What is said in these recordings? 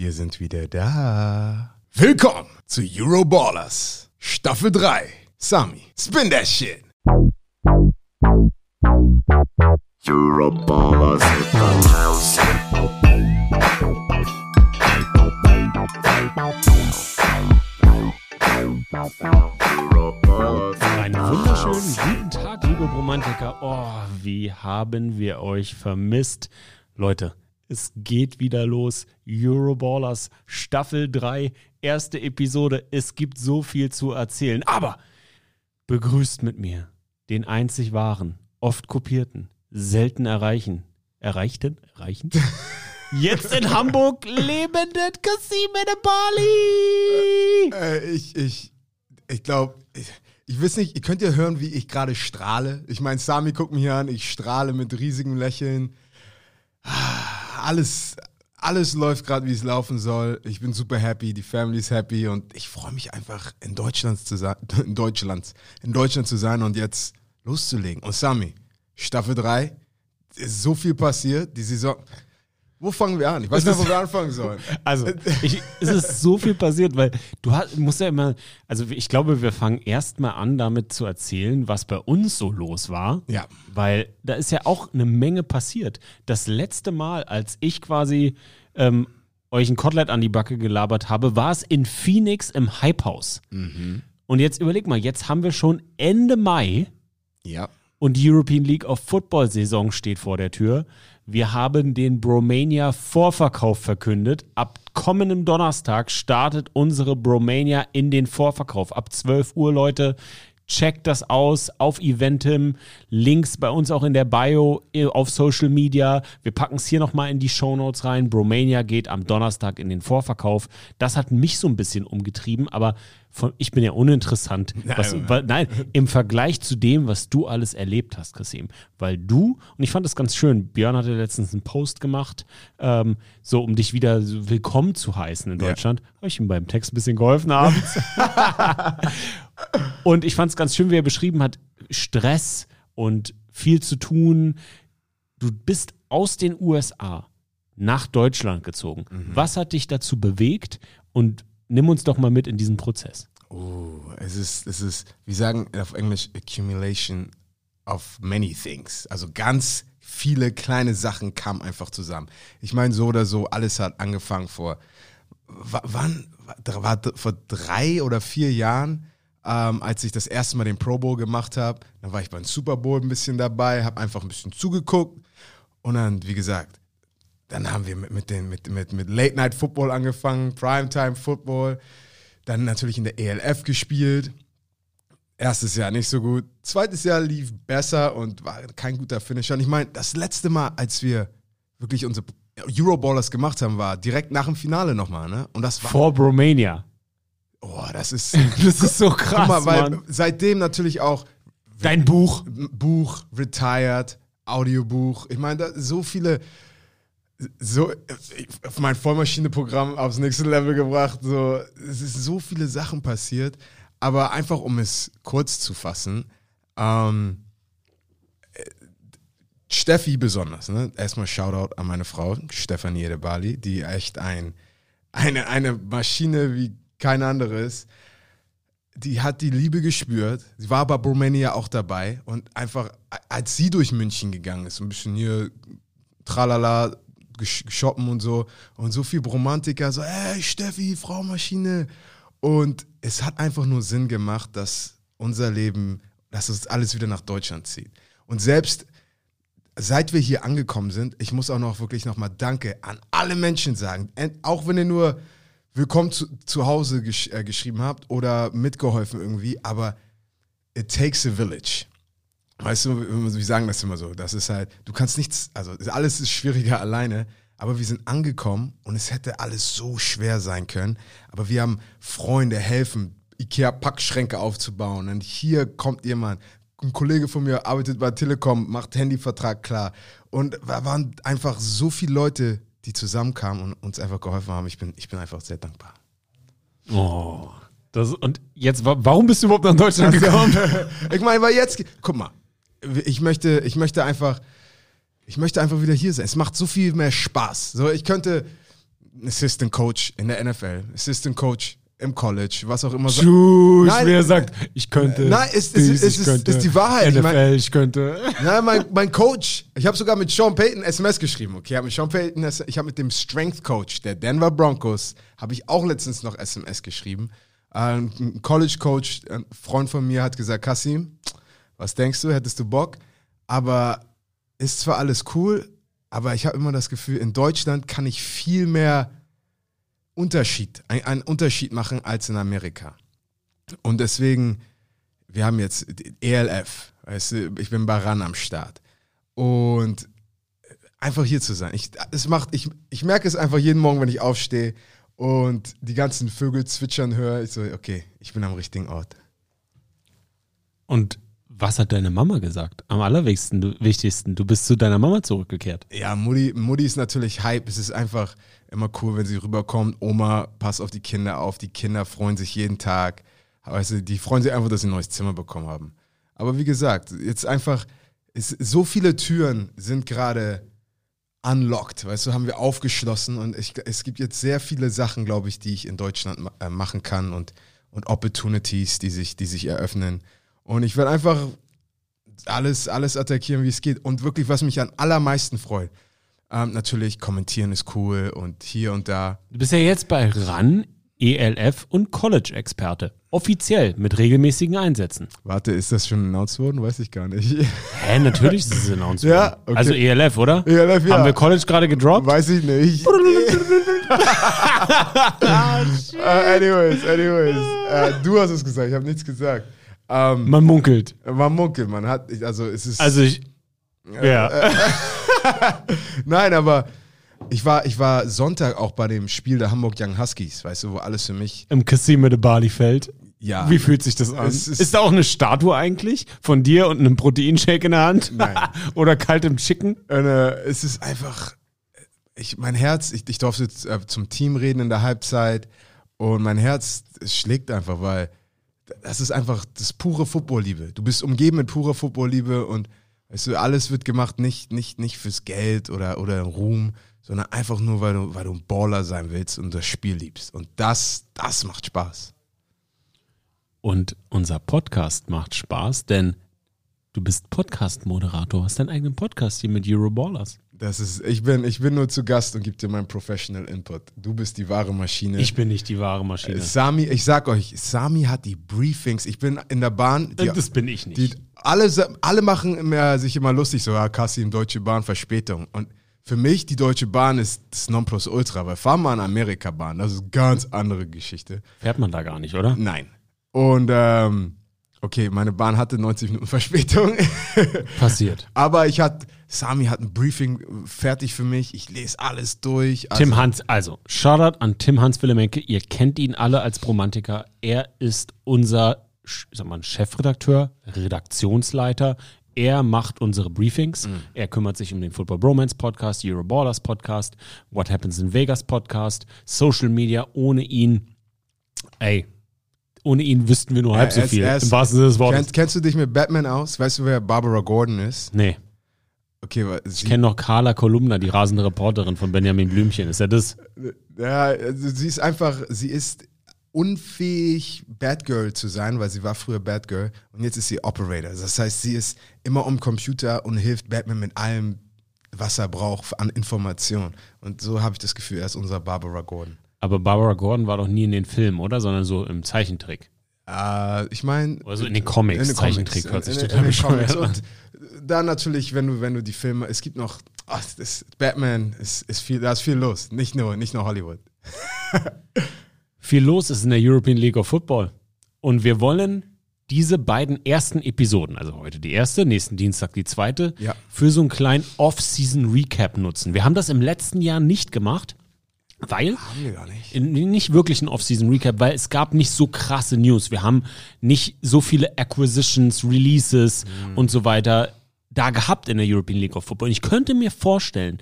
Wir sind wieder da. Willkommen zu Euroballers. Staffel 3. Sami, spin that shit. Euroballers in the house. Einen wunderschönen guten Tag, liebe Romantiker. Oh, wie haben wir euch vermisst. Leute, es geht wieder los. Euroballers Staffel 3, erste Episode. Es gibt so viel zu erzählen. Aber begrüßt mit mir den einzig wahren, oft kopierten, selten erreichen. Erreichten? Erreichen? Jetzt in Hamburg lebenden Kasim Bali. Äh, ich, ich, ich glaube, ich, ich weiß nicht, ihr könnt ja hören, wie ich gerade strahle. Ich meine, Sami guckt mich an, ich strahle mit riesigem Lächeln. Alles, alles läuft gerade, wie es laufen soll. Ich bin super happy, die Family ist happy und ich freue mich einfach, in Deutschland zu sein, in Deutschland, in Deutschland zu sein und jetzt loszulegen. Und Sami, Staffel 3, ist so viel passiert, die Saison. Wo fangen wir an? Ich weiß nicht, wo wir anfangen sollen. Also, ich, es ist so viel passiert, weil du hast, musst ja immer, also ich glaube, wir fangen erstmal an, damit zu erzählen, was bei uns so los war. Ja. Weil da ist ja auch eine Menge passiert. Das letzte Mal, als ich quasi ähm, euch ein Kotelett an die Backe gelabert habe, war es in Phoenix im Hype House. Und jetzt überleg mal, jetzt haben wir schon Ende Mai Ja. und die European League of Football Saison steht vor der Tür. Wir haben den Bromania Vorverkauf verkündet. Ab kommendem Donnerstag startet unsere Bromania in den Vorverkauf. Ab 12 Uhr, Leute. Checkt das aus auf Eventim. Links bei uns auch in der Bio äh, auf Social Media. Wir packen es hier nochmal in die Shownotes rein. Bromania geht am Donnerstag in den Vorverkauf. Das hat mich so ein bisschen umgetrieben, aber von, ich bin ja uninteressant. Was, weil, nein, im Vergleich zu dem, was du alles erlebt hast, Kasim. Weil du, und ich fand das ganz schön, Björn hatte letztens einen Post gemacht, ähm, so um dich wieder willkommen zu heißen in Ja. Deutschland. Habe ich ihm beim Text ein bisschen geholfen abends. und ich fand es ganz schön, wie er beschrieben hat, Stress und viel zu tun. Du bist aus den USA nach Deutschland gezogen. Was hat dich dazu bewegt? Und nimm uns doch mal mit in diesen Prozess. Oh, es ist, es ist, wir sagen auf Englisch accumulation of many things. Also ganz viele kleine Sachen kamen einfach zusammen. Ich meine, so oder so, alles hat angefangen vor, wa- wann, war vor drei oder vier Jahren, ähm, als ich das erste Mal den Pro Bowl gemacht habe. Dann war ich beim Super Bowl ein bisschen dabei, habe einfach ein bisschen zugeguckt und dann, wie gesagt, dann haben wir mit, mit, den, mit, mit, mit Late Night Football angefangen, Primetime Football, dann natürlich in der ELF gespielt. Erstes Jahr nicht so gut. Zweites Jahr lief besser und war kein guter Finisher. Und ich meine, das letzte Mal, als wir wirklich unsere Euroballers gemacht haben, war direkt nach dem Finale nochmal, ne? Und das war, Vor Bromania. oh, das ist, Das ist so krass, guck mal, weil Mann. seitdem natürlich auch Dein Buch. Buch, Retired, Audiobuch. Ich meine, so viele, so, ich- auf mein Vollmaschine-Programm aufs nächste Level gebracht. So, es ist so viele Sachen passiert. Aber einfach, um es kurz zu fassen, ähm, äh, Steffi besonders. Ne? Erstmal Shoutout an meine Frau, Stefanie Edebali, die echt ein, eine, eine Maschine wie keine andere ist die hat die Liebe gespürt. Sie war bei Romania auch dabei und einfach, als sie durch München gegangen ist, ein bisschen hier tralala, shoppen und so und so viel Romantiker, so, hey Steffi, Frau Maschine. Und es hat einfach nur Sinn gemacht, dass unser Leben, dass es alles wieder nach Deutschland zieht. Und selbst seit wir hier angekommen sind, ich muss auch noch wirklich nochmal Danke an alle Menschen sagen. Auch wenn ihr nur Willkommen zu, zu Hause gesch äh, geschrieben habt oder mitgeholfen irgendwie, aber it takes a village. Weißt du, wir sagen das immer so. Das ist halt, du kannst nichts, also alles ist schwieriger alleine, aber wir sind angekommen und es hätte alles so schwer sein können. Aber wir haben Freunde helfen, Ikea-Packschränke aufzubauen. Und hier kommt jemand, ein Kollege von mir arbeitet bei Telekom, macht Handyvertrag klar. Und da waren einfach so viele Leute, die zusammenkamen und uns einfach geholfen haben. Ich bin, ich bin einfach sehr dankbar. Oh. Das, und jetzt, wa- warum bist du überhaupt nach Deutschland gekommen? ich meine, weil jetzt, guck mal, ich möchte, ich möchte einfach, ich möchte einfach wieder hier sein. Es macht so viel mehr Spaß. So, ich könnte Assistant Coach in der NFL, Assistant Coach im College, was auch immer. Tschüss, Nein, wer sagt, ich könnte. Nein, es- es- dies, es ich ist- könnte ist die Wahrheit. Ich NFL, mein- ich könnte. Ja, mein, mein Coach, ich habe sogar mit Sean Payton SMS geschrieben, okay? Ich habe mit Sean Payton, ich habe mit dem Strength Coach der Denver Broncos, habe ich auch letztens noch SMS geschrieben. Ähm, Ein College Coach, ein Freund von mir hat gesagt, Kassim, was denkst du, hättest du Bock? Aber ist zwar alles cool, aber ich habe immer das Gefühl, in Deutschland kann ich viel mehr Unterschied, ein- einen Unterschied machen als in Amerika. Und deswegen, wir haben jetzt ELF, weißt du, ich bin bei RAN am Start. Und einfach hier zu sein. Ich, es macht, ich, ich merke es einfach jeden Morgen, wenn ich aufstehe und die ganzen Vögel zwitschern höre. Ich so, okay, ich bin am richtigen Ort. Und was hat deine Mama gesagt? Am allerwichtigsten, du, wichtigsten, du bist zu deiner Mama zurückgekehrt. Ja, Mutti, Mutti ist natürlich Hype. Es ist einfach immer cool, wenn sie rüberkommt. Oma, pass auf die Kinder auf. Die Kinder freuen sich jeden Tag. Weißt du, die freuen sich einfach, dass sie ein neues Zimmer bekommen haben. Aber wie gesagt, jetzt einfach, es, so viele Türen sind gerade unlocked, weißt du, haben wir aufgeschlossen und ich, es gibt jetzt sehr viele Sachen, glaube ich, die ich in Deutschland ma- äh, machen kann und, und Opportunities, die sich, die sich eröffnen. Und ich werde einfach alles, alles attackieren, wie es geht. Und wirklich, was mich am allermeisten freut, ähm, natürlich kommentieren ist cool und hier und da. Du bist ja jetzt bei RAN, ELF und College-Experte. Offiziell mit regelmäßigen Einsätzen. Warte, ist das schon announced worden? Weiß ich gar nicht. Hä, natürlich ist es announced worden. Ja, okay. Also ELF, oder? ELF, ja. Haben wir College gerade gedroppt? Weiß ich nicht. äh, anyways, anyways. Äh, du hast es gesagt, ich habe nichts gesagt. Ähm, Man munkelt. man munkelt, man hat, also es ist. Also ich. Ja. Nein, aber ich war, ich war Sonntag auch bei dem Spiel der Hamburg Young Huskies, weißt du, wo alles für mich. Im Casino de Bali fällt. Ja. Wie fühlt sich das an? Ist, ist- da auch eine Statue eigentlich von dir und einem Proteinshake in der Hand? Nein. Oder kaltem Chicken? äh, es ist einfach, ich, mein Herz, ich, ich durfte äh, zum Team reden in der Halbzeit und mein Herz es schlägt einfach, weil das ist einfach das pure Football-Liebe. Du bist umgeben mit purer Football-Liebe und weißt du, alles wird gemacht nicht, nicht, nicht fürs Geld oder, oder Ruhm, sondern einfach nur, weil du, weil du ein Baller sein willst und das Spiel liebst. Und das, das macht Spaß. Und unser Podcast macht Spaß, denn du bist Podcast-Moderator, hast deinen eigenen Podcast hier mit Euroballers. Das ist, ich bin, ich bin nur zu Gast und gebe dir meinen Professional Input. Du bist die wahre Maschine. Ich bin nicht die wahre Maschine. Sami, ich sag euch, Sami hat die Briefings. Ich bin in der Bahn. Die, das bin ich nicht. die, alle, alle machen immer, sich immer lustig, so, ja, Kassim, Deutsche Bahn, Verspätung. Und für mich, die Deutsche Bahn ist das Nonplusultra, weil fahr mal eine Amerika-Bahn, das ist eine ganz andere Geschichte. Fährt man da gar nicht, oder? Nein. Und, ähm, okay, meine Bahn hatte 90 Minuten Verspätung. Passiert. Aber ich hatte, Sami hat ein Briefing fertig für mich. Ich lese alles durch. Also, Tim Hans, also Shoutout an Tim Hans Willemenke. Ihr kennt ihn alle als Bromantiker. Er ist unser sag mal, Chefredakteur, Redaktionsleiter. Er macht unsere Briefings. Er kümmert sich um den Football Bromance Podcast, Euroballers Podcast, What Happens in Vegas Podcast, Social Media. Ohne ihn, ey, ohne ihn wüssten wir nur halb so er ist- viel. ist- Im wahrsten Sinne des Wortes. Kennst, kennst du dich mit Batman aus? Weißt du, wer Barbara Gordon ist? Nee, Okay, ich kenne noch Carla Kolumna, die rasende Reporterin von Benjamin Blümchen. Ist ja das? ja, also sie ist einfach, sie ist unfähig, Batgirl zu sein, weil sie war früher Batgirl und jetzt ist sie Operator. Das heißt, sie ist immer am Computer und hilft Batman mit allem, was er braucht an Informationen. Und so habe ich das Gefühl, er ist unser Barbara Gordon. Aber Barbara Gordon war doch nie in den Filmen, oder? Sondern so im Zeichentrick. Äh, ich meine. Also in den Comics, Zeichentrick hört sich in, in, total in den Comics. Und da natürlich, wenn du, wenn du die Filme, es gibt noch, ach, das, Batman, ist, ist viel, da ist viel los. Nicht nur, nicht nur Hollywood. Viel los ist in der European League of Football. Und wir wollen diese beiden ersten Episoden, also heute die erste, nächsten Dienstag die zweite, Ja. für so einen kleinen Off-Season-Recap nutzen. Wir haben das im letzten Jahr nicht gemacht, weil Haben wir gar nicht. in, nicht wirklich ein Off-Season-Recap, weil es gab nicht so krasse News. Wir haben nicht so viele Acquisitions, Releases und so weiter da gehabt in der European League of Football. Und ich könnte mir vorstellen,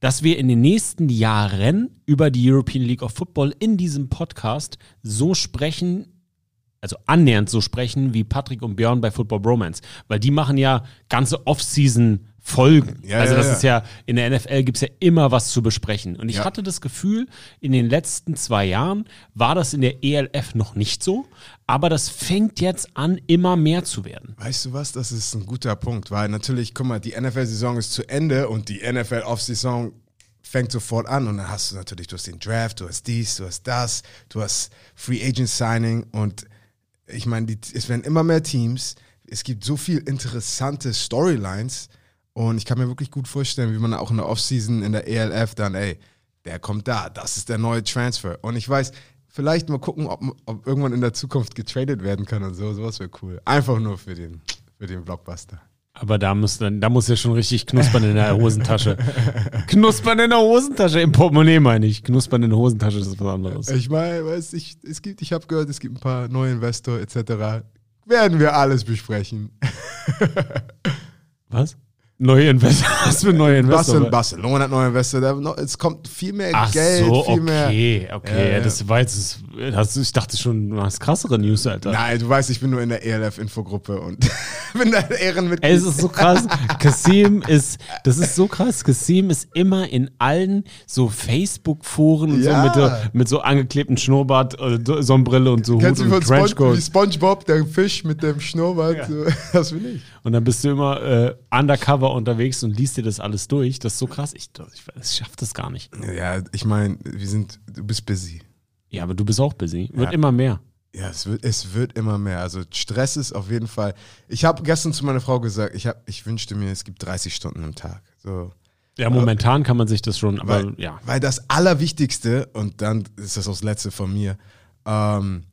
dass wir in den nächsten Jahren über die European League of Football in diesem Podcast so sprechen, also annähernd so sprechen wie Patrick und Björn bei Football Bromance. Weil die machen ja ganze Off-Season Folgen. Ja, also ja, das ja. ist ja, in der NFL gibt es ja immer was zu besprechen. Und ich Ja. hatte das Gefühl, in den letzten zwei Jahren war das in der ELF noch nicht so, aber das fängt jetzt an, immer mehr zu werden. Weißt du was? Das ist ein guter Punkt, weil natürlich, guck mal, die NFL-Saison ist zu Ende und die NFL-Off-Saison fängt sofort an und dann hast du natürlich, du hast den Draft, du hast dies, du hast das, du hast Free Agent Signing und ich meine, die- es werden immer mehr Teams, es gibt so viel interessante Storylines und ich kann mir wirklich gut vorstellen, wie man auch in der Offseason in der ELF dann, ey, der kommt da, das ist der neue Transfer und ich weiß, vielleicht mal gucken, ob, ob irgendwann in der Zukunft getradet werden kann und so, sowas wäre cool. Einfach nur für den, für den Blockbuster. Aber da muss da muss ja schon richtig knuspern in der Hosentasche. knuspern in der Hosentasche, im Portemonnaie meine ich. Knuspern in der Hosentasche das ist was anderes. Ich meine, weiß ich, es gibt, ich habe gehört, es gibt ein paar neue Investor etc. Werden wir alles besprechen. Was? Neue Investor. Was für neue Barcelona, Investor? Barcelona hat neue Investor. Da noch, es kommt viel mehr Ach Geld, so, viel mehr. okay, okay. Ja, ja. Das war jetzt, das, ich dachte schon, du hast krassere News, Alter. Nein, du weißt, ich bin nur in der ELF-Infogruppe und bin da Ehrenmitglied. Es ist so krass. Kasim ist, das ist so krass. Kasim ist immer in allen so Facebook-Foren und Ja. so mit, mit so angeklebtem Schnurrbart, äh, so- Sonnenbrille und so Kennst Hut du und Spon wie Trenchcoat. SpongeBob, der Fisch mit dem Schnurrbart? So, Das bin ich. Und dann bist du immer äh, undercover unterwegs und liest dir das alles durch. Das ist so krass. Ich, ich, ich schaff das gar nicht. Ja, ich meine, wir sind, du bist busy. Ja, aber du bist auch busy. Wird Ja. immer mehr. Ja, es wird, es wird immer mehr. Also Stress ist auf jeden Fall. Ich habe gestern zu meiner Frau gesagt, ich, hab, ich wünschte mir, es gibt 30 Stunden am Tag. So. Ja, momentan kann man sich das schon, aber Weil, ja. weil das Allerwichtigste, und dann ist das das Letzte von mir, ähm,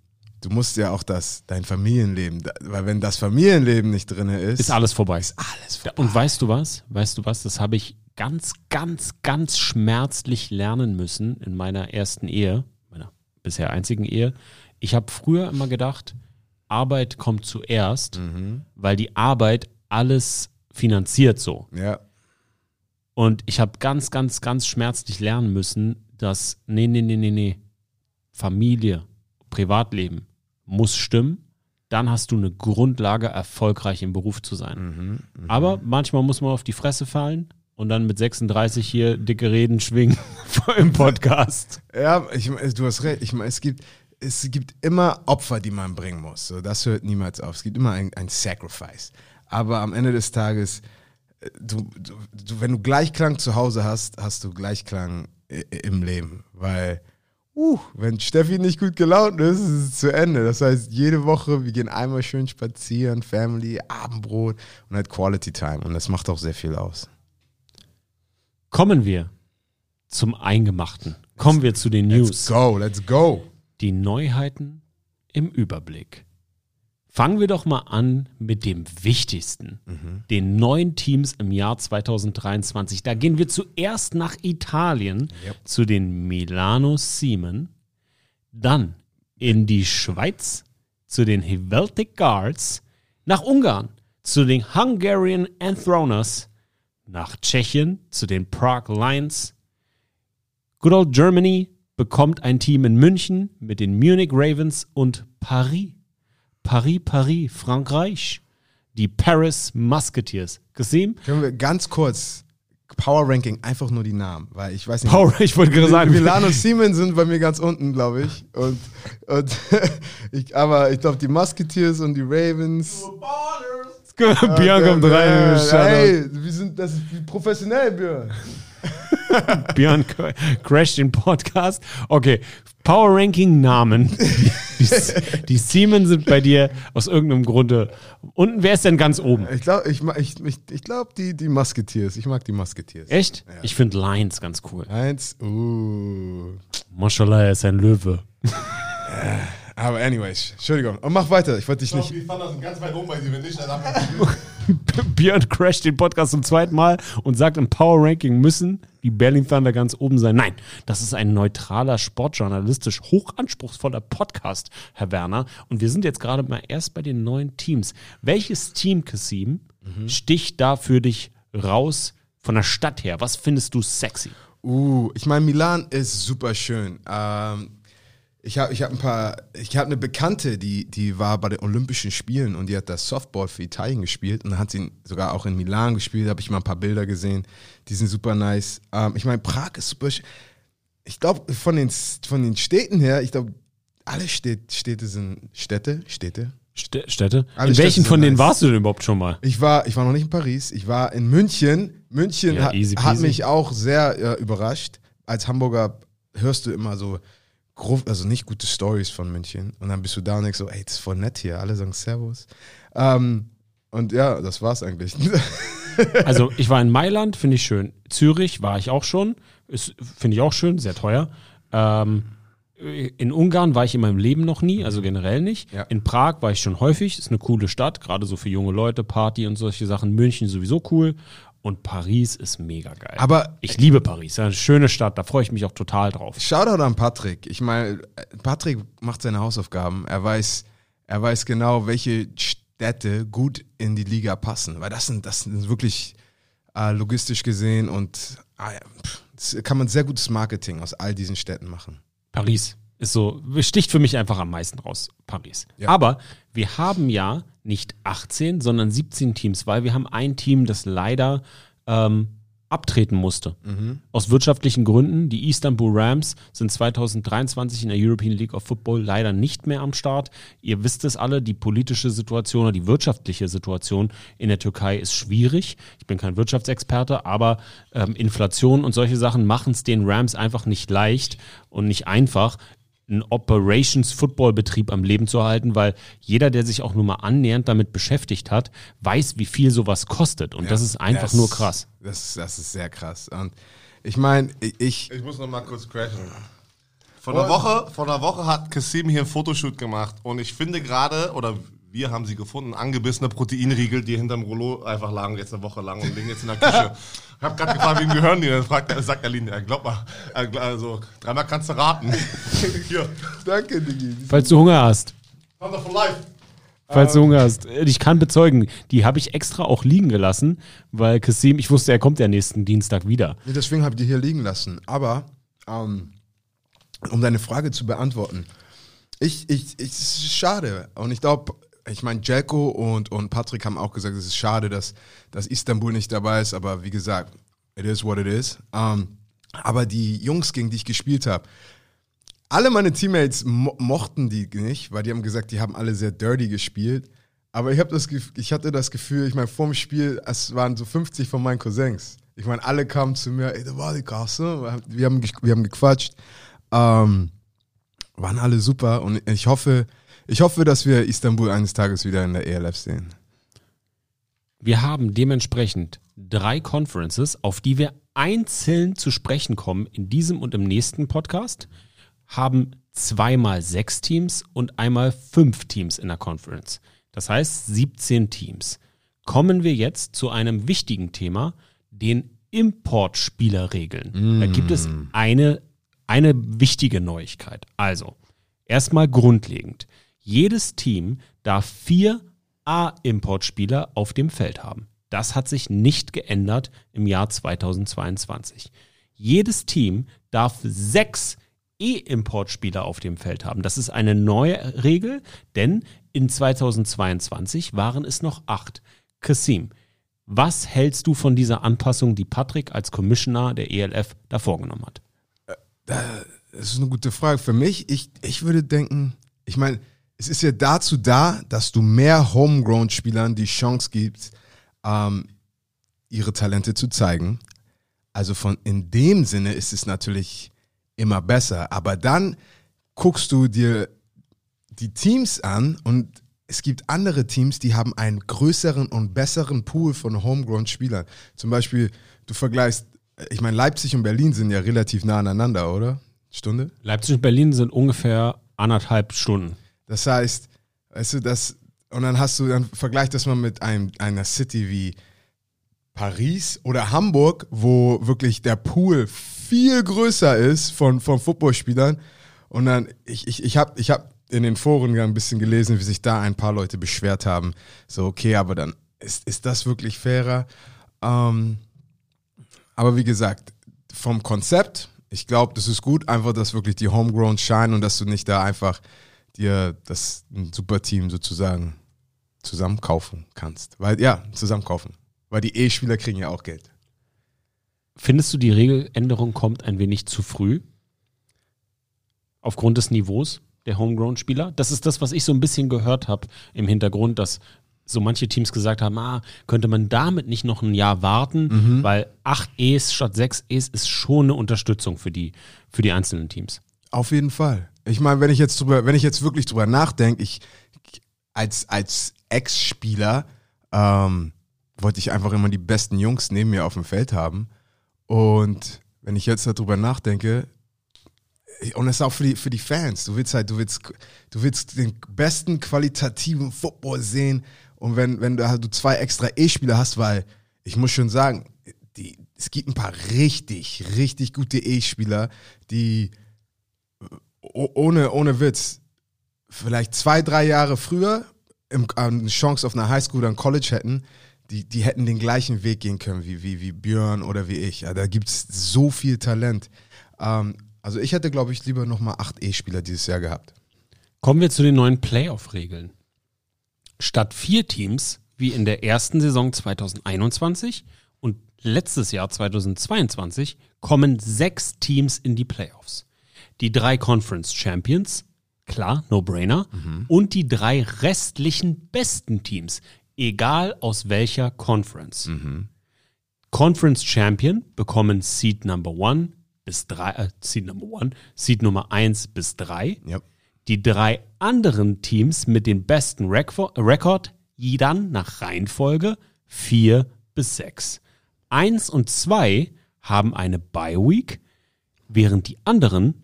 du musst ja auch das, dein Familienleben, da- weil wenn das Familienleben nicht drin ist, Ist alles vorbei. ist alles vorbei. Und weißt du was? Weißt du was? Das habe ich ganz, ganz, ganz schmerzlich lernen müssen in meiner ersten Ehe, bisher einzigen Ehe. Ich habe früher immer gedacht, Arbeit kommt zuerst, weil die Arbeit alles finanziert so. Ja, Und ich habe ganz, ganz, ganz schmerzlich lernen müssen, dass, nee, nee, nee, nee, nee, Familie, Privatleben muss stimmen. Dann hast du eine Grundlage, erfolgreich im Beruf zu sein. Aber manchmal muss man auf die Fresse fallen und dann mit 36 hier dicke Reden schwingen im Podcast. ja ich, du hast recht. Ich meine, es gibt, es gibt immer Opfer, die man bringen muss. So, das hört niemals auf. Es gibt immer ein, ein Sacrifice. Aber am Ende des Tages, äh, du, du, du, wenn du Gleichklang zu Hause hast, hast du Gleichklang im Leben. Weil, uh, wenn Steffi nicht gut gelaunt ist, ist es zu Ende. Das heißt, jede Woche, wir gehen einmal schön spazieren, Family, Abendbrot und halt Quality Time. Und das macht auch sehr viel aus. Kommen wir zum Eingemachten. Kommen wir zu den News. Let's go, let's go. Die Neuheiten im Überblick. Fangen wir doch mal an mit dem Wichtigsten, den neuen Teams im Jahr 2023. Da gehen wir zuerst nach Italien Yep. zu den Milano Siemen, dann in die Schweiz zu den Helvetic Guards, nach Ungarn zu den Hungarian Enthroners, nach Tschechien zu den Prague Lions, Good Old Germany bekommt ein Team in München mit den Munich Ravens und Paris. Paris, Paris, Frankreich. Die Paris Musketeers. Gesehen? Können wir ganz kurz Power Ranking einfach nur die Namen, weil ich weiß nicht. Power, ich wollte gerade sagen. Milan und Siemens sind bei mir ganz unten, glaube ich. Und, und ich, aber ich glaube, die Musketeers und die Ravens. Björn kommt rein. Ey, wir sind das ist wie professionell, Björn. Björn cr- crasht den Podcast. Okay, Power Ranking Namen. Die, die, Siemens sind bei dir aus irgendeinem Grunde. Unten, wer ist denn ganz oben? Ich glaube, ich, ich, ich, ich glaub, die, die Musketeers. Ich mag die Musketeers. Echt? Ich finde Lions ganz cool. Eins, uh. Mashallah, er ist ein Löwe. Aber anyways, Entschuldigung. Und mach weiter. Ich wollte dich nicht. Die Thunder sind ganz weit oben bei dir, wenn nicht, dann Björn crasht den Podcast zum zweiten Mal und sagt, im Power Ranking müssen die Berlin Thunder ganz oben sein. Nein, das ist ein neutraler, sportjournalistisch hochanspruchsvoller Podcast, Herr Werner. Und wir sind jetzt gerade mal erst bei den neuen Teams. Welches Team, Kasim, sticht da für dich raus von der Stadt her? Was findest du sexy? Uh, ich meine, Milan ist super schön. Ähm, ich habe ich hab ein paar, ich habe eine Bekannte, die, die war bei den Olympischen Spielen und die hat das Softball für Italien gespielt und hat sie sogar auch in Milan gespielt, habe ich mal ein paar Bilder gesehen, die sind super nice. Ähm, ich meine, Prag ist super, ich glaube, von den, von den Städten her, ich glaube, alle Städte, Städte sind Städte, Städte. Stä- Städte? Alle In welchen von denen nice. warst du denn überhaupt schon mal? Ich war, ich war noch nicht in Paris, ich war in München. München Ja, hat, hat mich auch sehr äh, überrascht. Als Hamburger hörst du immer so, grob, also nicht gute Stories von München. Und dann bist du da und denkst so, ey, das ist voll nett hier, alle sagen Servus. Ähm, und ja, das war's eigentlich. Also ich war in Mailand, finde ich schön. Zürich war ich auch schon, finde ich auch schön, sehr teuer. Ähm, in Ungarn war ich in meinem Leben noch nie, also generell nicht. Ja. In Prag war ich schon häufig, ist eine coole Stadt, gerade so für junge Leute, Party und solche Sachen. München sowieso cool und Paris ist mega geil. Aber ich liebe Paris, eine schöne Stadt, da freue ich mich auch total drauf. Shoutout an Patrick. Ich meine, Patrick macht seine Hausaufgaben. Er weiß, er weiß genau, welche Städte gut in die Liga passen. Weil das sind, das sind wirklich äh, logistisch gesehen und das kann man sehr gutes Marketing aus all diesen Städten machen. Paris ist so, sticht für mich einfach am meisten raus, Paris. Ja. Aber wir haben ja nicht 18, sondern 17 Teams, weil wir haben ein Team, das leider ähm, abtreten musste. Aus wirtschaftlichen Gründen. Die Istanbul Rams sind 2023 in der European League of Football leider nicht mehr am Start. Ihr wisst es alle, die politische Situation oder die wirtschaftliche Situation in der Türkei ist schwierig. Ich bin kein Wirtschaftsexperte, aber ähm, Inflation und solche Sachen machen es den Rams einfach nicht leicht und nicht einfach, einen Operations-Football-Betrieb am Leben zu halten, weil jeder, der sich auch nur mal annähernd damit beschäftigt hat, weiß, wie viel sowas kostet. Und das ist einfach Das- nur krass. Das, das ist sehr krass. Und ich meine, ich, Ich muss noch mal kurz crashen. Vor einer Woche, vor einer Woche hat Kassim hier ein Fotoshoot gemacht und ich finde gerade, oder wir haben sie gefunden, angebissene Proteinriegel, die hinterm Rollo einfach lagen jetzt eine Woche lang und liegen jetzt in der Küche. Ich habe gerade gefragt, wem gehören die? Dann fragt, er- sagt Aline, ja, glaub mal, äh, also dreimal kannst du raten. hier, danke, Digi. Falls du Hunger hast. Thunder for life. Falls du Hunger hast. Ich kann bezeugen, die habe ich extra auch liegen gelassen, weil Kassim, ich wusste, er kommt ja nächsten Dienstag wieder. Nee, deswegen habe ich die hier liegen lassen. Aber ähm, um deine Frage zu beantworten, ich, ich, ich, es ist schade. Und ich glaube, ich meine, Jelko und, und Patrick haben auch gesagt, es ist schade, dass, dass Istanbul nicht dabei ist. Aber wie gesagt, it is what it is. Ähm, aber die Jungs, gegen die ich gespielt habe, alle meine Teammates mo mochten die nicht, weil die haben gesagt, die haben alle sehr dirty gespielt. Aber ich, das, ich hatte das Gefühl, ich meine, vorm Spiel, es waren so 50 von meinen Cousins. Ich meine, alle kamen zu mir, ey, da war die Kasse. Wir haben, wir haben gequatscht. Ähm, waren alle super und ich hoffe, ich hoffe, dass wir Istanbul eines Tages wieder in der ELF sehen. Wir haben dementsprechend drei Conferences, auf die wir einzeln zu sprechen kommen in diesem und im nächsten Podcast, haben zweimal sechs Teams und einmal fünf Teams in der Conference. Das heißt 17 Teams. Kommen wir jetzt zu einem wichtigen Thema, den Importspielerregeln. Da gibt es eine, eine wichtige Neuigkeit. Also, erstmal grundlegend. Jedes Team darf vier A-Importspieler auf dem Feld haben. Das hat sich nicht geändert im Jahr 2022. Jedes Team darf sechs E-Importspieler auf dem Feld haben. Das ist eine neue Regel, denn in 2022 waren es noch acht. Kassim, was hältst du von dieser Anpassung, die Patrick als Commissioner der ELF da vorgenommen hat? Das ist eine gute Frage. Für mich, ich, ich würde denken, ich meine, es ist ja dazu da, dass du mehr Homegrown-Spielern die Chance gibst, ähm, ihre Talente zu zeigen. Also von in dem Sinne ist es natürlich immer besser. Aber dann guckst du dir die Teams an und es gibt andere Teams, die haben einen größeren und besseren Pool von Homegrown-Spielern. Zum Beispiel, du vergleichst, ich meine, Leipzig und Berlin sind ja relativ nah aneinander, oder? Stunde? Leipzig und Berlin sind ungefähr anderthalb Stunden. Das heißt, weißt du, das, und dann hast du, dann vergleich das mal mit einem, einer City wie Paris oder Hamburg, wo wirklich der Pool viel größer ist von, von Footballspielern. Und dann, ich, ich, ich habe ich hab in den Foren ein bisschen gelesen, wie sich da ein paar Leute beschwert haben. So, okay, aber dann ist, ist das wirklich fairer? Ähm, aber wie gesagt, vom Konzept Ich glaube, das ist gut, einfach, dass wirklich die Homegrown scheinen und dass du nicht da einfach dir das ein super Team sozusagen zusammenkaufen kannst. Weil, ja, zusammenkaufen. Weil die E-Spieler kriegen ja auch Geld. Findest du, die Regeländerung kommt ein wenig zu früh? Aufgrund des Niveaus der Homegrown-Spieler? Das ist das, was ich so ein bisschen gehört habe im Hintergrund, dass so manche Teams gesagt haben, ah, könnte man damit nicht noch ein Jahr warten, weil acht E's statt sechs E's ist schon eine Unterstützung für die, für die einzelnen Teams. Auf jeden Fall. Ich meine, wenn ich jetzt drüber, wenn ich jetzt wirklich drüber nachdenke, ich als, als Ex-Spieler ähm, wollte ich einfach immer die besten Jungs neben mir auf dem Feld haben. Und wenn ich jetzt darüber nachdenke, und das ist auch für die, für die Fans. Du willst halt, du willst, du willst den besten qualitativen Football sehen. Und wenn, wenn du, halt du zwei extra E-Spieler hast, weil ich muss schon sagen, die, es gibt ein paar richtig, richtig gute E-Spieler, die ohne, ohne Witz vielleicht zwei, drei Jahre früher im, eine Chance auf eine Highschool oder ein College hätten, die, die hätten den gleichen Weg gehen können wie, wie, wie Björn oder wie ich. Ja, da gibt es so viel Talent. Ähm, also ich hätte, glaube ich, lieber nochmal acht E-Spieler dieses Jahr gehabt. Kommen wir zu den neuen Playoff-Regeln. Statt vier Teams, wie in der ersten Saison 2021 und letztes Jahr 2022, kommen sechs Teams in die Playoffs. Die drei Conference Champions, klar, no-brainer, und die drei restlichen besten Teams, egal aus welcher Conference. Conference Champion bekommen Seed Number One bis drei, äh, Seed Number One, Seed Nummer eins bis drei. Ja. Die drei anderen Teams mit dem besten Rekord, dann nach Reihenfolge vier bis sechs. Eins und zwei haben eine Bye Week, während die anderen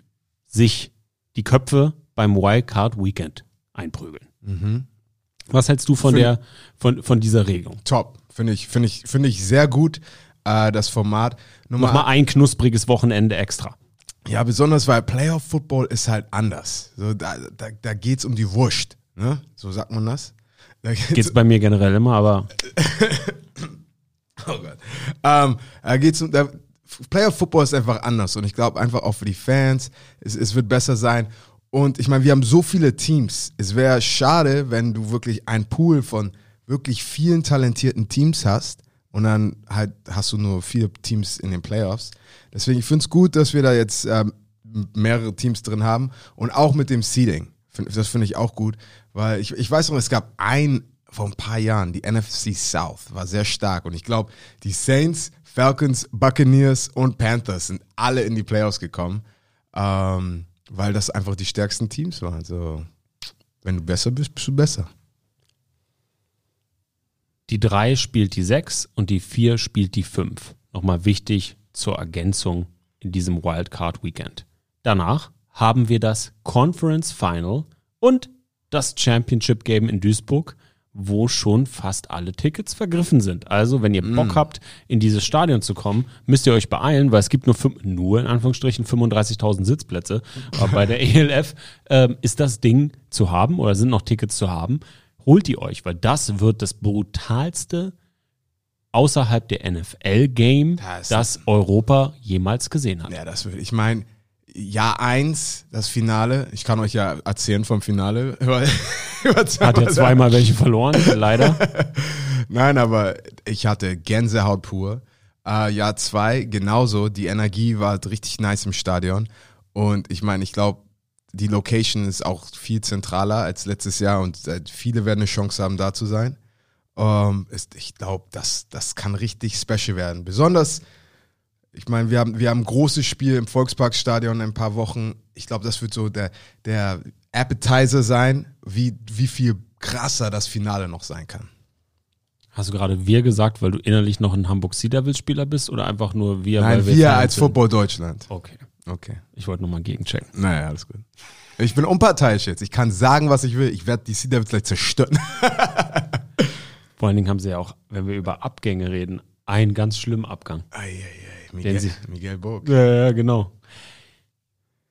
sich die Köpfe beim Wildcard Weekend einprügeln. Was hältst du von Find- der von, von dieser Regelung? Top. Finde ich, finde ich, finde ich sehr gut, äh, das Format. Nummer Nochmal ein knuspriges Wochenende extra. Ja, besonders weil Playoff Football ist halt anders. So, da da, da geht es um die Wurst. Ne? So sagt man das. Da geht's, Geht's bei mir generell immer, aber oh Gott. Ähm, da geht's um, da, Playoff Football ist einfach anders und ich glaube einfach auch für die Fans, es, es wird besser sein. Und ich meine, wir haben so viele Teams. Es wäre schade, wenn du wirklich einen Pool von wirklich vielen talentierten Teams hast und dann halt hast du nur vier Teams in den Playoffs. Deswegen, ich finde es gut, dass wir da jetzt ähm, mehrere Teams drin haben und auch mit dem Seeding. Das finde ich auch gut, weil ich, ich weiß noch, es gab ein, vor ein paar Jahren, die NFC South war sehr stark und ich glaube, die Saints, Falcons, Buccaneers und Panthers sind alle in die Playoffs gekommen, ähm, weil das einfach die stärksten Teams waren. Also, wenn du besser bist, bist du besser. die drei spielt die sechs und die vier spielt die fünf. Nochmal wichtig zur Ergänzung in diesem Wildcard Weekend. Danach haben wir das Conference Final und das Championship Game in Duisburg, wo schon fast alle Tickets vergriffen sind. Also, wenn ihr Bock habt, in dieses Stadion zu kommen, müsst ihr euch beeilen, weil es gibt nur, fünf, nur in Anführungsstrichen 35.000 Sitzplätze. Aber bei der ELF ähm, ist das Ding zu haben oder sind noch Tickets zu haben. Holt die euch, weil das wird das brutalste außerhalb der NFL-Game, Das- das Europa jemals gesehen hat. Ja, das will ich meine. Jahr eins, das Finale. Ich kann euch ja erzählen vom Finale. Hat ja zweimal welche verloren, leider. Nein, aber ich hatte Gänsehaut pur. Äh, Jahr zwei genauso. Die Energie war halt richtig nice im Stadion. Und ich meine, ich glaube, die Location ist auch viel zentraler als letztes Jahr und äh, viele werden eine Chance haben, da zu sein. Ähm, ist, ich glaube, das, das kann richtig special werden. Besonders, ich meine, wir haben, wir haben ein großes Spiel im Volksparkstadion in ein paar Wochen. Ich glaube, das wird so der, der Appetizer sein, wie, wie viel krasser das Finale noch sein kann. Hast du gerade wir gesagt, weil du innerlich noch ein Hamburg Sea Devils Spieler bist oder einfach nur wir, Nein, wir, Fans als sind? Football Deutschland. Okay. Okay. Ich wollte nochmal gegenchecken. Naja, alles gut. Ich bin unparteiisch jetzt. Ich kann sagen, was ich will. Ich werde die Sea Devils gleich zerstören. Vor allen Dingen haben sie ja auch, wenn wir über Abgänge reden, einen ganz schlimmen Abgang. Eieiei. Den Miguel, Miguel Burg. Ja, ja, genau.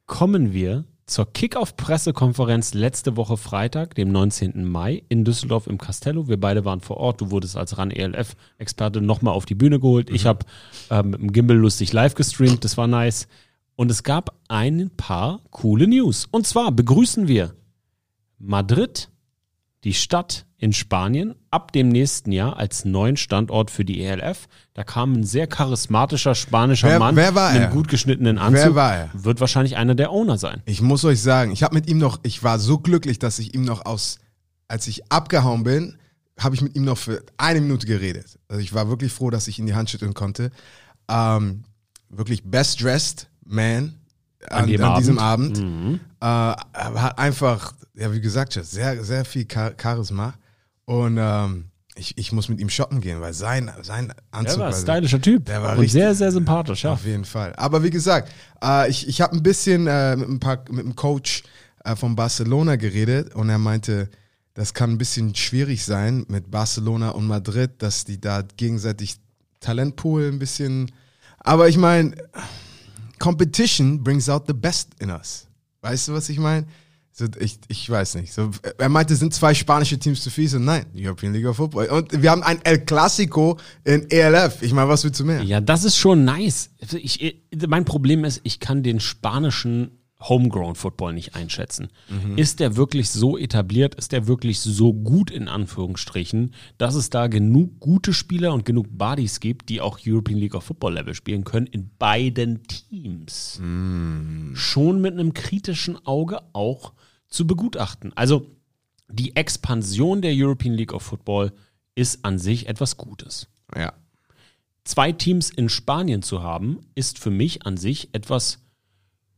Kommen wir zur Kickoff-Pressekonferenz letzte Woche Freitag, dem 19. Mai in Düsseldorf im Castello. Wir beide waren vor Ort. Du wurdest als RAN-ELF-Experte nochmal auf die Bühne geholt. Ich habe ähm, mit dem Gimbal lustig live gestreamt. Das war nice. Und es gab ein paar coole News. Und zwar begrüßen wir Madrid, die Stadt in Spanien, ab dem nächsten Jahr als neuen Standort für die ELF. Da kam ein sehr charismatischer spanischer Wer- Mann wer war in einem gut geschnittenen Anzug. Wer war er? Wird wahrscheinlich einer der Owner sein. Ich muss euch sagen, ich habe mit ihm noch, ich war so glücklich, dass ich ihm noch aus, als ich abgehauen bin, habe ich mit ihm noch für eine Minute geredet. Also ich war wirklich froh, dass ich ihn die Hand schütteln konnte. Ähm, wirklich best dressed man an, an, dem diesem Abend. Abend. Äh, einfach, ja wie gesagt, sehr, sehr viel Char Charisma. Und ähm, ich, ich muss mit ihm shoppen gehen, weil sein, sein Anzug Er war ein stylischer Typ. Der war und richtig- sehr, sehr sympathisch, ja. auf jeden Fall. Aber wie gesagt, äh, ich, ich habe ein bisschen äh, mit, ein paar, mit dem Coach äh, von Barcelona geredet und er meinte, das kann ein bisschen schwierig sein mit Barcelona und Madrid, dass die da gegenseitig Talentpool ein bisschen. Aber ich meine, Competition brings out the best in us. Weißt du, was ich meine? So, ich, ich weiß nicht. So, er meinte, es sind zwei spanische Teams zu viel. So, nein, European League of Football. Und wir haben ein El Clasico in ELF. Ich meine, was willst du mehr? Ja, das ist schon nice. Also Ich, mein Problem ist, ich kann den spanischen Homegrown Football nicht einschätzen. Ist der wirklich so etabliert, ist der wirklich so gut in Anführungsstrichen, dass es da genug gute Spieler und genug Buddies gibt, die auch European League of Football Level spielen können in beiden Teams? Schon mit einem kritischen Auge auch zu begutachten. Also die Expansion der European League of Football ist an sich etwas Gutes Ja. zwei Teams in Spanien zu haben, ist für mich an sich etwas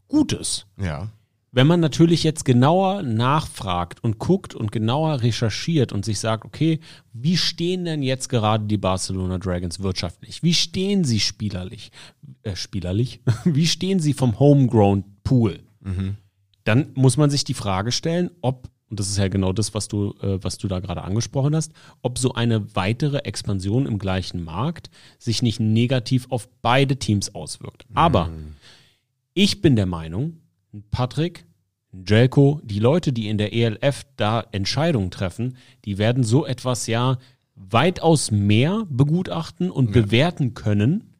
Gutes. Ja. Wenn man natürlich jetzt genauer nachfragt und guckt und genauer recherchiert und sich sagt, okay, wie stehen denn jetzt gerade die Barcelona Dragons wirtschaftlich? Wie stehen sie spielerlich? Äh, spielerlich? Wie stehen sie vom Homegrown Pool? Dann muss man sich die Frage stellen, ob, und das ist ja genau das, was du, äh, was du da gerade angesprochen hast, ob so eine weitere Expansion im gleichen Markt sich nicht negativ auf beide Teams auswirkt. Aber ich bin der Meinung, Patrick, Jelko, die Leute, die in der ELF da Entscheidungen treffen, die werden so etwas ja weitaus mehr begutachten und bewerten können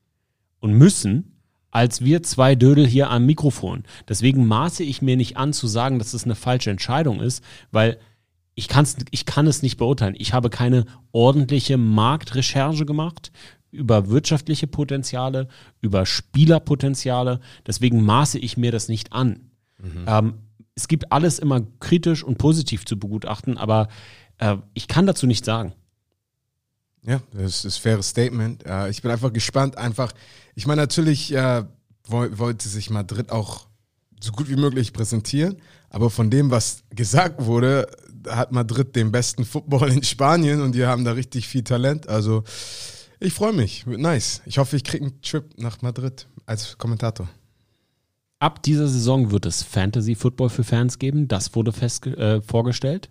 und müssen, als wir zwei Dödel hier am Mikrofon. Deswegen maße ich mir nicht an zu sagen, dass es eine falsche Entscheidung ist, weil ich, kann's, ich kann es nicht beurteilen. Ich habe keine ordentliche Marktrecherche gemacht über wirtschaftliche Potenziale, über Spielerpotenziale. Deswegen maße ich mir das nicht an. Ähm, es gibt alles immer kritisch und positiv zu begutachten, aber äh, ich kann dazu nichts sagen. Ja, das ist ein faires Statement. Äh, ich bin einfach gespannt. Einfach, ich meine, natürlich äh, woll, wollte sich Madrid auch so gut wie möglich präsentieren, aber von dem, was gesagt wurde, hat Madrid den besten Football in Spanien und die haben da richtig viel Talent. Also ich freue mich, nice. Ich hoffe, ich kriege einen Trip nach Madrid als Kommentator. Ab dieser Saison wird es Fantasy Football für Fans geben. Das wurde fest, äh, vorgestellt.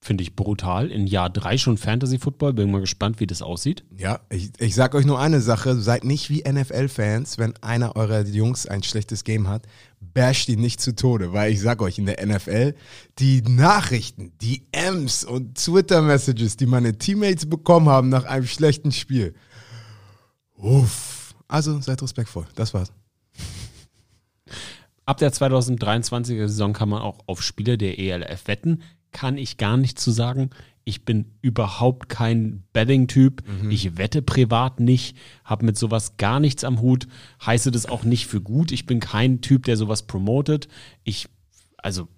Finde ich brutal. In Jahr drei schon Fantasy Football. Bin mal gespannt, wie das aussieht. Ja, ich, ich sag euch nur eine Sache, seid nicht wie NFL-Fans, wenn einer eurer Jungs ein schlechtes Game hat, basht ihn nicht zu Tode, weil ich sag euch, in der NFL, die Nachrichten, die M's und Twitter-Messages, die meine Teammates bekommen haben nach einem schlechten Spiel. Uff. Also seid respektvoll. Das war's. Ab der 2023er Saison kann man auch auf Spiele der ELF wetten. Kann ich gar nicht zu sagen. Ich bin überhaupt kein Betting-Typ. Ich wette privat nicht, habe mit sowas gar nichts am Hut, heiße das auch nicht für gut. Ich bin kein Typ, der sowas promotet. Ich, also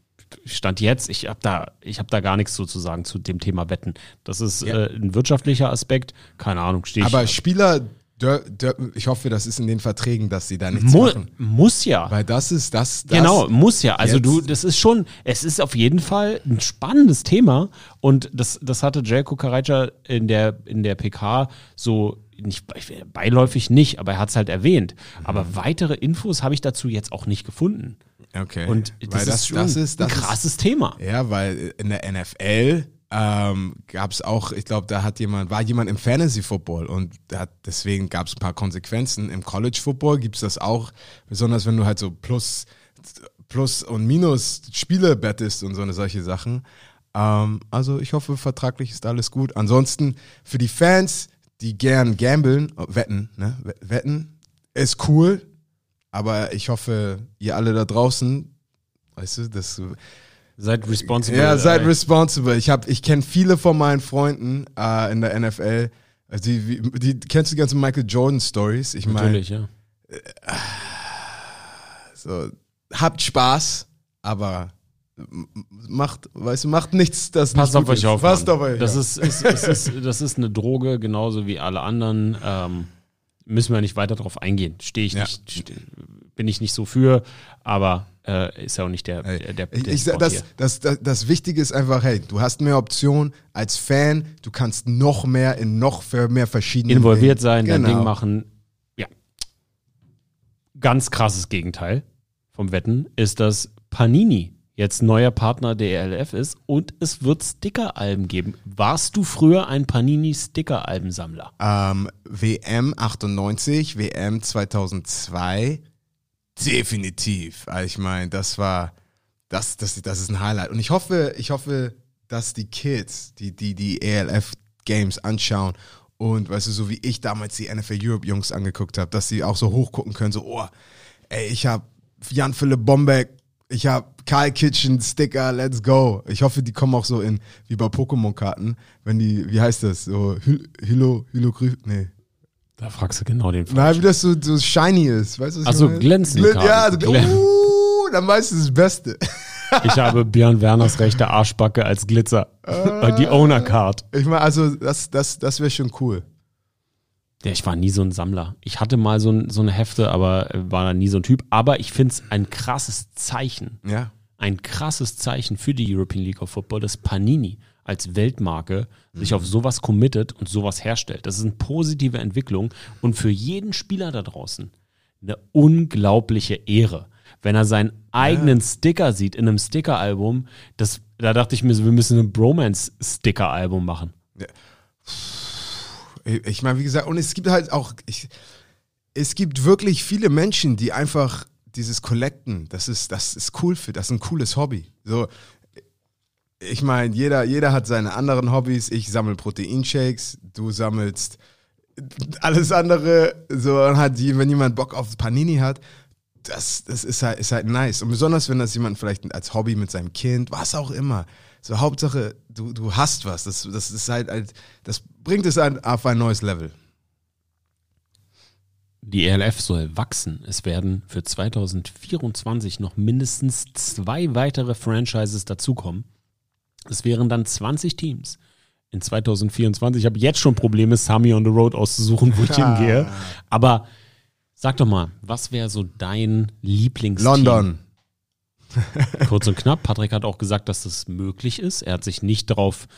Stand jetzt, ich habe da, ich habe da gar nichts so zu sagen zu dem Thema Wetten. Das ist Ja. äh, ein wirtschaftlicher Aspekt. Keine Ahnung, stehe ich. Aber Spieler, dür, dür, ich hoffe, das ist in den Verträgen, dass sie da nichts mu machen. muss ja. Weil das ist das. das Genau, muss ja. Also jetzt- du, das ist schon, es ist auf jeden Fall ein spannendes Thema und das, das hatte Jelko Karaja in der, in der PK so nicht bei- beiläufig nicht, aber er hat es halt erwähnt. Aber Mhm. weitere Infos habe ich dazu jetzt auch nicht gefunden. Okay. Und das, Weil ist schon das ist, das ein ist, krasses Thema. Ja, weil in der NFL ähm, gab es auch, ich glaube, da hat jemand, war jemand im Fantasy Football und hat, deswegen gab es ein paar Konsequenzen. Im College Football gibt es das auch, besonders wenn du halt so Plus, Plus und Minus Spiele bettest und so eine solche Sachen. Ähm, also ich hoffe, vertraglich ist alles gut. Ansonsten für die Fans, die gern gambeln, oh, wetten, ne? Wetten ist cool. Aber ich hoffe, ihr alle da draußen, weißt du, das Seid responsible. ja, seid äh, responsible. Ich hab, ich kenne viele von meinen Freunden äh, in der NFL. Also die, die kennst du die ganzen Michael Jordan Stories? Ich meine, Natürlich, ja. so, habt Spaß, aber macht, weißt du, macht nichts, das Passt nicht auf euch auf. Passt auf euch. Das, ja. ist, ist, ist, ist, das ist eine Droge, genauso wie alle anderen. Ähm, müssen wir nicht weiter drauf eingehen. Stehe ich Ja. nicht, bin ich nicht so für, aber äh, ist ja auch nicht der, der, der, der ich sag, das, das, das, das Wichtige ist einfach, hey, du hast mehr Optionen als Fan, du kannst noch mehr in noch mehr verschiedene Involviert sein, dein Genau. Ding machen. Ja. Ganz krasses Gegenteil vom Wetten ist, dass Panini jetzt neuer Partner der ELF ist und es wird Sticker-Alben geben. Warst du früher ein Panini-Sticker-Albensammler? Ähm, WM 98, WM 2002, definitiv. Also ich meine, das war, das, das, das ist ein Highlight. Und ich hoffe, ich hoffe, dass die Kids, die die, die ELF Games anschauen und, weißt du, so wie ich damals die NFL Europe Jungs angeguckt habe, dass sie auch so hochgucken können, so, oh, ey, ich habe Jan-Philipp Bombeck, ich habe Karl Kitchen Sticker, let's go. Ich hoffe, die kommen auch so in, wie bei Pokémon-Karten, wenn die, wie heißt das, so, Hilo, Hilo, nee. Da fragst du genau den Nein, wie das so, so shiny ist, weißt du? was Ach ich so, meine? glänzende Glän- Ja, also. Glän- uh, dann weißt du das Beste. Ich habe Björn Werners rechte Arschbacke als Glitzer. Die Owner-Card. Ich meine, also, das, das, das wäre schon cool. Ja, ich war nie so ein Sammler. Ich hatte mal so, ein, so eine Hefte, aber äh, war nie so ein Typ. Aber ich finde es ein krasses Zeichen. Ja. Ein krasses Zeichen für die European League of Football, dass Panini als Weltmarke sich auf sowas committet und sowas herstellt. Das ist eine positive Entwicklung und für jeden Spieler da draußen eine unglaubliche Ehre. Wenn er seinen eigenen Sticker sieht in einem Sticker-Album, das, da dachte ich mir wir müssen ein Bromance-Sticker-Album machen. Ich ich meine, wie gesagt, und es gibt halt auch, ich, es gibt wirklich viele Menschen, die einfach dieses Collecten, das ist, das ist cool für, das ist ein cooles Hobby. So, ich meine, jeder, jeder hat seine anderen Hobbys. Ich sammle Proteinshakes, du sammelst alles andere. So, hat wenn jemand Bock auf Panini hat, das, das ist, halt, ist halt nice. Und besonders, wenn das jemand vielleicht als Hobby mit seinem Kind, was auch immer. So, Hauptsache, du, du hast was. Das, das ist halt, halt das bringt es ein, auf ein neues Level. Die ELF soll wachsen. Es werden für 2024 noch mindestens zwei weitere Franchises dazukommen. Es wären dann 20 Teams. In 2024, ich habe jetzt schon Probleme, Sami on the Road auszusuchen, wo ich hingehe. Aber sag doch mal, was wäre so dein Lieblingsteam? London. Kurz und knapp. Patrick hat auch gesagt, dass das möglich ist. Er hat sich nicht darauf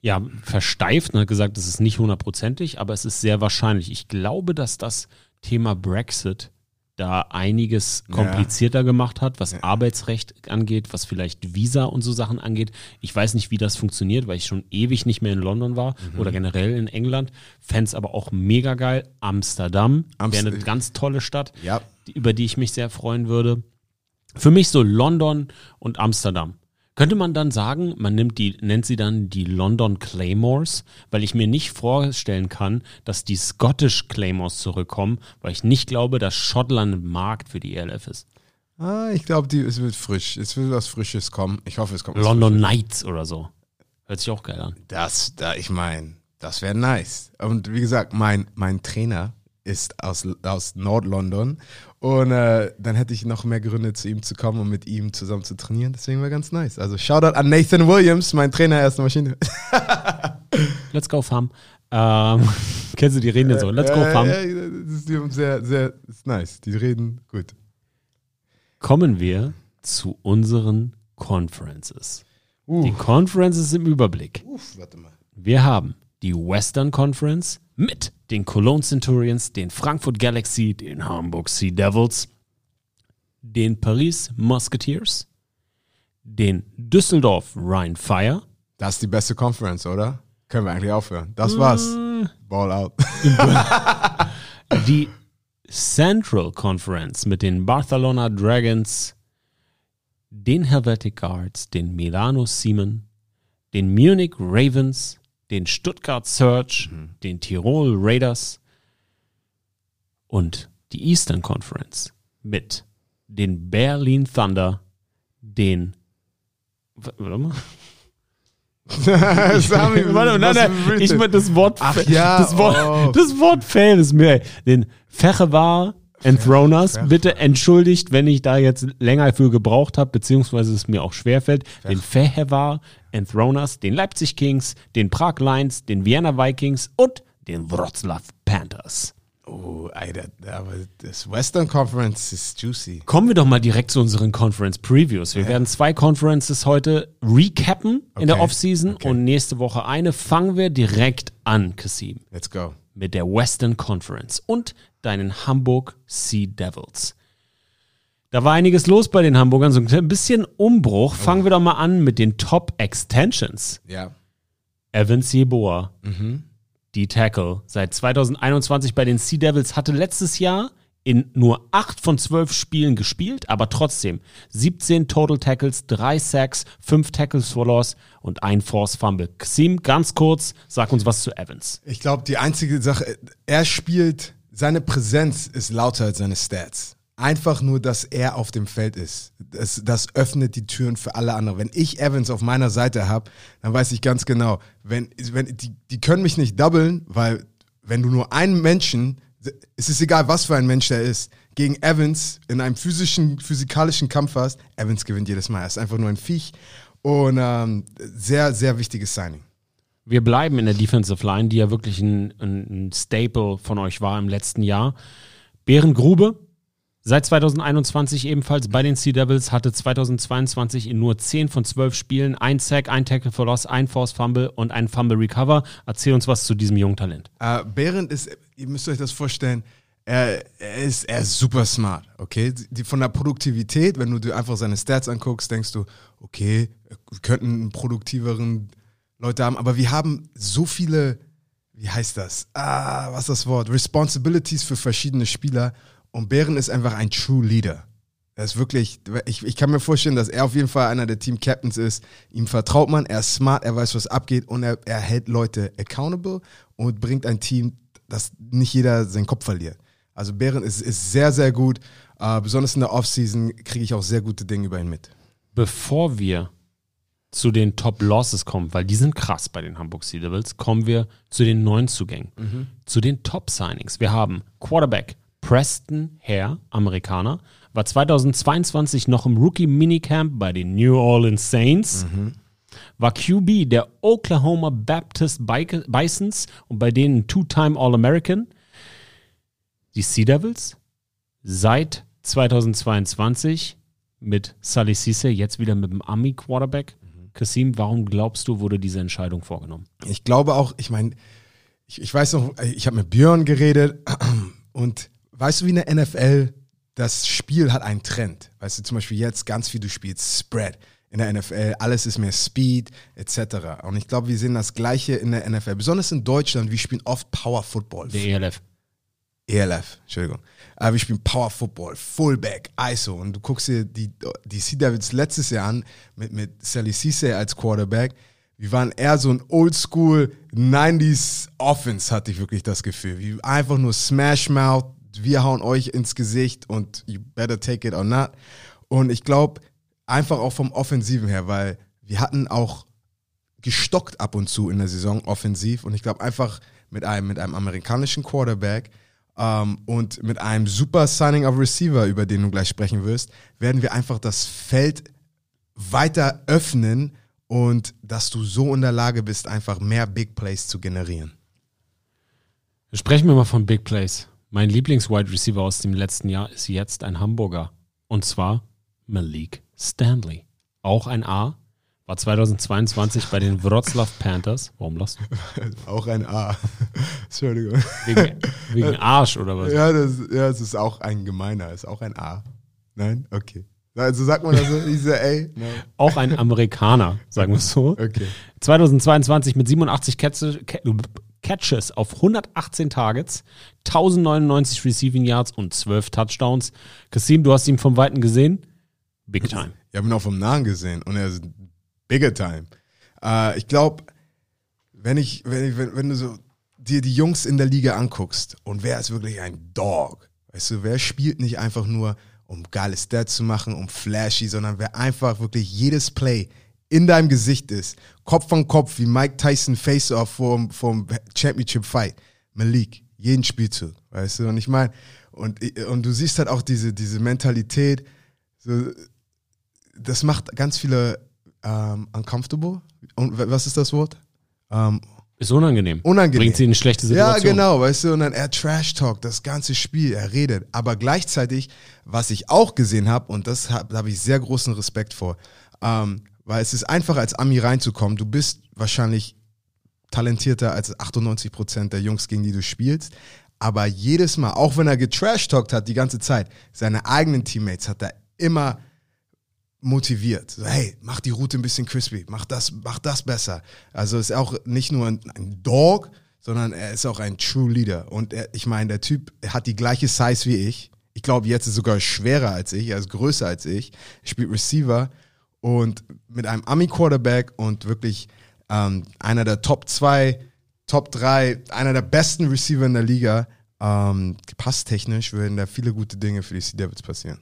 ja, versteift und hat gesagt, das ist nicht hundertprozentig, aber es ist sehr wahrscheinlich. Ich glaube, dass das Thema Brexit da einiges komplizierter gemacht hat, was Arbeitsrecht angeht, was vielleicht Visa und so Sachen angeht. Ich weiß nicht, wie das funktioniert, weil ich schon ewig nicht mehr in London war oder generell in England. Fände es aber auch mega geil. Amsterdam Amst- wäre eine ganz tolle Stadt, Ja. über die ich mich sehr freuen würde. Für mich so London und Amsterdam. Könnte man dann sagen, man nimmt die, nennt sie dann die London Claymores, weil ich mir nicht vorstellen kann, dass die Scottish Claymores zurückkommen, weil ich nicht glaube, dass Schottland ein Markt für die ELF ist. Ah, ich glaube, es wird frisch. Es wird was Frisches kommen. Ich hoffe, es kommt London Knights oder so. Hört sich auch geil an. Das, da, ich meine, das wäre nice. Und wie gesagt, mein, mein Trainer ist aus, aus Nord-London. Und äh, dann hätte ich noch mehr Gründe, zu ihm zu kommen und mit ihm zusammen zu trainieren. Deswegen wäre ganz nice. Also Shoutout an Nathan Williams, mein Trainer, erste Maschine. Let's go, Farm. Ähm, kennst du die reden jetzt so? Let's go, Farm. äh, das ist sehr, sehr ist nice. Die reden gut. Kommen wir zu unseren Conferences. Die Conferences im Überblick. Uff, warte mal. Wir haben die Western Conference mit den Cologne Centurions, den Frankfurt Galaxy, den Hamburg Sea Devils, den Paris Musketeers, den Düsseldorf Rhine Fire, Das ist die beste Conference, oder? Können wir eigentlich aufhören. Das war's. Ball out. die Central Conference mit den Barcelona Dragons, den Helvetic Guards, den Milano Siemen, den Munich Ravens, den Stuttgart Surge, den Tirol Raiders und die Eastern Conference mit den Berlin Thunder, den. Warte mal. Sami, Warte, nein, nein, ich meine, das Wort, Ach ja, das Wort, oh. das Wort Fail ist mir, den Fechevar Enthroners, bitte entschuldigt, wenn ich da jetzt länger für gebraucht habe, beziehungsweise es mir auch schwerfällt, den Fehevar Enthroners, den Leipzig Kings, den Prag Lions, den Vienna Vikings und den Wroclaw Panthers. Oh, Alter, aber das Western Conference ist juicy. Kommen wir doch mal direkt zu unseren Conference Previews. Wir werden zwei Conferences heute recappen in der Okay. Offseason Okay. und nächste Woche eine. Fangen wir direkt an, Kassim. Let's go. mit der Western Conference und deinen Hamburg Sea Devils. Da war einiges los bei den Hamburgern, so ein bisschen Umbruch. Fangen wir doch mal an mit den Top Extensions. Ja. Evans Jeboa, die Tackle, seit 2021 bei den Sea Devils, hatte letztes Jahr in nur 8 von 12 Spielen gespielt, aber trotzdem 17 Total Tackles, 3 Sacks, 5 Tackles for Loss und ein Force Fumble. Xim, ganz kurz, sag uns was zu Evans. Ich glaube, die einzige Sache, er spielt, seine Präsenz ist lauter als seine Stats. Einfach nur, dass er auf dem Feld ist. Das, das öffnet die Türen für alle anderen. Wenn ich Evans auf meiner Seite habe, dann weiß ich ganz genau, wenn, wenn die, die können mich nicht doublen, weil wenn du nur einen Menschen, es ist egal, was für ein Mensch der ist, gegen Evans in einem physischen, physikalischen Kampf hast, Evans gewinnt jedes Mal. Er ist einfach nur ein Viech. Und ähm, sehr, sehr wichtiges Signing. Wir bleiben in der Defensive Line, die ja wirklich ein, ein, Staple von euch war im letzten Jahr. Bären Grube, seit 2021 ebenfalls bei den Sea Devils, hatte 2022 in nur 10 von 12 Spielen ein Sack, ein Tackle for Loss, ein Force Fumble und ein Fumble Recover. Erzähl uns was zu diesem jungen Talent. Äh, Behrendt ist, ihr müsst euch das vorstellen, er, er, ist, er ist super smart, okay? Die, von der Produktivität, wenn du dir einfach seine Stats anguckst, denkst du, okay, wir könnten einen produktiveren Leute haben, aber wir haben so viele, wie heißt das? Ah, was ist das Wort? Responsibilities für verschiedene Spieler und Bären ist einfach ein True Leader. Er ist wirklich, ich, ich kann mir vorstellen, dass er auf jeden Fall einer der Team Captains ist. Ihm vertraut man, er ist smart, er weiß, was abgeht und er, er hält Leute accountable und bringt ein Team, dass nicht jeder seinen Kopf verliert. Also Bären ist, ist sehr, sehr gut. Äh, besonders in der Offseason kriege ich auch sehr gute Dinge über ihn mit. Bevor wir zu den Top Losses kommen, weil die sind krass bei den Hamburg Sea Devils, kommen wir zu den neuen Zugängen, zu den Top Signings. Wir haben Quarterback Preston Hare, Amerikaner, war 2022 noch im Rookie Minicamp bei den New Orleans Saints. War QB der Oklahoma Baptist Bi- Bisons und bei denen Two-Time All-American. Die Sea Devils seit 2022 mit Sully Cisse, jetzt wieder mit dem Ami-Quarterback. Kasim, warum glaubst du, wurde diese Entscheidung vorgenommen? Ich glaube auch, ich meine, ich, ich weiß noch, ich habe mit Björn geredet und weißt du, wie in der NFL, das Spiel hat einen Trend. Weißt du, zum Beispiel jetzt ganz viel, du spielst Spread in der NFL, alles ist mehr Speed etc. Und ich glaube, wir sehen das Gleiche in der NFL, besonders in Deutschland, wir spielen oft Power Football. Der ELF. ELF, Entschuldigung. Aber wir spielen Power Football, Fullback, ISO. Und du guckst dir die, die Sea Devils letztes Jahr an mit, mit Sally Cisse als Quarterback. Wir waren eher so ein Oldschool 90s Offense, hatte ich wirklich das Gefühl. Wir einfach nur Smash Mouth, wir hauen euch ins Gesicht und you better take it or not. Und ich glaube, einfach auch vom Offensiven her, weil wir hatten auch gestockt ab und zu in der Saison offensiv. Und ich glaube einfach mit einem, mit einem amerikanischen Quarterback ähm, und mit einem super Signing of Receiver, über den du gleich sprechen wirst, werden wir einfach das Feld weiter öffnen und dass du so in der Lage bist, einfach mehr Big Plays zu generieren. Sprechen wir mal von Big Plays. Mein Lieblings-Wide Receiver aus dem letzten Jahr ist jetzt ein Hamburger. Und zwar Malik Stanley. Auch ein A. War 2022 bei den Wroclaw Panthers. Warum lachst du? Auch ein A. Entschuldigung. Wegen, wegen Arsch oder was? Ja, das, ja, es ist auch ein gemeiner, ist auch ein A. Nein? Okay. Also sagt man das so, diese A? Nein. Auch ein Amerikaner, sagen wir es so. Okay. 2022 mit 87 Catches, Catches auf 118 Targets, 1099 Receiving Yards und 12 Touchdowns. Kasim, du hast ihn vom Weiten gesehen? Big time. Ich habe ihn auch vom Nahen gesehen und er ist bigger time. Äh, ich glaube, wenn ich, wenn ich, wenn, wenn du so dir die Jungs in der Liga anguckst und wer ist wirklich ein Dog, weißt du, wer spielt nicht einfach nur um geile Stats zu machen, um flashy, sondern wer einfach wirklich jedes Play in deinem Gesicht ist, Kopf an Kopf, wie Mike Tyson Face-Off vom, vom Championship Fight. Malik, jeden Spielzug, weißt du? Und ich meine, und, und du siehst halt auch diese, diese Mentalität, so, das macht ganz viele ähm, uncomfortable. Und was ist das Wort? Ähm, Ist unangenehm. Unangenehm. Bringt sie in eine schlechte ja, Situation. genau, weißt du, und dann er Trash Talk, das ganze Spiel, er redet. Aber gleichzeitig, was ich auch gesehen habe, und das habe hab ich sehr großen Respekt vor, ähm, weil es ist einfach als Ami reinzukommen. Du bist wahrscheinlich talentierter als 98 Prozent der Jungs, gegen die du spielst. Aber jedes Mal, auch wenn er getrash-talkt hat die ganze Zeit, seine eigenen Teammates hat er immer motiviert. So, hey, mach die Route ein bisschen crispy, mach das, mach das besser. Also ist auch nicht nur ein, ein Dog, sondern er ist auch ein True Leader. Und er, ich meine, der Typ hat die gleiche Size wie ich. Ich glaube, jetzt ist er sogar schwerer als ich, er ist größer als ich. Er spielt Receiver und mit einem Ami-Quarterback und wirklich ähm, einer der Top 2, Top 3, einer der besten Receiver in der Liga. Ähm, passtechnisch würden da viele gute Dinge für die Sea Devils passieren.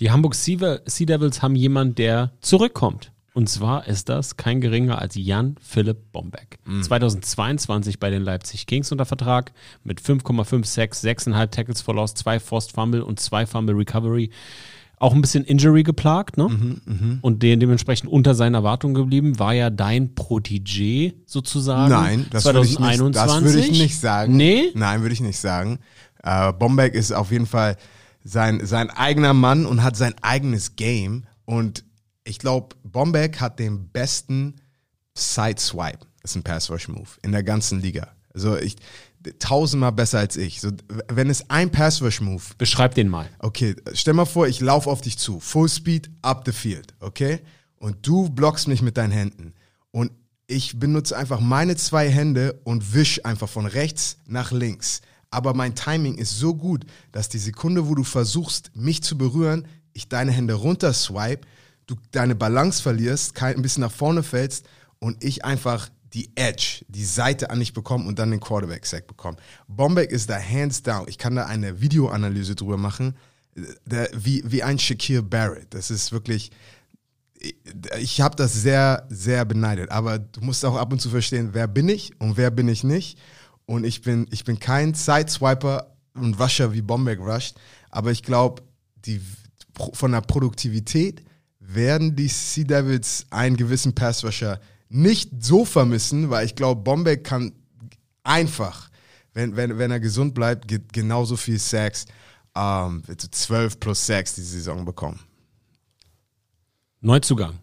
Die Hamburg Sea Sea Devils haben jemanden, der zurückkommt. Und zwar ist das kein geringer als Jan Philipp Bombeck. 2022 bei den Leipzig Kings unter Vertrag mit 5,5 Sacks, 6,5 Tackles for Loss, 2 Forced Fumble und 2 Fumble Recovery. Auch ein bisschen Injury geplagt, ne? Und den dementsprechend unter seinen Erwartungen geblieben. War ja dein Protégé sozusagen. Nein, das würde ich, nicht- 2021. das würde ich nicht sagen. Nee? Nein, würde ich nicht sagen. Äh, Bombeck ist auf jeden Fall sein, sein eigener Mann und hat sein eigenes Game. Und ich glaube, Bombeck hat den besten Side-Swipe. Das ist ein Pass-Rush-Move in der ganzen Liga. Also ich tausendmal besser als ich. So, wenn es ein Pass-Rush-Move Beschreib den mal. Okay, stell mal vor, ich laufe auf dich zu. Full Speed, up the field, okay? Und du blockst mich mit deinen Händen. Und ich benutze einfach meine zwei Hände und wisch einfach von rechts nach links. Aber mein Timing ist so gut, dass die Sekunde, wo du versuchst, mich zu berühren, ich deine Hände runter swipe, du deine Balance verlierst, ein bisschen nach vorne fällst und ich einfach die Edge, die Seite an dich bekomme und dann den Quarterback-Sack bekomme. Bombeck ist da hands down. Ich kann da eine Videoanalyse drüber machen, der, wie, wie ein Shakir Barrett. Das ist wirklich, ich, ich habe das sehr, sehr beneidet. Aber du musst auch ab und zu verstehen, wer bin ich und wer bin ich nicht. Und ich bin, ich bin kein Sideswiper und Rusher wie Bombeck rusht. Aber ich glaube, die von der Produktivität werden die Sea Devils einen gewissen Pass-Rusher nicht so vermissen, weil ich glaube, Bombeck kann einfach, wenn, wenn, wenn er gesund bleibt, ge genauso viel Sacks, ähm, wird so 12 plus Sacks die Saison bekommen. Neuzugang.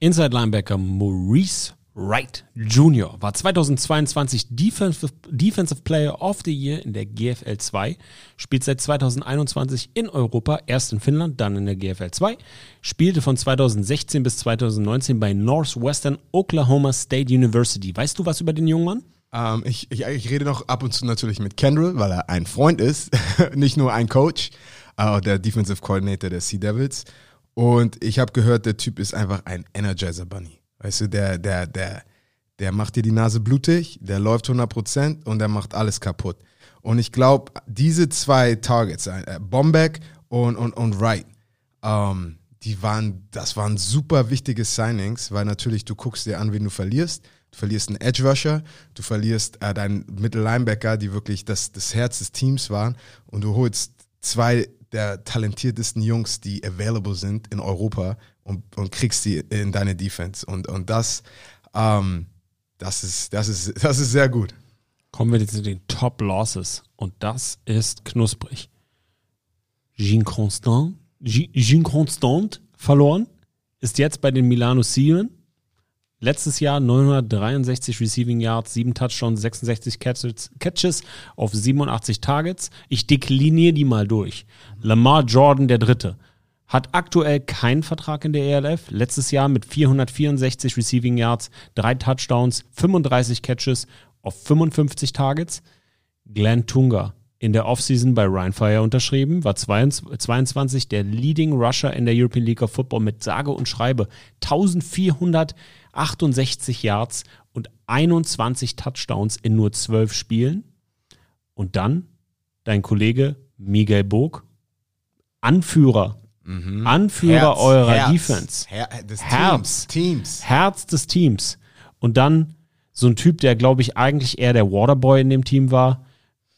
Inside Linebacker Maurice Wright Jr. war 2022 Defensive, Defensive Player of the Year in der GFL 2, spielt seit 2021 in Europa, erst in Finnland, dann in der GFL 2, spielte von 2016 bis 2019 bei Northwestern Oklahoma State University. Weißt du was über den jungen Mann? Ähm, ich, ich, ich rede noch ab und zu natürlich mit Kendall, weil er ein Freund ist, nicht nur ein Coach, äh, der Defensive Coordinator der Sea Devils. Und ich habe gehört, der Typ ist einfach ein Energizer Bunny. Weißt du, der, der, der, der macht dir die Nase blutig, der läuft 100% und der macht alles kaputt. Und ich glaube, diese zwei Targets, äh, Bombeck und, und, und Wright, ähm, die waren, das waren super wichtige Signings, weil natürlich du guckst dir an, wen du verlierst. Du verlierst einen Edge Rusher, du verlierst äh, deinen Mittellinebacker, die wirklich das, das Herz des Teams waren, und du holst zwei der talentiertesten Jungs, die available sind in Europa und, und kriegst die in deine Defense. Und, und das, ähm, das, ist, das, ist, das ist sehr gut. Kommen wir jetzt zu den Top Losses. Und das ist knusprig. Jean Constant, Jean Constant verloren, ist jetzt bei den Milano Siren. Letztes Jahr 963 Receiving Yards, 7 Touchdowns, 66 Catches, Catches auf 87 Targets. Ich dekliniere die mal durch. Lamar Jordan, der Dritte, hat aktuell keinen Vertrag in der ELF. Letztes Jahr mit 464 Receiving Yards, 3 Touchdowns, 35 Catches auf 55 Targets. Glenn Tunga in der Offseason bei Ryan Fire unterschrieben, war 22 der Leading Rusher in der European League of Football mit sage und schreibe 1468 Yards und 21 Touchdowns in nur 12 Spielen. Und dann dein Kollege Miguel Bog, Anführer Anführer Herz, eurer Herz, Defense. Her des Herz. Teams. Teams. Herz des Teams. Und dann so ein Typ, der, glaube ich, eigentlich eher der Waterboy in dem Team war.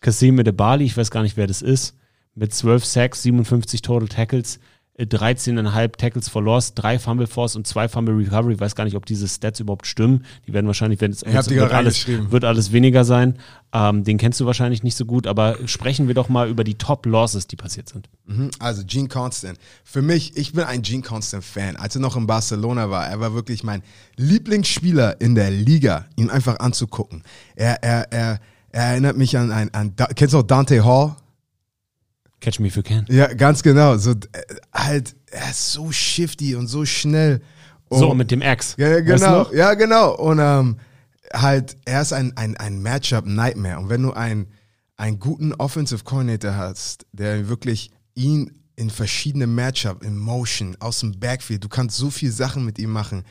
Kasim Bali, ich weiß gar nicht, wer das ist. Mit 12 Sacks, 57 Total Tackles, 13,5 Tackles for Loss, 3 Fumble Force und 2 Fumble Recovery. Ich weiß gar nicht, ob diese Stats überhaupt stimmen. Die werden wahrscheinlich, wenn es wird, alles, wird alles weniger sein. Ähm, den kennst du wahrscheinlich nicht so gut, aber sprechen wir doch mal über die Top-Losses, die passiert sind. Mhm, Also Gene Constant. Für mich, ich bin ein Gene Constant-Fan. Als er noch in Barcelona war, er war wirklich mein Lieblingsspieler in der Liga, ihn einfach anzugucken. Er, er, er, er erinnert mich an, an, an kennst du auch Dante Hall? Catch me if you can. Ja, ganz genau. So, äh, halt, er ist so shifty und so schnell. So, Und- mit dem X. Ja, genau. Ja, genau. Und ähm, halt, er ist ein, ein, ein Matchup-Nightmare. Und wenn du einen, einen guten Offensive Coordinator hast, der wirklich ihn in verschiedene Matchup, in Motion, aus dem Backfield, du kannst so viele Sachen mit ihm machen.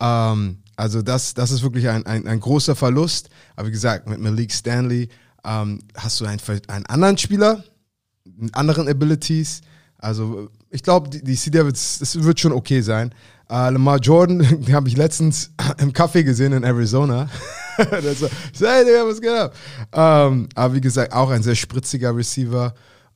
Ähm, also das, das ist wirklich ein, ein, ein großer Verlust. Aber wie gesagt, mit Malik Stanley ähm, hast du einen, einen anderen Spieler, anderen Abilities. Also ich glaube, die, die Devils, das wird schon okay sein. Äh, Lamar Jordan, den habe ich letztens im Café gesehen in Arizona. das war, hey Digga, was geht ab? Ähm, aber wie gesagt, auch ein sehr spritziger Receiver.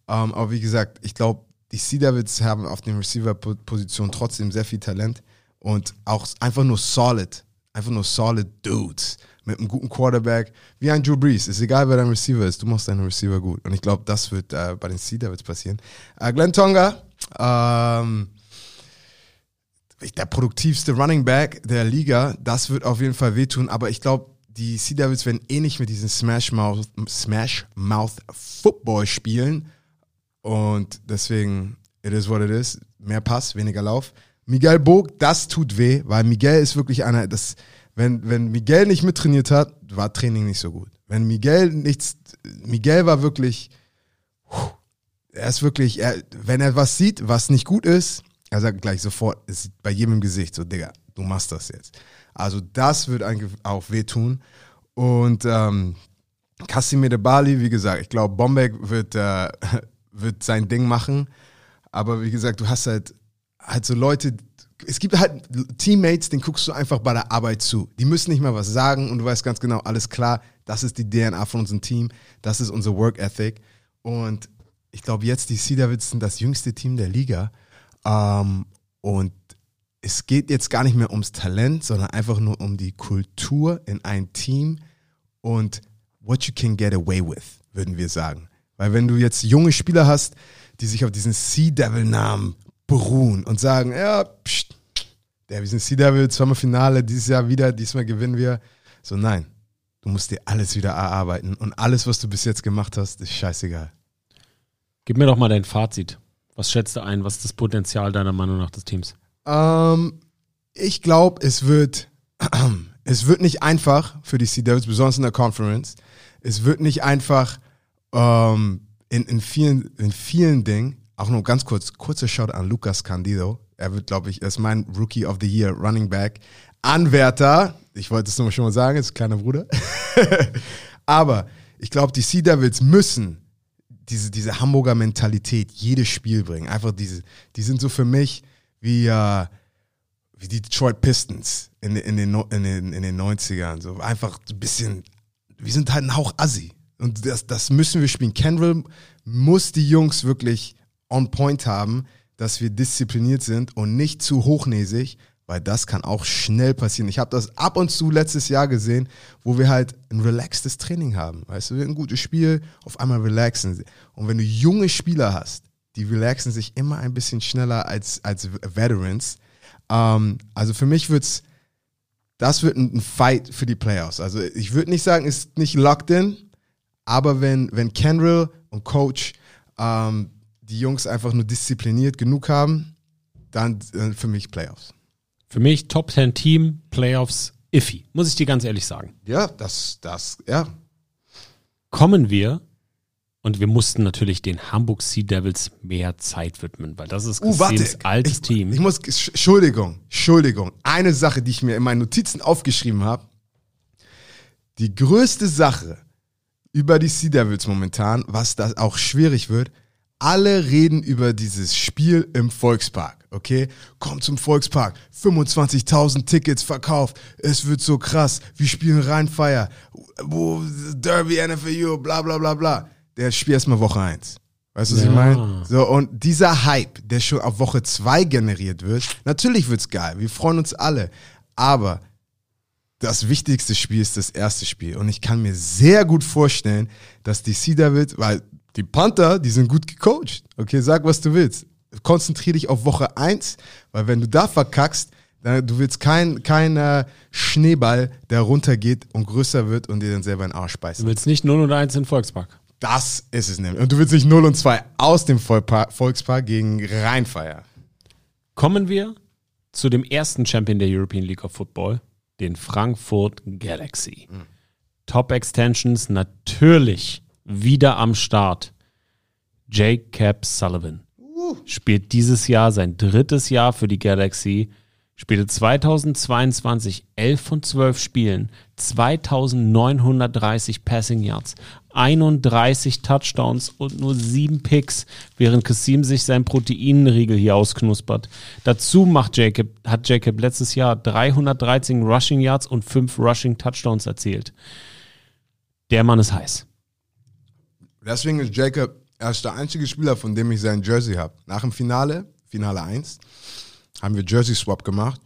Ähm, aber wie gesagt, ich glaube, die Sea Devils haben auf den Receiver-Position trotzdem sehr viel Talent und auch einfach nur solid. Einfach nur solid Dudes mit einem guten Quarterback, wie ein Drew Brees. Ist egal, wer dein Receiver ist, du machst deinen Receiver gut. Und ich glaube, das wird äh, bei den Sea Devils passieren. Äh, Glenn Tonga, ähm, der produktivste Running Back der Liga, das wird auf jeden Fall wehtun, aber ich glaube, die Sea Devils werden eh nicht mit diesem Smash Mouth, Smash Mouth Football spielen. Und deswegen, it is what it is. Mehr Pass, weniger Lauf. Miguel Bog, das tut weh, weil Miguel ist wirklich einer, das, wenn, wenn Miguel nicht mittrainiert hat, war Training nicht so gut. Wenn Miguel nichts, Miguel war wirklich, er ist wirklich, er, wenn er was sieht, was nicht gut ist, er sagt gleich sofort, ist bei jedem im Gesicht, so, Digga, du machst das jetzt. Also das wird auch wehtun. Und ähm, de Bali, wie gesagt, ich glaube, Bombeck wird, äh, wird sein Ding machen. Aber wie gesagt, du hast halt, halt so Leute, es gibt halt Teammates, denen guckst du einfach bei der Arbeit zu. Die müssen nicht mal was sagen und du weißt ganz genau, alles klar, das ist die DNA von unserem Team, das ist unser Work Ethic. Und ich glaube, jetzt die Sea Devils sind das jüngste Team der Liga. Ähm, und es geht jetzt gar nicht mehr ums Talent, sondern einfach nur um die Kultur in ein Team und what you can get away with, würden wir sagen. Weil wenn du jetzt junge Spieler hast, die sich auf diesen Sea Devil-Namen beruhen und sagen, ja, pst, der, wir sind Sea Devil, zweimal Finale, dieses Jahr wieder, diesmal gewinnen wir. So, nein, du musst dir alles wieder erarbeiten und alles, was du bis jetzt gemacht hast, ist scheißegal. Gib mir doch mal dein Fazit. Was schätzt du ein? Was ist das Potenzial deiner Meinung nach des Teams? Ähm, ich glaube, es wird, es wird nicht einfach für die Sea Devils, besonders in der Conference. Es wird nicht einfach ähm, in, in, vielen, in vielen Dingen. Auch nur ganz kurz, kurzer Shout an Lucas Candido. Er wird, glaube ich, ist mein Rookie of the Year Running Back. Anwärter, ich wollte es nur schon mal sagen, ist ein kleiner Bruder. Aber ich glaube, die Sea Devils müssen diese, diese Hamburger Mentalität jedes Spiel bringen. Einfach diese, die sind so für mich wie, äh, wie die Detroit Pistons in, in, den, in, den, in den 90ern. So einfach ein bisschen, wir sind halt ein Hauch Assi. Und das, das müssen wir spielen. Kendrill muss die Jungs wirklich on point haben, dass wir diszipliniert sind und nicht zu hochnäsig, weil das kann auch schnell passieren. Ich habe das ab und zu letztes Jahr gesehen, wo wir halt ein relaxtes Training haben. Weißt du, ein gutes Spiel, auf einmal relaxen. Und wenn du junge Spieler hast, die relaxen sich immer ein bisschen schneller als, als Veterans. Ähm, also für mich wird's, das wird ein Fight für die Playoffs. Also ich würde nicht sagen, ist nicht locked in, aber wenn, wenn Kendrill und Coach ähm, die Jungs einfach nur diszipliniert genug haben, dann äh, für mich Playoffs. Für mich Top 10 Team, Playoffs, iffy. Muss ich dir ganz ehrlich sagen. Ja, das, das, ja. Kommen wir, und wir mussten natürlich den Hamburg Sea Devils mehr Zeit widmen, weil das ist Uh, warte. Kasims altes ich, Team. Ich muss, Entschuldigung, Entschuldigung. Eine Sache, die ich mir in meinen Notizen aufgeschrieben habe. Die größte Sache über die Sea Devils momentan, was das auch schwierig wird, Alle reden über dieses Spiel im Volkspark, okay? Kommt zum Volkspark, 25.000 Tickets verkauft, es wird so krass, wir spielen Rheinfeier, Derby, NFLU, bla bla bla bla. Der Spiel erstmal Woche 1. Weißt du, was Ja. ich meine? So, und dieser Hype, der schon auf Woche 2 generiert wird, natürlich wird's geil, wir freuen uns alle, aber das wichtigste Spiel ist das erste Spiel. Und ich kann mir sehr gut vorstellen, dass die Sea Devils, weil die Panther, die sind gut gecoacht. Okay, sag, was du willst. Konzentrier dich auf Woche 1, weil wenn du da verkackst, dann, du willst kein, kein äh, Schneeball, der runtergeht und größer wird und dir dann selber in den Arsch Du beißt. willst nicht 0 und 1 in Volkspark. Das ist es nämlich. Und du willst nicht 0 und 2 aus dem Vollpa- Volkspark gegen Rheinfeier. Kommen wir zu dem ersten Champion der European League of Football, den Frankfurt Galaxy. Top Extensions natürlich wieder am Start. Jacob Sullivan spielt dieses Jahr sein drittes Jahr für die Galaxy, spielte 2022 11 von 12 Spielen, 2930 Passing Yards, 31 Touchdowns und nur 7 Picks, während Kasim sich sein Proteinriegel hier ausknuspert. Dazu macht Jacob, hat Jacob letztes Jahr 313 Rushing Yards und 5 Rushing Touchdowns erzielt. Der Mann ist heiß. Deswegen ist Jacob erst der einzige Spieler, von dem ich sein Jersey habe. Nach dem Finale, Finale 1, haben wir Jersey Swap gemacht.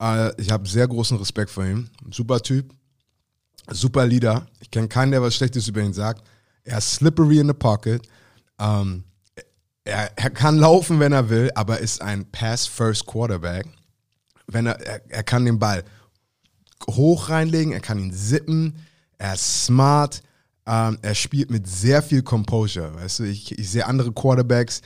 Äh, ich habe sehr großen Respekt vor ihm. Super Typ, super Leader. Ich kenne keinen, der was Schlechtes über ihn sagt. Er ist slippery in the pocket. Ähm, er, er kann laufen, wenn er will, aber ist ein Pass-First Quarterback. Wenn er, er, er kann den Ball hoch reinlegen, er kann ihn sippen, er ist smart, ähm, er spielt mit sehr viel Composure. Weißt du, ich, ich sehe andere Quarterbacks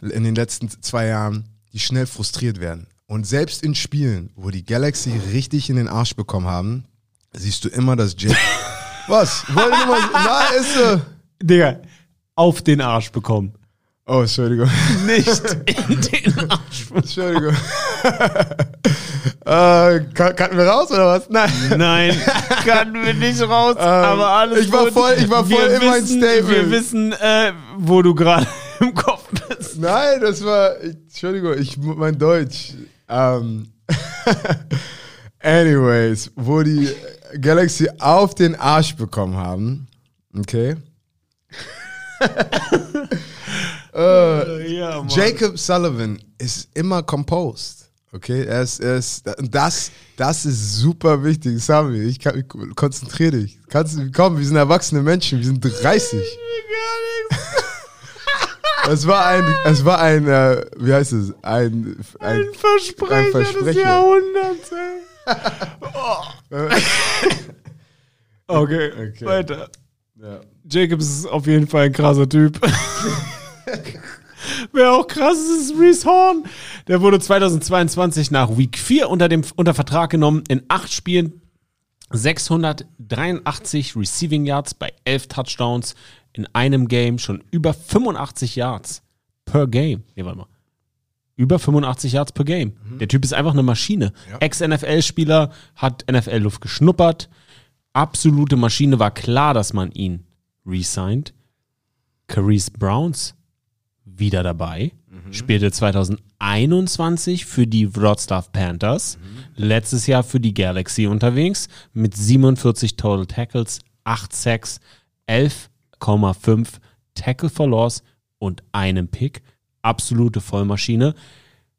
in den letzten zwei Jahren, die schnell frustriert werden. Und selbst in Spielen, wo die Galaxy richtig in den Arsch bekommen haben, siehst du immer, dass Jake. Was? Wollte nur mal. Na, ist so. Digga, auf den Arsch bekommen. Oh, Entschuldigung. Nicht in den Arsch. Entschuldigung. äh, kann- kannten wir raus oder was? Nein. Nein, kann wir nicht raus, aber alles Ähm, ich war gut. voll- ich war voll wir in mein wissen, Statement. Wir wissen, äh, wo du gerade im Kopf bist. Nein, das war. ich- Entschuldigung, ich mein Deutsch. Ähm, anyways, wo die Galaxy auf den Arsch bekommen haben. Okay. Ja, Mann. Jacob Sullivan ist immer composed. Okay, er ist, er ist, das, das ist super wichtig. Sami, ich kann, konzentriere dich. Kannst, komm, wir sind erwachsene Menschen, wir sind 30. Es war ein, es war ein, äh, wie heißt es, ein, ein, Ein Versprecher, Ein des Versprecher. Jahrhunderts, ey. oh. okay, Okay. weiter. ja. Jacobs ist auf jeden Fall ein krasser Typ. Wer auch krass ist, ist Reese Horn. Der wurde 2022 nach Week 4 unter, dem, unter Vertrag genommen. In acht Spielen 683 Receiving Yards bei 11 Touchdowns. In einem Game schon über 85 Yards per Game. Nee, warte mal. Über 85 Yards per Game. Der Typ ist einfach eine Maschine. Ex-NFL-Spieler, hat NFL-Luft geschnuppert. Absolute Maschine. War klar, dass man ihn resigned. Carice Browns wieder dabei. Spielte 2021 für die Wroclaw Panthers. Letztes Jahr für die Galaxy unterwegs. Mit 47 Total Tackles, 8 Sacks, 11,5 Tackle for Loss und einem Pick. Absolute Vollmaschine.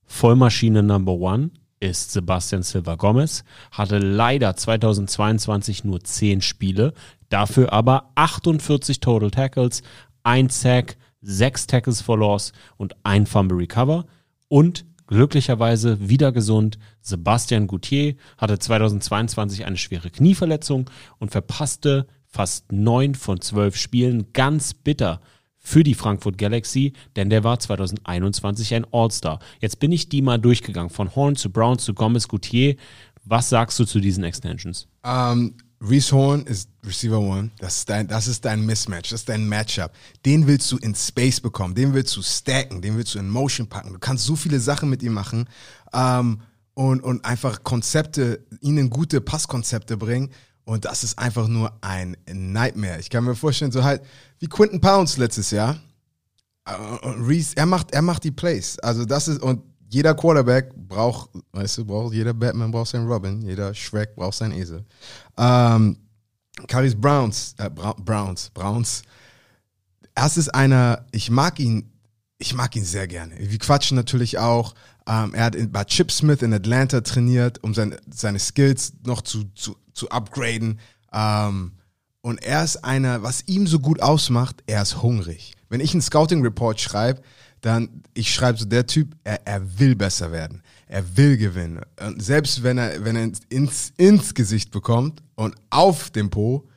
Vollmaschine Number One ist Sebastian Silva Gomez, hatte leider 2022 nur 10 Spiele, dafür aber 48 Total Tackles, ein Sack, 6 Tackles for Loss und ein Fumble Recover und glücklicherweise wieder gesund. Sebastian Goutier hatte 2022 eine schwere Knieverletzung und verpasste fast 9 von 12 Spielen ganz bitter für die Frankfurt Galaxy, denn der war 2021 ein All-Star. Jetzt bin ich die mal durchgegangen, von Horn zu Brown zu Gomez Goutier. Was sagst du zu diesen Extensions? Ähm, Reese Horn ist Receiver One. Das ist, dein, das ist dein Mismatch, das ist dein Matchup. Den willst du in Space bekommen, den willst du stacken, den willst du in Motion packen. Du kannst so viele Sachen mit ihm machen ähm, und, und einfach Konzepte, ihnen gute Passkonzepte bringen. Und das ist einfach nur ein Nightmare. Ich kann mir vorstellen, so halt wie Quinton Pounds letztes Jahr. Äh, Reese, er macht, er macht die Plays. Also das ist, und jeder Quarterback braucht, weißt du, braucht, jeder Batman braucht seinen Robin, jeder Shrek braucht seinen Esel. Ähm, Caris Browns, äh, Browns, Browns, erst ist einer, ich mag ihn, ich mag ihn sehr gerne. Wir quatschen natürlich auch. Ähm, er hat in, bei Chip Smith in Atlanta trainiert, um sein, seine Skills noch zu, zu, zu upgraden. Ähm, und er ist einer, was ihm so gut ausmacht, er ist hungrig. Wenn ich einen Scouting Report schreibe, dann, ich schreibe so, der Typ, er, er will besser werden. Er will gewinnen. Und selbst wenn er, wenn er ins, ins Gesicht bekommt und auf dem Po,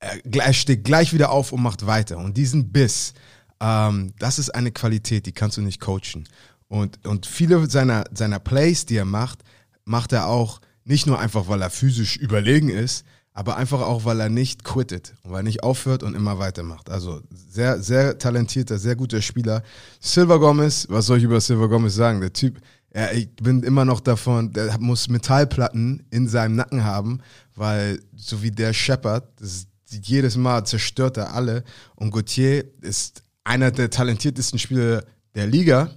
er, er steht gleich wieder auf und macht weiter. Und diesen Biss, ähm, das ist eine Qualität, die kannst du nicht coachen. Und, und viele seiner, seiner Plays, die er macht, macht er auch nicht nur einfach, weil er physisch überlegen ist, aber einfach auch, weil er nicht quittet und weil er nicht aufhört und immer weitermacht. Also sehr, sehr talentierter, sehr guter Spieler. Silver Gomez, was soll ich über Silver Gomez sagen? Der Typ, ja, ich bin immer noch davon, der muss Metallplatten in seinem Nacken haben, weil so wie der ist, jedes Mal zerstört er alle. Und Gauthier ist einer der talentiertesten Spieler der Liga.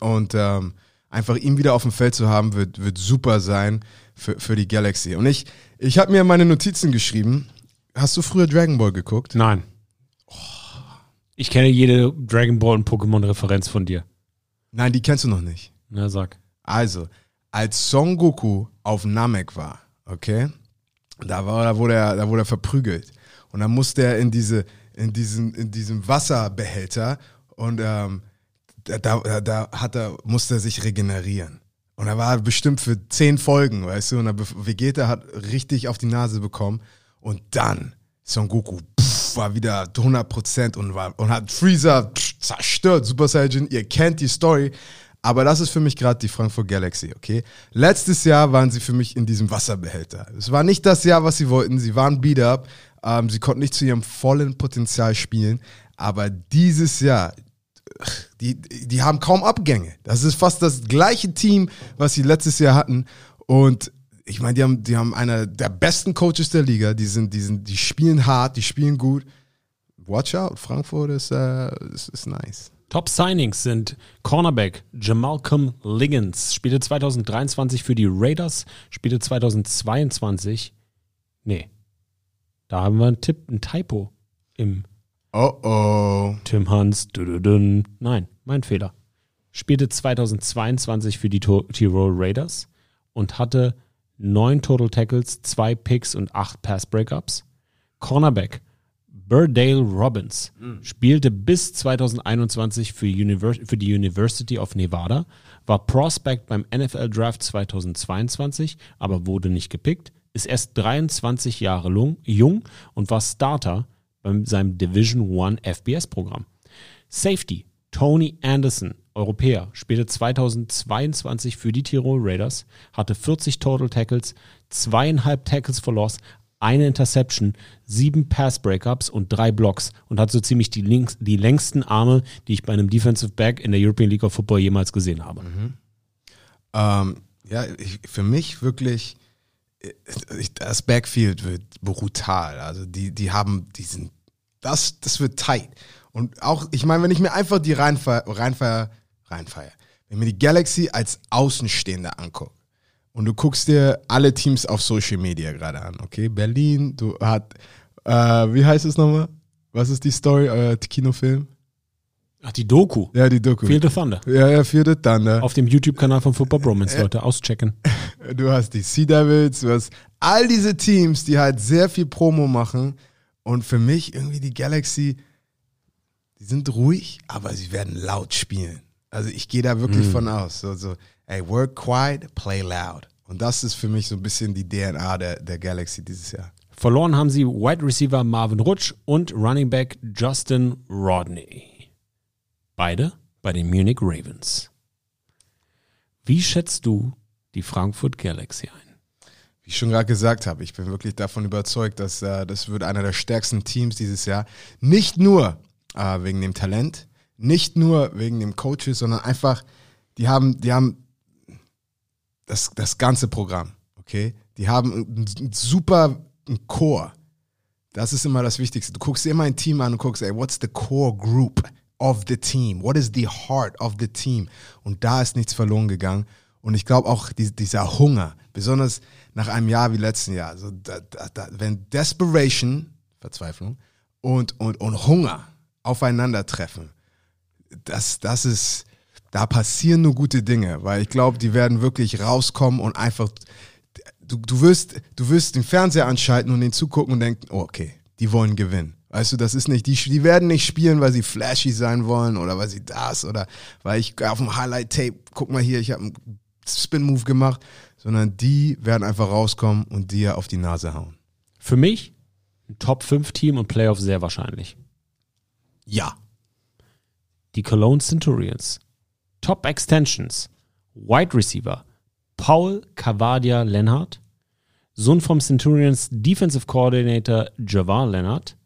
Und ähm, einfach ihn wieder auf dem Feld zu haben, wird, wird super sein für, für die Galaxy. Und ich, ich habe mir meine Notizen geschrieben. Hast du früher Dragon Ball geguckt? Nein. Ich kenne jede Dragon Ball und Pokémon-Referenz von dir. Nein, die kennst du noch nicht. Na, sag. Also, als Son Goku auf Namek war, okay, da, war, da, wurde er, da wurde er verprügelt. Und dann musste er in, diese, in, diesen, in diesem Wasserbehälter und ähm, da, da, da hat er, musste er sich regenerieren. Und er war bestimmt für zehn Folgen, weißt du, und Vegeta hat richtig auf die Nase bekommen. Und dann, Son Goku pff, war wieder 100% und, war, und hat Freezer pff, zerstört, Super Saiyan. Ihr kennt die Story. Aber das ist für mich gerade die Frankfurt Galaxy, okay? Letztes Jahr waren sie für mich in diesem Wasserbehälter. Es war nicht das Jahr, was sie wollten. Sie waren beat up. Ähm, sie konnten nicht zu ihrem vollen Potenzial spielen. Aber dieses Jahr, die, die haben kaum Abgänge. Das ist fast das gleiche Team, was sie letztes Jahr hatten. Und ich meine, die haben, die haben einer der besten Coaches der Liga. Die, sind, die, sind, die spielen hart, die spielen gut. Watch out, Frankfurt ist, äh, ist, ist nice. Top Signings sind Cornerback Jamalcolm Liggins, spielte 2023 für die Raiders, spielte 2022. Nee, da haben wir einen Tipp, ein Typo im Oh oh. Tim Hans. Dududun. Nein, mein Fehler. Spielte 2022 für die Tirol Raiders und hatte neun Total Tackles, zwei Picks und acht Pass Breakups. Cornerback Burdale Robbins spielte bis 2021 für, Univers für die University of Nevada, war Prospect beim NFL Draft 2022, aber wurde nicht gepickt, ist erst 23 Jahre jung und war Starter bei seinem Division One FBS-Programm. Safety Tony Anderson, Europäer, spielte 2022 für die Tirol Raiders, hatte 40 Total Tackles, zweieinhalb Tackles for Loss, eine Interception, sieben Pass Breakups und drei Blocks und hat so ziemlich die, links, die längsten Arme, die ich bei einem Defensive Back in der European League of Football jemals gesehen habe. Mhm. Ähm, ja, ich, für mich wirklich, ich, das Backfield wird brutal. Also die, die haben diesen, das, das wird tight. Und auch, ich meine, wenn ich mir einfach die reinfeier, reinfeier, reinfeier, wenn mir die Galaxy als Außenstehender angucke, und du guckst dir alle Teams auf Social Media gerade an, okay? Berlin, du hat, äh, wie heißt es nochmal? Was ist die Story, euer Kinofilm? Ach, die Doku. Ja, die Doku. Feel the Thunder. Ja, ja, Feel the Thunder. Auf dem YouTube-Kanal von Football Bromance, Leute, auschecken. Du hast die Sea Devils, du hast all diese Teams, die halt sehr viel Promo machen. Und für mich irgendwie die Galaxy, die sind ruhig, aber sie werden laut spielen. Also ich gehe da wirklich Mhm. von aus. So, so, ey, work quiet, play loud. Und das ist für mich so ein bisschen die DNA der, der Galaxy dieses Jahr. Verloren haben sie Wide Receiver Marvin Rutsch und Running Back Justin Rodney. Beide bei den Munich Ravens. Wie schätzt du die Frankfurt Galaxy ein? Wie ich schon gerade gesagt habe, ich bin wirklich davon überzeugt, dass äh, das wird einer der stärksten Teams dieses Jahr. Nicht nur äh, wegen dem Talent, nicht nur wegen dem Coaches, sondern einfach, die haben, die haben das, das ganze Programm, okay? Die haben einen, super einen Core. Das ist immer das Wichtigste. Du guckst dir immer ein Team an und guckst, ey, what's the core group of the team? What is the heart of the team? Und da ist nichts verloren gegangen. Und ich glaube auch die, dieser Hunger, besonders nach einem Jahr wie letzten Jahr, also da, da, da, wenn Desperation, Verzweiflung und, und, und Hunger aufeinandertreffen, das, das ist, da passieren nur gute Dinge, weil ich glaube, die werden wirklich rauskommen und einfach, du, du, wirst, du wirst den Fernseher anschalten und den zugucken und denken, oh, okay, die wollen gewinnen. Weißt du, das ist nicht, die, die werden nicht spielen, weil sie flashy sein wollen oder weil sie das oder weil ich auf dem Highlight-Tape, guck mal hier, ich habe einen Spin-Move gemacht, sondern die werden einfach rauskommen und dir auf die Nase hauen. Für mich ein Top-5-Team und Playoff sehr wahrscheinlich. Ja. Die Cologne Centurions. Top Extensions. Wide Receiver. Paul Cavadia Leonard. Sohn vom Centurions Defensive Coordinator Javar Leonard.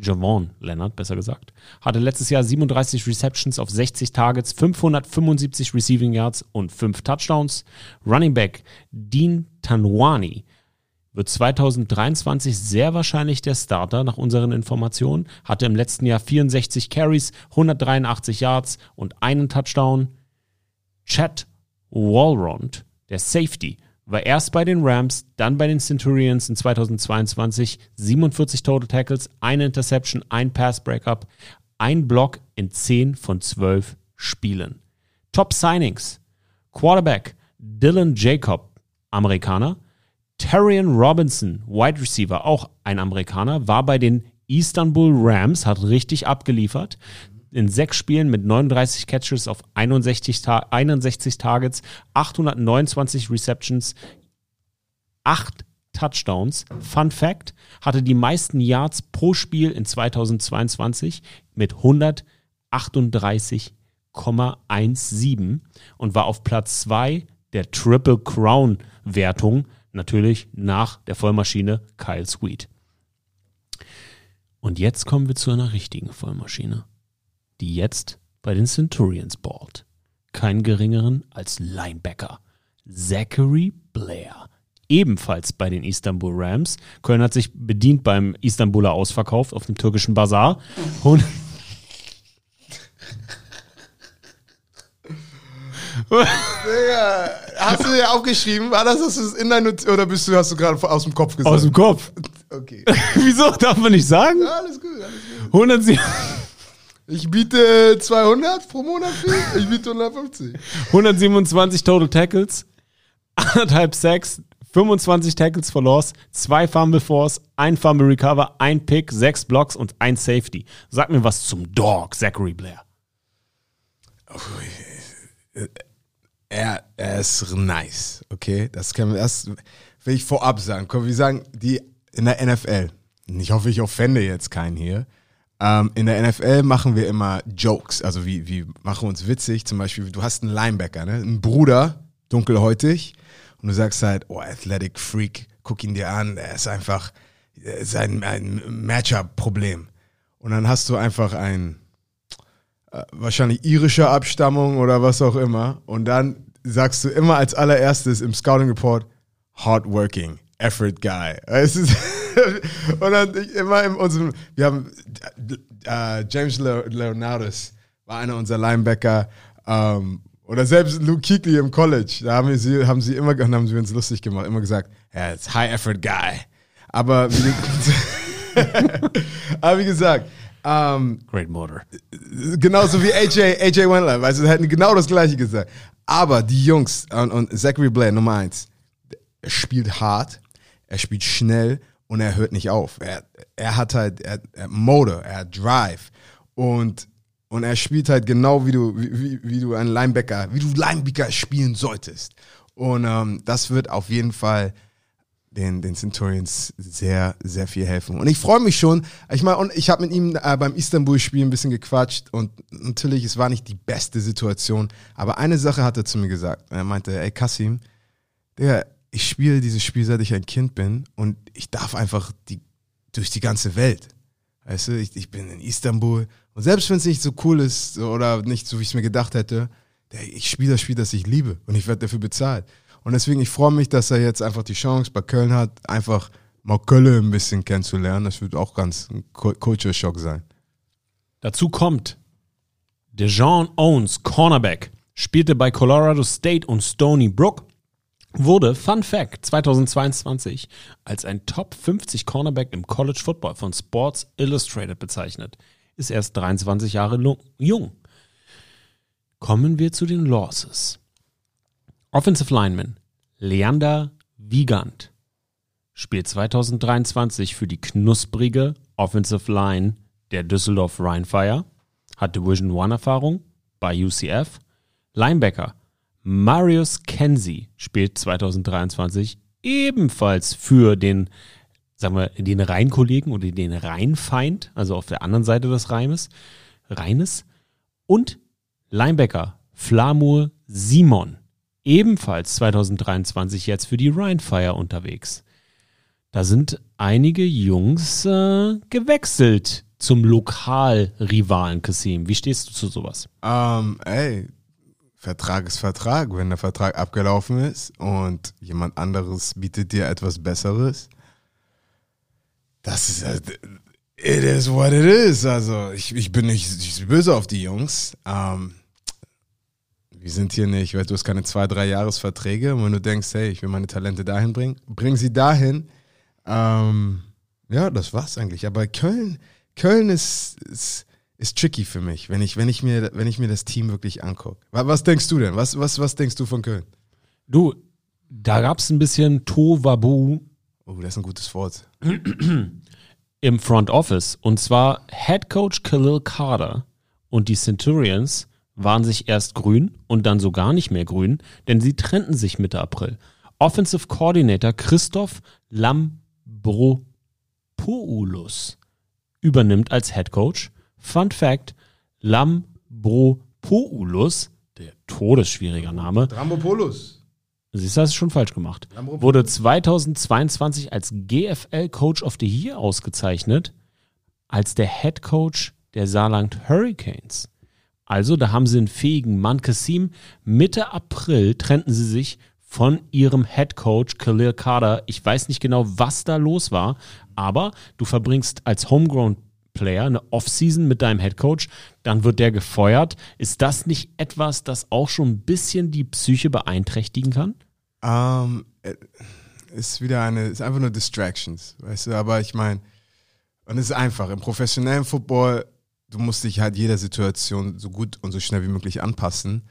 Javon Leonard, besser gesagt. Hatte letztes Jahr 37 Receptions auf 60 Targets, 575 Receiving Yards und 5 Touchdowns. Running Back Dean Tanwani wird 2023 sehr wahrscheinlich der Starter nach unseren Informationen. Hatte im letzten Jahr 64 Carries, 183 Yards und einen Touchdown. Chad Walrond, der Safety, war erst bei den Rams, dann bei den Centurions in 2022 47 Total Tackles, eine Interception, ein Pass Breakup, ein Block in 10 von 12 Spielen. Top Signings. Quarterback Dylan Jacob, Amerikaner. Terrian Robinson, Wide Receiver, auch ein Amerikaner, war bei den Istanbul Rams, hat richtig abgeliefert. In sechs Spielen mit 39 Catches auf 61, Ta 61 Targets, 829 Receptions, 8 Touchdowns. Fun Fact, hatte die meisten Yards pro Spiel in 2022 mit 138,17 und war auf Platz 2 der Triple Crown Wertung, natürlich nach der Vollmaschine Kyle Sweet. Und jetzt kommen wir zu einer richtigen Vollmaschine, die jetzt bei den Centurions ballt. Keinen geringeren als Linebacker Zachary Blair. Ebenfalls bei den Istanbul Rams. Köln hat sich bedient beim Istanbuler Ausverkauf auf dem türkischen Bazar. Und Digga, hast du dir aufgeschrieben? War das, das in dein Not oder bist du, hast du gerade aus dem Kopf gesagt? aus dem Kopf. Okay. Wieso darf man nicht sagen? Ja, alles gut, alles gut. 107 Ich biete 200 pro Monat für, ich biete 150. 127 Total Tackles, anderthalb Sacks, 25 Tackles for Loss, zwei Fumble Force, ein Fumble Recover, ein Pick, sechs Blocks und ein Safety. Sag mir was zum Dog, Zachary Blair. Er, er ist nice, okay? Das können wir erst, will ich vorab sagen. Komm, wir sagen, die in der NFL, ich hoffe, ich offende jetzt keinen hier. Ähm, in der NFL machen wir immer Jokes, also wie, wie machen uns witzig. Zum Beispiel, du hast einen Linebacker, ne? einen Bruder, dunkelhäutig, und du sagst halt, oh, Athletic Freak, guck ihn dir an, er ist einfach, er ist ein, ein Matchup-Problem. Und dann hast du einfach ein, äh, wahrscheinlich irischer Abstammung oder was auch immer. Und dann sagst du immer als allererstes im Scouting Report, hardworking, effort guy. Es ist und dann immer in unserem, wir haben äh, James Le Leonardis war einer unserer Linebacker. Ähm, oder selbst Luke Kuechly im College, da haben, sie, haben sie immer, und haben sie uns lustig gemacht, immer gesagt, ja, it's high effort guy. Aber wie, aber wie gesagt, ähm, Great Motor. genauso wie AJ, AJ Wendler, weißt du, sie hätten genau das gleiche gesagt. Aber die Jungs und, und Zachary Blair, Nummer eins, er spielt hart, er spielt schnell und er hört nicht auf. Er, er hat halt er, er Motor, er hat Drive und, und er spielt halt genau wie du, wie, wie- du ein Linebacker, wie du Linebacker spielen solltest. Und ähm, das wird auf jeden Fall den, den Centurions sehr, sehr viel helfen. Und ich freue mich schon. Ich meine, und ich habe mit ihm äh, beim Istanbul-Spiel ein bisschen gequatscht und natürlich, es war nicht die beste Situation, aber eine Sache hat er zu mir gesagt. Er meinte, ey Kassim, Digga, ich spiele dieses Spiel, seit ich ein Kind bin und ich darf einfach die, durch die ganze Welt. Weißt du, ich, ich bin in Istanbul und selbst wenn es nicht so cool ist oder nicht so, wie ich es mir gedacht hätte, ich spiele das Spiel, das ich liebe und ich werde dafür bezahlt. Und deswegen, ich freue mich, dass er jetzt einfach die Chance bei Köln hat, einfach mal Köln ein bisschen kennenzulernen. Das wird auch ganz ein Cul- Culture Shock sein. Dazu kommt, DeJean Owens, Cornerback, spielte bei Colorado State und Stony Brook, wurde, Fun Fact, 2022 als ein Top 50 Cornerback im College Football von Sports Illustrated bezeichnet. Ist erst 23 Jahre jung. Kommen wir zu den Losses. Offensive Lineman Leander Wiegand spielt 2023 für die knusprige Offensive Line der Düsseldorf Rheinfire, hat Division One Erfahrung bei UCF. Linebacker Marius Kenzie spielt 2023 ebenfalls für den, sagen wir, den Rheinkollegen oder den Rheinfeind, also auf der anderen Seite des Rheimes, Rheines. Und Linebacker Flamur Simon, ebenfalls 2023 jetzt für die Rheinfire unterwegs. Da sind einige Jungs äh, gewechselt zum Lokalrivalen Kassim. Wie stehst du zu sowas? Ähm, ey, Vertrag ist Vertrag. Wenn der Vertrag abgelaufen ist und jemand anderes bietet dir etwas Besseres, das ist halt, it is what it is. Also ich, ich bin nicht ich bin böse auf die Jungs. Ähm, wir sind hier nicht, weil du hast keine zwei, drei Jahresverträge. Und wenn du denkst, hey, ich will meine Talente dahin bringen, bring sie dahin. Ähm, ja, das war's eigentlich. Aber Köln, Köln ist, ist, ist tricky für mich, wenn ich, wenn ich mir, wenn ich mir das Team wirklich angucke. Was, was denkst du denn? Was, was, was denkst du von Köln? Du, da gab es ein bisschen Tohuwabu Oh, das ist ein gutes Wort. im Front Office. Und zwar Head Coach Khalil Carter und die Centurions waren sich erst grün und dann so gar nicht mehr grün, denn sie trennten sich Mitte April. Offensive Coordinator Christoph Lambropoulos übernimmt als Head Coach. Fun Fact: Lambropoulos, der todesschwieriger Name, Drambopoulos. Siehst du, hast du schon falsch gemacht. Lambropoulos. Wurde 2022 als GFL Coach of the Year ausgezeichnet, als der Head Coach der Saarland Hurricanes. Also, da haben sie einen fähigen Mann. Kassim, Mitte April trennten sie sich von ihrem Head Coach Khalil Carter. Ich weiß nicht genau, was da los war, aber du verbringst als Homegrown Player eine Offseason mit deinem Head Coach, dann wird der gefeuert. Ist das nicht etwas, das auch schon ein bisschen die Psyche beeinträchtigen kann? Ähm, äh, ist wieder eine, ist einfach nur Distractions, weißt du, aber ich meine, und es ist einfach, im professionellen Football, du musst dich halt jeder Situation so gut und so schnell wie möglich anpassen.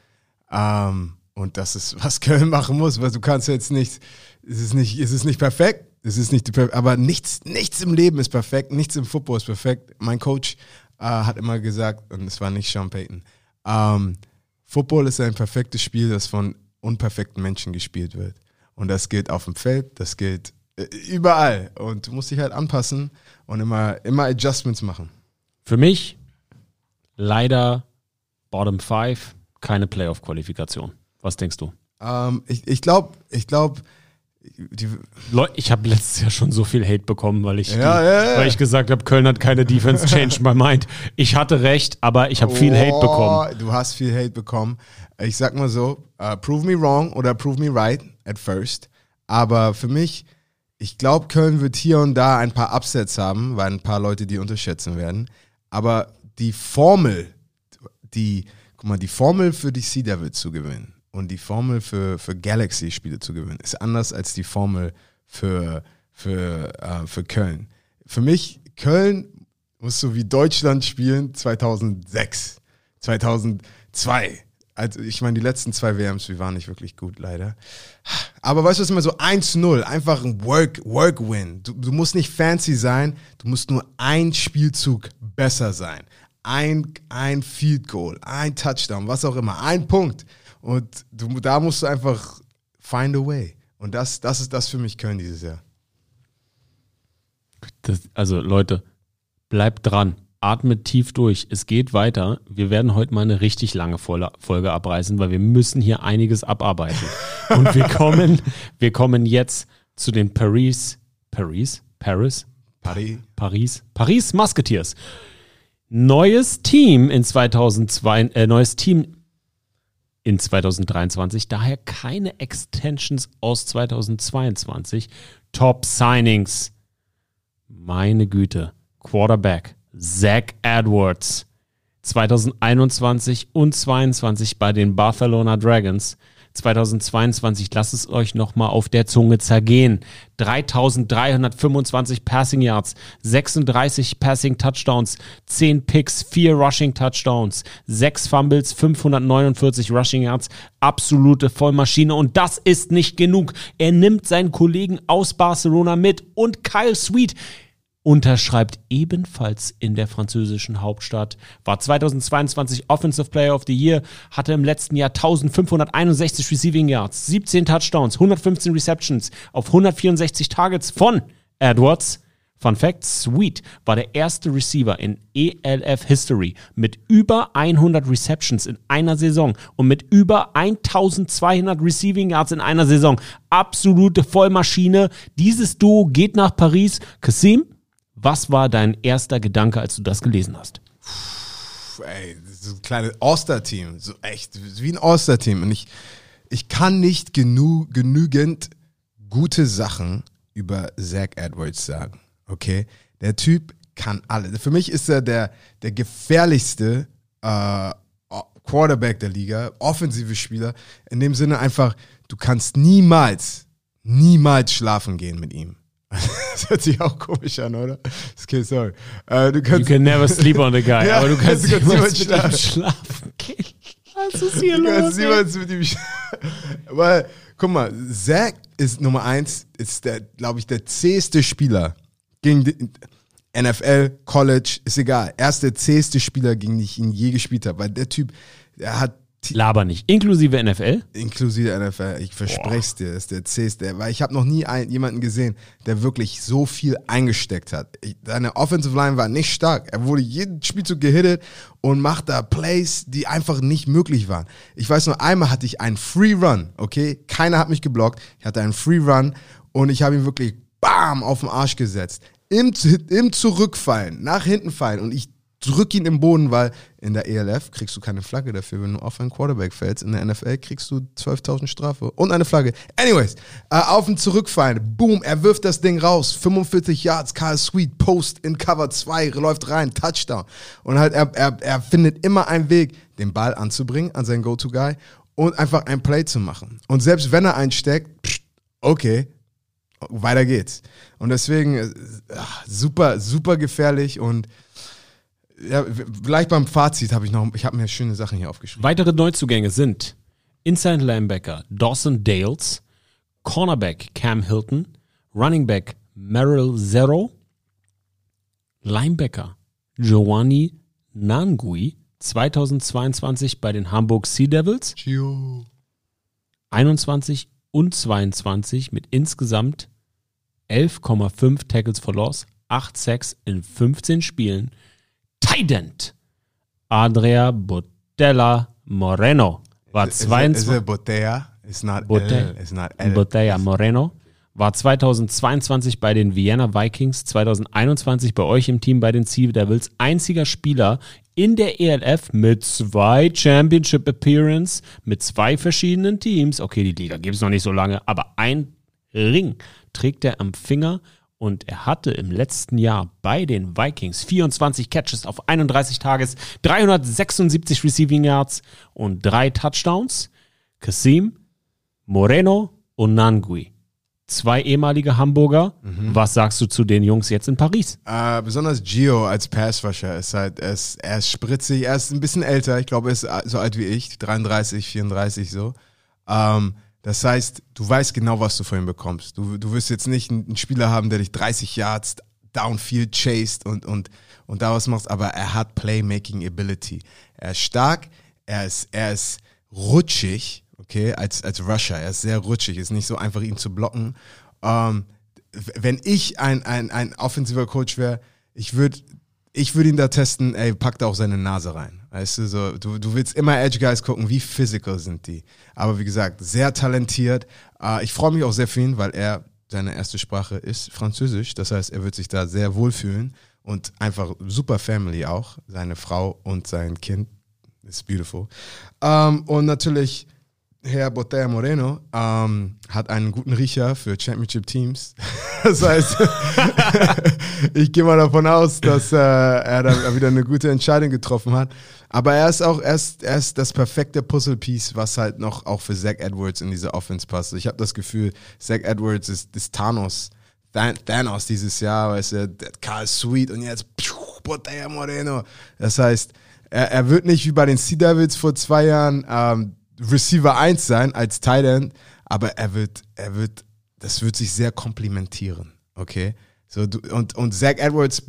Ähm, und das ist, was Köln machen muss, weil du kannst jetzt nicht, es ist nicht, es ist nicht perfekt, es ist nicht, die per- aber nichts, nichts im Leben ist perfekt, nichts im Football ist perfekt. Mein Coach äh, hat immer gesagt, und es war nicht Sean Payton, ähm, Football ist ein perfektes Spiel, das von unperfekten Menschen gespielt wird. Und das gilt auf dem Feld, das gilt äh, überall. Und du musst dich halt anpassen und immer, immer Adjustments machen. Für mich leider Bottom Five, keine Playoff-Qualifikation. Was denkst du? Ähm, ich ich glaube, ich glaube, die, Leu ich habe letztes Jahr schon so viel Hate bekommen, weil ich, Ja, die, ja, ja. weil ich gesagt habe, Köln hat keine Defense, changed my mind. Ich hatte recht, aber ich habe viel Hate Oh, bekommen. Du hast viel Hate bekommen. Ich sag mal so, uh, prove me wrong oder prove me right at first. Aber für mich, ich glaube, Köln wird hier und da ein paar Upsets haben, weil ein paar Leute die unterschätzen werden. Aber die Formel, die, guck mal, die Formel für die Sea Devils zu gewinnen und die Formel für, für Galaxy-Spiele zu gewinnen, ist anders als die Formel für, für, äh, für Köln. Für mich, Köln muss so wie Deutschland spielen 2006, 2002. Also ich meine, die letzten zwei WMs, wir waren nicht wirklich gut, leider. Aber weißt du, was immer so 1-0, einfach ein Work, Work-Win. Du, du musst nicht fancy sein, du musst nur ein Spielzug besser sein. Ein, ein Field Goal, ein Touchdown, was auch immer, ein Punkt. Und du, da musst du einfach find a way. Und das, das ist das für mich Köln dieses Jahr. Das, also Leute, bleibt dran. Atmet tief durch. Es geht weiter. Wir werden heute mal eine richtig lange Folge abreißen, weil wir müssen hier einiges abarbeiten. Und wir kommen, wir kommen jetzt zu den Paris, Paris, Paris, Paris. Paris, Paris Musketeers. Neues Team in 2002, äh, neues Team in 2023, daher keine Extensions aus 2022. Top Signings. Meine Güte. Quarterback Zach Edwards. 2021 und 22 bei den Barcelona Dragons. 2022, lasst es euch nochmal auf der Zunge zergehen. 3325 Passing Yards, 36 Passing Touchdowns, 10 Picks, 4 Rushing Touchdowns, 6 Fumbles, 549 Rushing Yards. Absolute Vollmaschine. Und das ist nicht genug. Er nimmt seinen Kollegen aus Barcelona mit und Kyle Sweet unterschreibt ebenfalls in der französischen Hauptstadt, war 2022 Offensive Player of the Year, hatte im letzten Jahr 1561 Receiving Yards, 17 Touchdowns, 115 Receptions auf 164 Targets von Edwards. Fun Fact, Sweet war der erste Receiver in ELF History mit über 100 Receptions in einer Saison und mit über 1200 Receiving Yards in einer Saison. Absolute Vollmaschine. Dieses Duo geht nach Paris. Kasim, was war dein erster Gedanke, als du das gelesen hast? Puh, ey, so ein kleines All-Star-Team. So echt, wie ein All-Star-Team. Und ich, ich kann nicht genü genügend gute Sachen über Zach Edwards sagen. Okay? Der Typ kann alles. Für mich ist er der, der gefährlichste äh, Quarterback der Liga, offensive Spieler. In dem Sinne einfach, du kannst niemals, niemals schlafen gehen mit ihm. Das hört sich auch komisch an, oder? Okay, sorry. Äh, du You kannst, can never sleep on a guy, Ja, aber du kannst, du kannst niemals mit ihm schlafen. Was ist hier du los? kannst ey? niemals mit ihm sch- Weil, guck mal, Zach ist Nummer eins, ist der, glaube ich, der zäheste Spieler gegen die, NFL, College, ist egal. Er ist der zäheste Spieler, gegen den ich ihn je gespielt habe. Weil der Typ, der hat Laber nicht. Inklusive NFL? inklusive NFL, ich verspreche es dir, ist der zähste. Weil ich habe noch nie einen, jemanden gesehen, der wirklich so viel eingesteckt hat. Ich, seine Offensive Line war nicht stark. Er wurde jeden Spielzug gehittet und macht da Plays, die einfach nicht möglich waren. Ich weiß nur, einmal hatte ich einen Free Run, okay? Keiner hat mich geblockt. Ich hatte einen Free Run und ich habe ihn wirklich bam auf den Arsch gesetzt. Im, Im Zurückfallen, nach hinten fallen und ich drück ihn im Boden, weil in der ELF kriegst du keine Flagge dafür, wenn du auf einen Quarterback fällst. In der NFL kriegst du 12.000 Strafe und eine Flagge. Anyways, äh, auf ihn zurückfallen, boom, er wirft das Ding raus, 45 Yards, Carl Sweet, Post in Cover 2, läuft rein, Touchdown. Und halt, er, er, er findet immer einen Weg, den Ball anzubringen an seinen Go-To-Guy und einfach ein Play zu machen. Und selbst wenn er einsteckt, pst, okay, weiter geht's. Und deswegen, äh, super, super gefährlich und ja, vielleicht beim Fazit habe ich noch, ich habe mir schöne Sachen hier aufgeschrieben. Weitere Neuzugänge sind Inside Linebacker Dawson Dales, Cornerback Cam Hilton, Running Back Merrill Zero, Linebacker Giovanni Nangui, 2022 bei den Hamburg Sea Devils, Gio. 21 und 22 mit insgesamt 11,5 Tackles for Loss, 8 Sacks in 15 Spielen. Tident Adria Botella Moreno war Is it, is 22 it Botella? It's not Botella. L. It's not L. Botella Moreno war 2022 bei den Vienna Vikings, 2021 bei euch im Team bei den Sea Devils, einziger Spieler in der ELF mit zwei Championship Appearance, mit zwei verschiedenen Teams. Okay, die Liga gibt es noch nicht so lange, aber ein Ring trägt er am Finger und er hatte im letzten Jahr bei den Vikings 24 Catches auf 31 Tages, 376 Receiving Yards und drei Touchdowns. Kasim, Moreno und Nangui. Zwei ehemalige Hamburger. Was sagst du zu den Jungs jetzt in Paris? Äh, besonders Gio als Passrusher ist halt, er ist, er ist spritzig, er ist ein bisschen älter, ich glaube, er ist so alt wie ich, 33, 34 so. Ähm, das heißt, du weißt genau, was du von ihm bekommst. Du, du wirst jetzt nicht einen Spieler haben, der dich 30 Yards downfield chased und, und, und da was machst, aber er hat Playmaking Ability. Er ist stark, er ist, er ist rutschig, okay, als, als Rusher. Er ist sehr rutschig, ist nicht so einfach, ihn zu blocken. Ähm, wenn ich ein, ein, ein offensiver Coach wäre, ich würde ich würde ihn da testen, ey, pack da auch seine Nase rein. Weißt du, so, du, du willst immer Edge Guys gucken, wie physical sind die. Aber wie gesagt, sehr talentiert. Äh, ich freue mich auch sehr für ihn, weil er, seine erste Sprache ist Französisch. Das heißt, er wird sich da sehr wohlfühlen und einfach super Family auch. Seine Frau und sein Kind ist beautiful. Ähm, und natürlich Herr Botella Moreno ähm, hat einen guten Riecher für Championship Teams. Das heißt, ich gehe mal davon aus, dass äh, er da wieder eine gute Entscheidung getroffen hat. Aber er ist auch er ist, er ist das perfekte Puzzlepiece, was halt noch auch für Zach Edwards in diese Offense passt. Ich habe das Gefühl, Zach Edwards ist, ist Thanos. Than- Thanos dieses Jahr, weißt du, Carl Sweet und jetzt Botella Moreno. Das heißt, er, er wird nicht wie bei den Sea Devils vor zwei Jahren ähm, Receiver 1 sein als Tight aber er wird, er wird, das wird sich sehr komplementieren, okay? So, du, und, und Zach Edwards,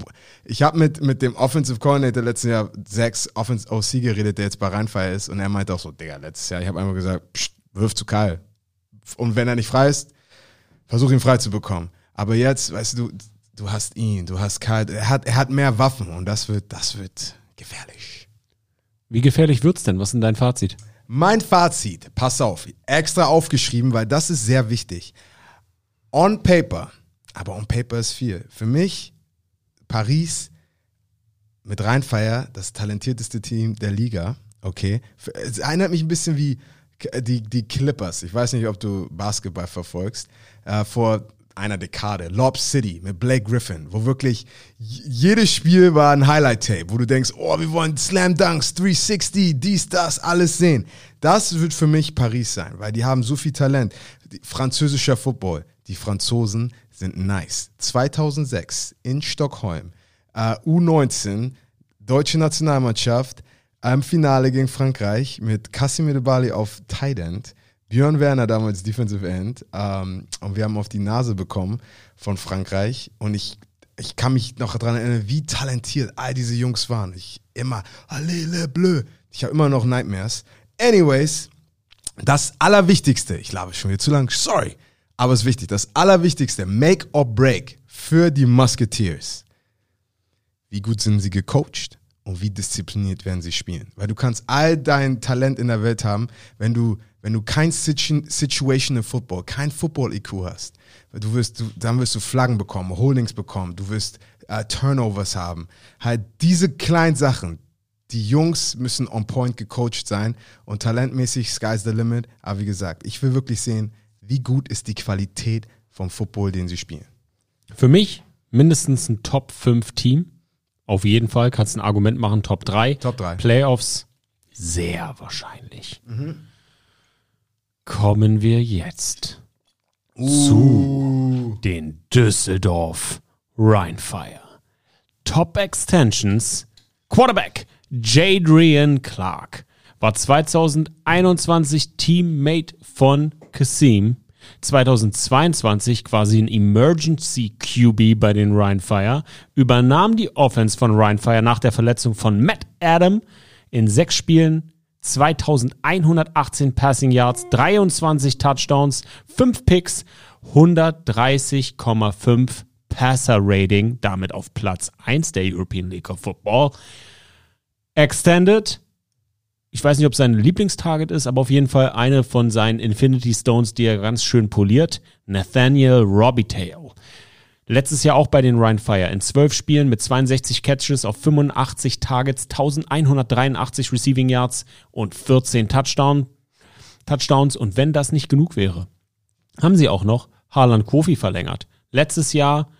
ich habe mit, mit dem Offensive Coordinator letztes Jahr, Zachs Offensive OC geredet, der jetzt bei Rheinfire ist, und er meinte auch so, Digga, letztes Jahr, ich habe einmal gesagt, pst, wirf zu Kyle. Und wenn er nicht frei ist, versuch ihn frei zu bekommen. Aber jetzt, weißt du, du hast ihn, du hast Kyle, er hat, er hat mehr Waffen und das wird, das wird gefährlich. Wie gefährlich wird's denn? Was ist denn dein Fazit? Mein Fazit, pass auf, extra aufgeschrieben, weil das ist sehr wichtig. On paper, aber on paper ist viel. Für mich, Paris mit Rheinfeier, das talentierteste Team der Liga, okay. Es erinnert mich ein bisschen wie die, die Clippers. Ich weiß nicht, ob du Basketball verfolgst. Äh, vor einer Dekade, Lob City mit Blake Griffin, wo wirklich jedes Spiel war ein Highlight-Tape, wo du denkst, oh, wir wollen Slam Dunks, 360, dies, das, alles sehen. Das wird für mich Paris sein, weil die haben so viel Talent. Französischer Football, die Franzosen sind nice. 2006 in Stockholm, äh, U19, deutsche Nationalmannschaft, im Finale gegen Frankreich mit Casimir Bali auf Tight End, Björn Werner damals Defensive End ähm, und wir haben auf die Nase bekommen von Frankreich und ich, ich kann mich noch daran erinnern, wie talentiert all diese Jungs waren. Ich immer, allez le bleu. Ich habe immer noch Nightmares. Anyways, das Allerwichtigste, ich labe schon wieder zu lang, sorry, aber es ist wichtig, das Allerwichtigste, Make or Break für die Musketeers. Wie gut sind sie gecoacht und wie diszipliniert werden sie spielen? Weil du kannst all dein Talent in der Welt haben, wenn du, wenn du kein Situ Situational Football, kein Football-IQ hast. Du wirst, du, dann wirst du Flaggen bekommen, Holdings bekommen, du wirst äh, Turnovers haben. Halt diese kleinen Sachen, die Jungs müssen on point gecoacht sein und talentmäßig sky's the limit. Aber wie gesagt, ich will wirklich sehen, wie gut ist die Qualität vom Football, den sie spielen. Für mich mindestens ein Top 5 Team. Auf jeden Fall kannst du ein Argument machen, Top 3. Top drei. Playoffs sehr wahrscheinlich. Kommen wir jetzt zu den Düsseldorf Rheinfire. Top Extensions Quarterback Jadrian Clark war 2021 Teammate von Kasim. 2022 quasi ein Emergency QB bei den Rheinfire, übernahm die Offense von Rheinfire nach der Verletzung von Matt Adam in sechs Spielen 2118 Passing Yards, 23 Touchdowns, 5 Picks, 130,5 Passer Rating, damit auf Platz 1 der European League of Football. Extended, ich weiß nicht, ob sein Lieblingstarget ist, aber auf jeden Fall eine von seinen Infinity Stones, die er ganz schön poliert. Nathaniel Robitaille. Letztes Jahr auch bei den Rheinfire in 12 Spielen mit 62 Catches auf 85 Targets, 1183 Receiving Yards und 14 Touchdown, Touchdowns. Und wenn das nicht genug wäre, haben sie auch noch Harlan Kofi verlängert. Letztes Jahr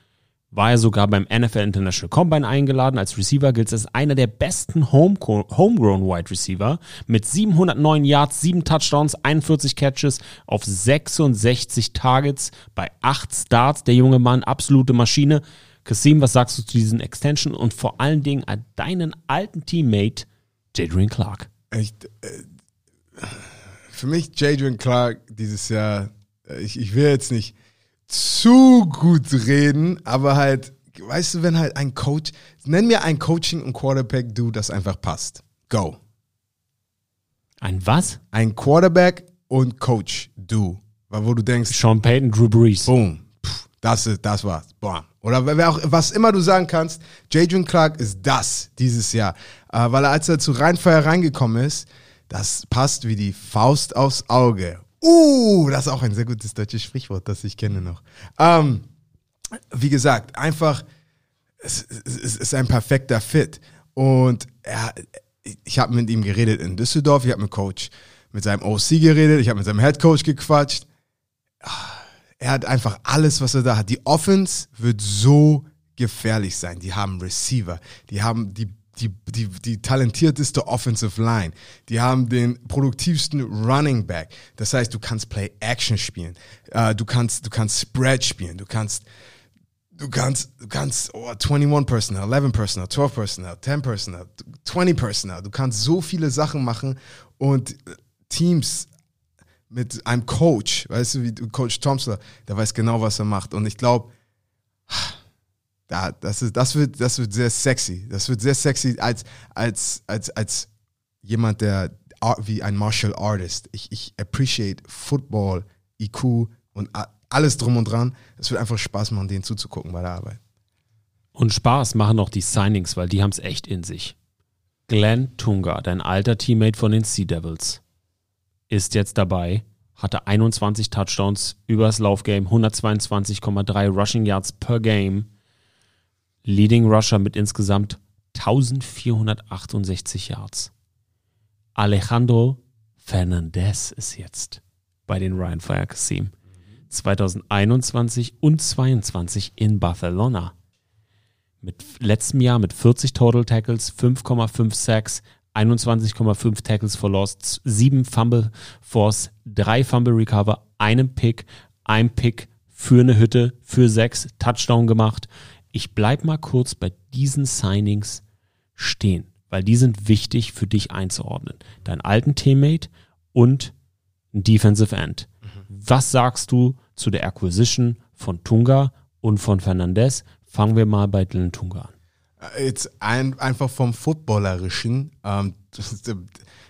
war er sogar beim NFL International Combine eingeladen. Als Receiver gilt es als einer der besten Home Homegrown Wide Receiver mit 709 Yards, 7 Touchdowns, 41 Catches auf 66 Targets bei 8 Starts. Der junge Mann, absolute Maschine. Kasim, was sagst du zu diesen Extension und vor allen Dingen an deinen alten Teammate Jadrian Clark? Ich, äh, für mich Jadrian Clark dieses Jahr, ich, ich will jetzt nicht zu gut reden, aber halt, weißt du, wenn halt ein Coach, nenn mir ein Coaching- und Quarterback-Du, das einfach passt. Go. Ein was? Ein Quarterback und Coach-Du. Wo du denkst, Sean Payton, Drew Brees. boom, pff, das, ist, das war's. Boah. Oder wer auch, was immer du sagen kannst, Jadrian Clark ist das dieses Jahr. Äh, weil er, als er zu Rheinfeier reingekommen ist, das passt wie die Faust aufs Auge. Uh, das ist auch ein sehr gutes deutsches Sprichwort, das ich kenne noch. Ähm, wie gesagt, einfach, es, es, es ist ein perfekter Fit. Und er, ich habe mit ihm geredet in Düsseldorf, ich habe mit Coach, mit seinem OC geredet, ich habe mit seinem Head Coach gequatscht. er hat einfach alles, was er da hat. Die Offense wird so gefährlich sein. Die haben Receiver, die haben die die, die, die talentierteste Offensive Line. Die haben den produktivsten Running Back. Das heißt, du kannst Play Action spielen. Uh, du kannst, du kannst Spread spielen. Du kannst, du kannst, du kannst oh, 21 Personnel, 11 Personnel, 12 Personnel, 10 Personnel, 20 Personnel. Du kannst so viele Sachen machen und Teams mit einem Coach, weißt du, wie Coach Thompson, der weiß genau, was er macht. Und ich glaube, da, das, ist, das, wird, das wird sehr sexy. Das wird sehr sexy als, als, als, als jemand, der wie ein Martial Artist. Ich, ich appreciate Football, IQ und alles drum und dran. Es wird einfach Spaß machen, denen zuzugucken bei der Arbeit. Und Spaß machen auch die Signings, weil die haben es echt in sich. Glenn Tunga, dein alter Teammate von den Sea Devils, ist jetzt dabei, hatte 21 Touchdowns übers Laufgame, 122,3 Rushing Yards per Game Leading Rusher mit insgesamt 1468 Yards. Alejandro Fernandez ist jetzt bei den Ryan Fire Cassim. 2021 und 22 in Barcelona. Mit letztem Jahr mit 40 Total Tackles, 5,5 Sacks, 21,5 Tackles for Lost, 7 Fumble Force, 3 Fumble Recover, einem Pick, ein Pick für eine Hütte, für 6 Touchdown gemacht ich bleibe mal kurz bei diesen Signings stehen, weil die sind wichtig für dich einzuordnen. Dein alten Teammate und ein Defensive End. Mhm. Was sagst du zu der Acquisition von Tunga und von Fernandez? Fangen wir mal bei Dylan Tunga an. Äh, jetzt ein, einfach vom Footballerischen, ähm, das ist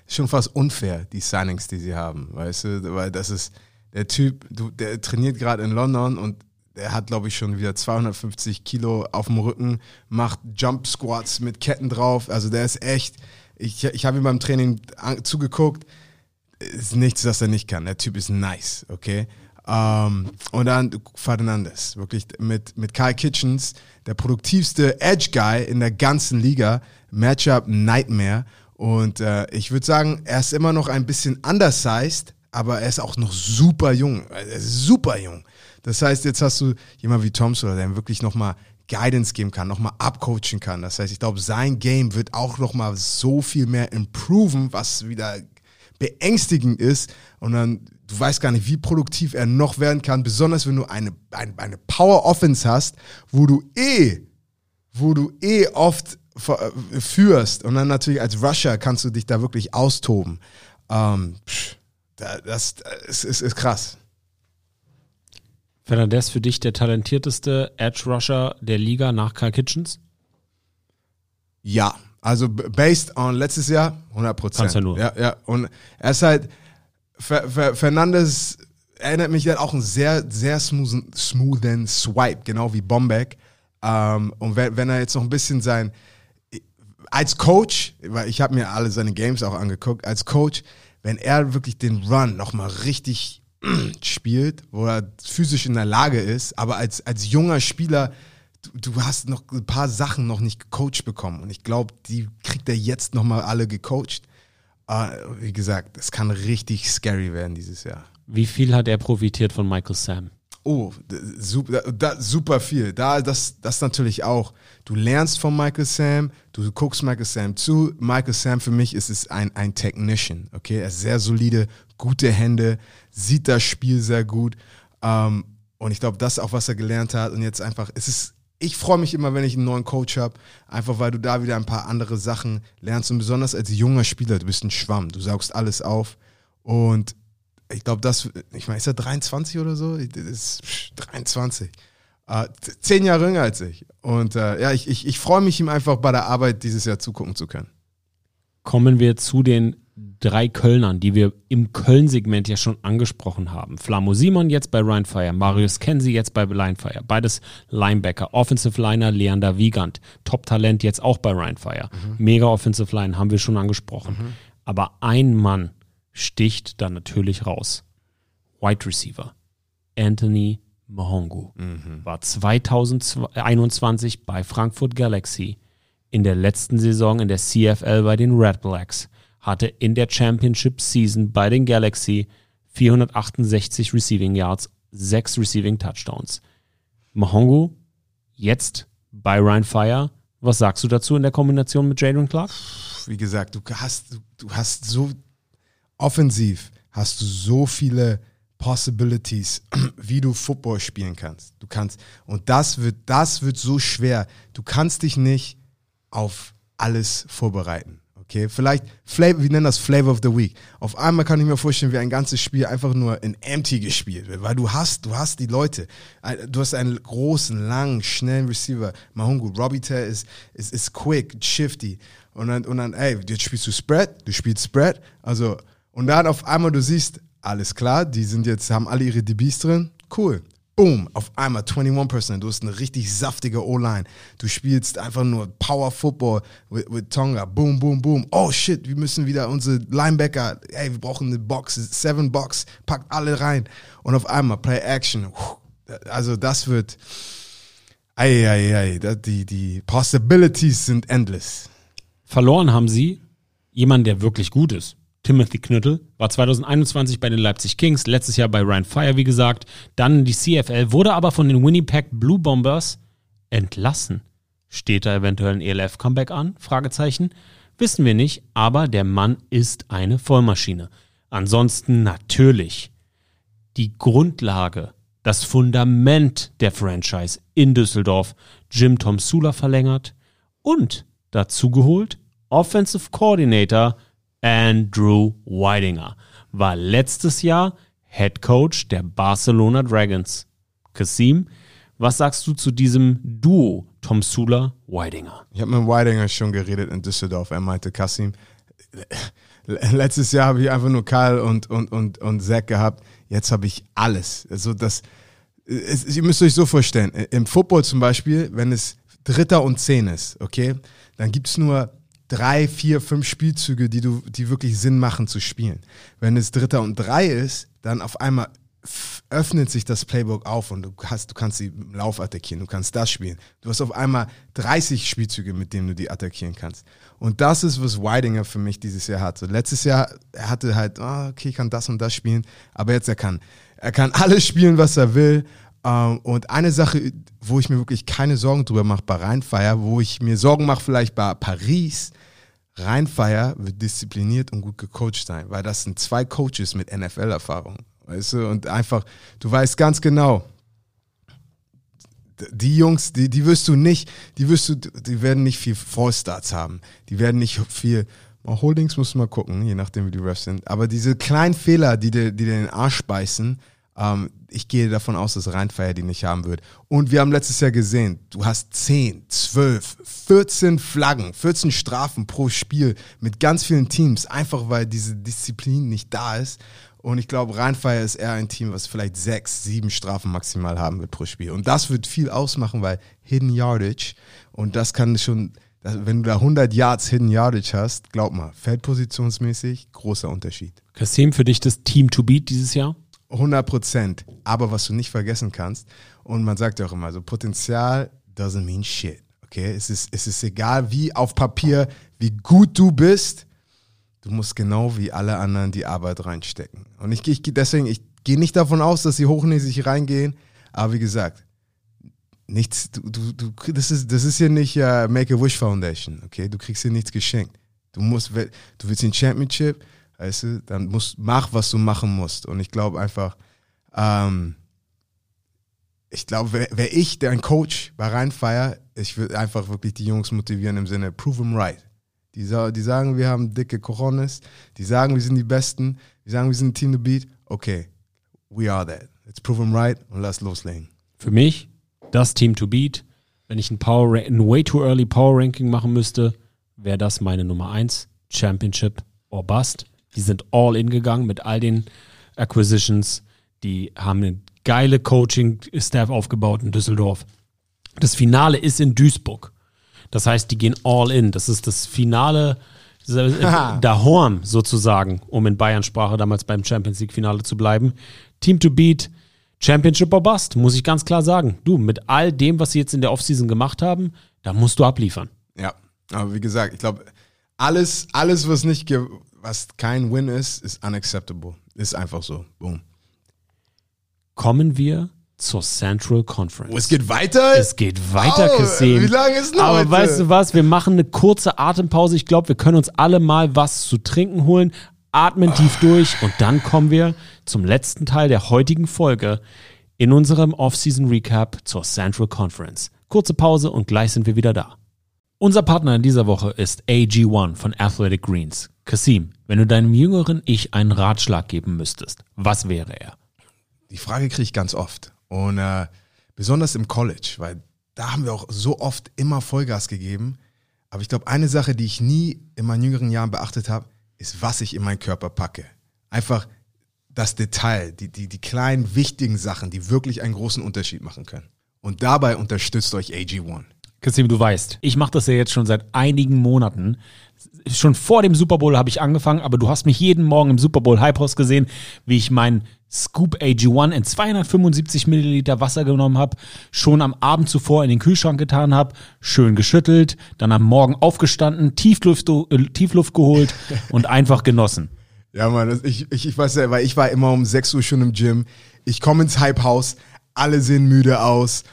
schon fast unfair, die Signings, die sie haben, weißt du, weil das ist der Typ, du, der trainiert gerade in London und der hat, glaube ich, schon wieder 250 Kilo auf dem Rücken, macht Jump Squats mit Ketten drauf. Also der ist echt, ich, ich habe ihm beim Training zugeguckt, ist nichts, das er nicht kann. Der Typ ist nice, okay? Um, ähm, und dann Fernandes, wirklich mit, mit Kyle Kitchens, der produktivste Edge Guy in der ganzen Liga. Matchup Nightmare. Und äh, ich würde sagen, er ist immer noch ein bisschen undersized, aber er ist auch noch super jung. Er ist super jung. Das heißt, jetzt hast du jemanden wie Thompson, der wirklich nochmal Guidance geben kann, nochmal abcoachen kann. Das heißt, ich glaube, sein Game wird auch nochmal so viel mehr improven, was wieder beängstigend ist. Und dann, du weißt gar nicht, wie produktiv er noch werden kann, besonders wenn du eine, eine, eine Power Offense hast, wo du eh, wo du eh oft äh, führst. Und dann natürlich als Rusher kannst du dich da wirklich austoben. Ähm, das, das ist, ist krass. Fernandez für dich der talentierteste Edge Rusher der Liga nach Kyle Kitchens? Ja, also based on letztes Jahr 100 Prozent. Kannst ja nur. Ja, ja. Und er ist halt, Fernandez erinnert mich halt auch einen sehr, sehr smoothen, smoothen Swipe, genau wie Bombeck. Ähm, und wenn, wenn er jetzt noch ein bisschen sein, als Coach, weil ich habe mir alle seine Games auch angeguckt, als Coach, wenn er wirklich den Run nochmal richtig spielt, wo er physisch in der Lage ist, aber als, als junger Spieler, du, du hast noch ein paar Sachen noch nicht gecoacht bekommen. Und ich glaube, die kriegt er jetzt nochmal alle gecoacht. Uh, wie gesagt, es kann richtig scary werden dieses Jahr. Wie viel hat er profitiert von Michael Sam? Oh, super, da, super viel. Da, das, das natürlich auch. Du lernst von Michael Sam, du guckst Michael Sam zu. Michael Sam für mich ist es ein, ein Technician, okay? Er ist sehr solide, gute Hände, sieht das Spiel sehr gut. Ähm, und ich glaube, das ist auch, was er gelernt hat. Und jetzt einfach, es ist, ich freue mich immer, wenn ich einen neuen Coach habe, einfach weil du da wieder ein paar andere Sachen lernst. Und besonders als junger Spieler, du bist ein Schwamm, du saugst alles auf. Und ich glaube, das, ich meine, ist er 23 oder so? Das ist 23. Äh, zehn Jahre jünger als ich. Und äh, ja, ich, ich, ich freue mich, ihm einfach bei der Arbeit dieses Jahr zugucken zu können. Kommen wir zu den drei Kölnern, die wir im Köln-Segment ja schon angesprochen haben. Flamo Simon jetzt bei Ryan Fire, Marius Kenzie jetzt bei Line Fire. Beides Linebacker. Offensive Liner Leander Wiegand. Top-Talent jetzt auch bei Ryan Fire. Mhm. Mega Offensive Line haben wir schon angesprochen. Mhm. Aber ein Mann sticht da natürlich raus. Wide Receiver. Anthony Mahongu mhm. war 2021 bei Frankfurt Galaxy in der letzten Saison in der CFL bei den Red Blacks hatte in der Championship Season bei den Galaxy 468 Receiving Yards sechs Receiving Touchdowns. Mahongo jetzt bei Ryan Fire. Was sagst du dazu in der Kombination mit Jadon Clark? wie gesagt, du hast, du hast so offensiv hast du so viele Possibilities, wie du Football spielen kannst. Du kannst und das wird das wird so schwer. Du kannst dich nicht auf alles vorbereiten. Okay, vielleicht Flavor, wir nennen das Flavor of the Week. Auf einmal kann ich mir vorstellen, wie ein ganzes Spiel einfach nur in Empty gespielt wird, weil du hast, du hast die Leute. Du hast einen großen, langen, schnellen Receiver. Mahungu, Robitaille ist, ist, ist quick, shifty. Und dann, und dann, ey, jetzt spielst du Spread, du spielst Spread. Also, und dann auf einmal du siehst, alles klar, die sind jetzt, haben alle ihre DBs drin. Cool. Boom, auf einmal 21%. Du hast eine richtig saftige O-Line. Du spielst einfach nur Power Football with, with Tonga. Boom, boom, boom. Oh shit, wir müssen wieder unsere Linebacker, ey, wir brauchen eine Box, seven Box, packt alle rein. Und auf einmal Play Action. Also das wird, ei, ei, ei, die, die Possibilities sind endless. Verloren haben sie jemanden, der wirklich gut ist. Timothy Knüttel war 2021 bei den Leipzig Kings, letztes Jahr bei Ryan Fire, wie gesagt, dann die CFL, wurde aber von den Winnipeg Blue Bombers entlassen. Steht da eventuell ein ELF-Comeback an? Fragezeichen. Wissen wir nicht, aber der Mann ist eine Vollmaschine. Ansonsten natürlich die Grundlage, das Fundament der Franchise in Düsseldorf, Jim Tom Sula verlängert und dazu geholt Offensive Coordinator Andrew Weidinger war letztes Jahr Head Coach der Barcelona Dragons. Kasim, was sagst du zu diesem Duo Tom Sula Weidinger? Ich habe mit Weidinger schon geredet in Düsseldorf. Er meinte, Kasim, letztes Jahr habe ich einfach nur Karl und, und, und, und Zach gehabt. Jetzt habe ich alles. Also das, es, ihr müsst euch so vorstellen, im Football zum Beispiel, wenn es Dritter und Zehn ist, okay, dann gibt es nur drei, vier, fünf Spielzüge, die du, die wirklich Sinn machen zu spielen. Wenn es Dritter und Drei ist, dann auf einmal öffnet sich das Playbook auf und du hast, du kannst die im Lauf attackieren, du kannst das spielen. Du hast auf einmal 30 Spielzüge, mit denen du die attackieren kannst. Und das ist, was Weidinger für mich dieses Jahr hatte. Letztes Jahr, er hatte halt, oh, okay, ich kann das und das spielen, aber jetzt er kann, er kann alles spielen, was er will. Ähm, und eine Sache, wo ich mir wirklich keine Sorgen drüber mache bei Rheinfeier, wo ich mir Sorgen mache vielleicht bei Paris, Rheinfeier wird diszipliniert und gut gecoacht sein, weil das sind zwei Coaches mit NFL-Erfahrung. Weißt du, und einfach, du weißt ganz genau, die Jungs, die, die wirst du nicht, die wirst du, die werden nicht viel Vollstarts haben. Die werden nicht viel, mal Holdings musst du mal gucken, je nachdem wie die Refs sind. Aber diese kleinen Fehler, die dir, die dir den Arsch beißen, ähm, ich gehe davon aus, dass Rheinfeier die nicht haben wird. Und wir haben letztes Jahr gesehen, du hast 10, 12, 14 Flaggen, 14 Strafen pro Spiel mit ganz vielen Teams, einfach weil diese Disziplin nicht da ist. Und ich glaube, Rheinfeier ist eher ein Team, was vielleicht sechs, sieben Strafen maximal haben wird pro Spiel. Und das wird viel ausmachen, weil Hidden Yardage, und das kann schon, wenn du da 100 Yards Hidden Yardage hast, glaub mal, feldpositionsmäßig, großer Unterschied. Kasim, für dich das Team to beat dieses Jahr? 100 Prozent. Aber was du nicht vergessen kannst, und man sagt ja auch immer, so Potenzial doesn't mean shit. Okay, es ist, es ist egal, wie auf Papier, wie gut du bist, du musst genau wie alle anderen die Arbeit reinstecken. Und ich, ich deswegen, ich gehe nicht davon aus, dass sie hochnäsig reingehen, aber wie gesagt, nichts, du, du, du, das, ist, das ist hier nicht uh, Make-A-Wish Foundation, okay? Du kriegst hier nichts geschenkt. Du musst, du willst den Championship, Weißt du, dann musst, mach, was du machen musst. Und ich glaube einfach, ähm, ich glaube, wäre wär ich der ein Coach bei Rheinfeier, ich würde einfach wirklich die Jungs motivieren im Sinne, prove them right. Die, die sagen, wir haben dicke Corones, die sagen, wir sind die Besten, die sagen, wir sind ein Team to beat. Okay, we are that. Let's prove them right und lass loslegen. Für mich, das Team to beat, wenn ich ein, Power, ein way too early Power Ranking machen müsste, wäre das meine Nummer 1, Championship or Bust. Die sind all in gegangen mit all den Acquisitions. Die haben eine geile Coaching-Staff aufgebaut in Düsseldorf. Das Finale ist in Duisburg. Das heißt, die gehen all in. Das ist das Finale der Horn sozusagen, um in Bayern-Sprache damals beim Champions League-Finale zu bleiben. Team to beat, Championship or Bust, muss ich ganz klar sagen. Du, mit all dem, was sie jetzt in der Offseason gemacht haben, da musst du abliefern. Ja, aber wie gesagt, ich glaube, alles, alles, was nicht was kein Win ist, ist unacceptable. Ist einfach so. Boom. kommen wir zur Central Conference. Oh, es geht weiter? Es geht weiter, Kassim. wie lange ist noch Aber heute? weißt du was? Wir machen eine kurze Atempause. Ich glaube, wir können uns alle mal was zu trinken holen, atmen tief durch und dann kommen wir zum letzten Teil der heutigen Folge in unserem Off-Season Recap zur Central Conference. Kurze Pause und gleich sind wir wieder da. Unser Partner in dieser Woche ist AG1 von Athletic Greens. Kassim, wenn du deinem jüngeren Ich einen Ratschlag geben müsstest, was wäre er? Die Frage kriege ich ganz oft. Und äh, besonders im College, weil da haben wir auch so oft immer Vollgas gegeben. Aber ich glaube, eine Sache, die ich nie in meinen jüngeren Jahren beachtet habe, ist, was ich in meinen Körper packe. Einfach das Detail, die, die, die kleinen, wichtigen Sachen, die wirklich einen großen Unterschied machen können. Und dabei unterstützt euch AG1. Kassim, du weißt, ich mache das ja jetzt schon seit einigen Monaten. Schon vor dem Super Bowl habe ich angefangen, aber du hast mich jeden Morgen im Super Bowl Hype House gesehen, wie ich meinen Scoop AG1 in 275 Milliliter Wasser genommen habe, schon am Abend zuvor in den Kühlschrank getan habe, schön geschüttelt, dann am Morgen aufgestanden, Tiefluft, äh, Tiefluft geholt und einfach genossen. Ja, Mann, ich, ich, ich weiß ja, weil ich war immer um 6 Uhr schon im Gym. Ich komme ins Hype-Haus, alle sehen müde aus.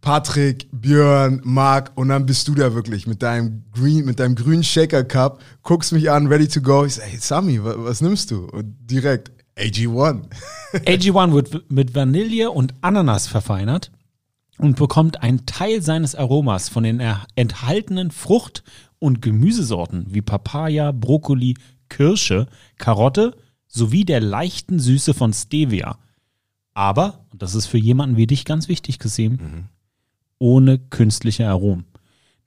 Patrick, Björn, Marc und dann bist du da wirklich mit deinem Green, mit deinem grünen Shaker Cup, guckst mich an, ready to go. Ich sag, hey Sami, was, was nimmst du? Und direkt AG1. AG1 wird mit Vanille und Ananas verfeinert und bekommt einen Teil seines Aromas von den enthaltenen Frucht- und Gemüsesorten wie Papaya, Brokkoli, Kirsche, Karotte sowie der leichten Süße von Stevia. Aber, und das ist für jemanden wie dich ganz wichtig, Kasim, ohne künstliche Aromen.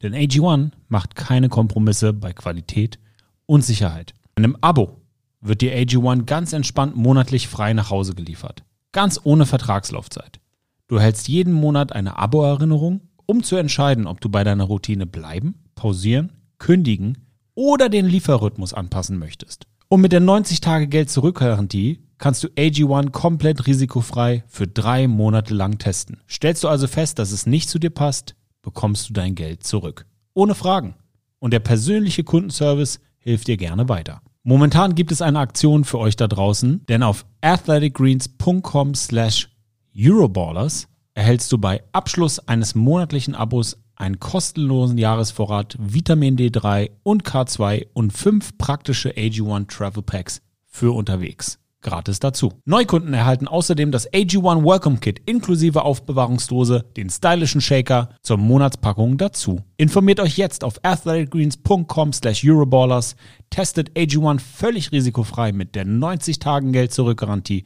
Denn AG1 macht keine Kompromisse bei Qualität und Sicherheit. In einem Abo wird dir AG1 ganz entspannt monatlich frei nach Hause geliefert. Ganz ohne Vertragslaufzeit. Du hältst jeden Monat eine Abo-Erinnerung, um zu entscheiden, ob du bei deiner Routine bleiben, pausieren, kündigen oder den Lieferrhythmus anpassen möchtest. Und mit der 90-Tage-Geld-Zurück-Garantie kannst du AG1 komplett risikofrei für drei Monate lang testen. Stellst du also fest, dass es nicht zu dir passt, bekommst du dein Geld zurück. Ohne Fragen. Und der persönliche Kundenservice hilft dir gerne weiter. Momentan gibt es eine Aktion für euch da draußen, denn auf athleticgreens.com slash Euroballers erhältst du bei Abschluss eines monatlichen Abos einen kostenlosen Jahresvorrat Vitamin D3 und K2 und fünf praktische AG1 Travel Packs für unterwegs. Gratis dazu. Neukunden erhalten außerdem das AG1 Welcome Kit inklusive Aufbewahrungsdose, den stylischen Shaker zur Monatspackung dazu. Informiert euch jetzt auf athleticgreens.com slash Euroballers, testet AG1 völlig risikofrei mit der 90 Tagen Geld zurück Garantie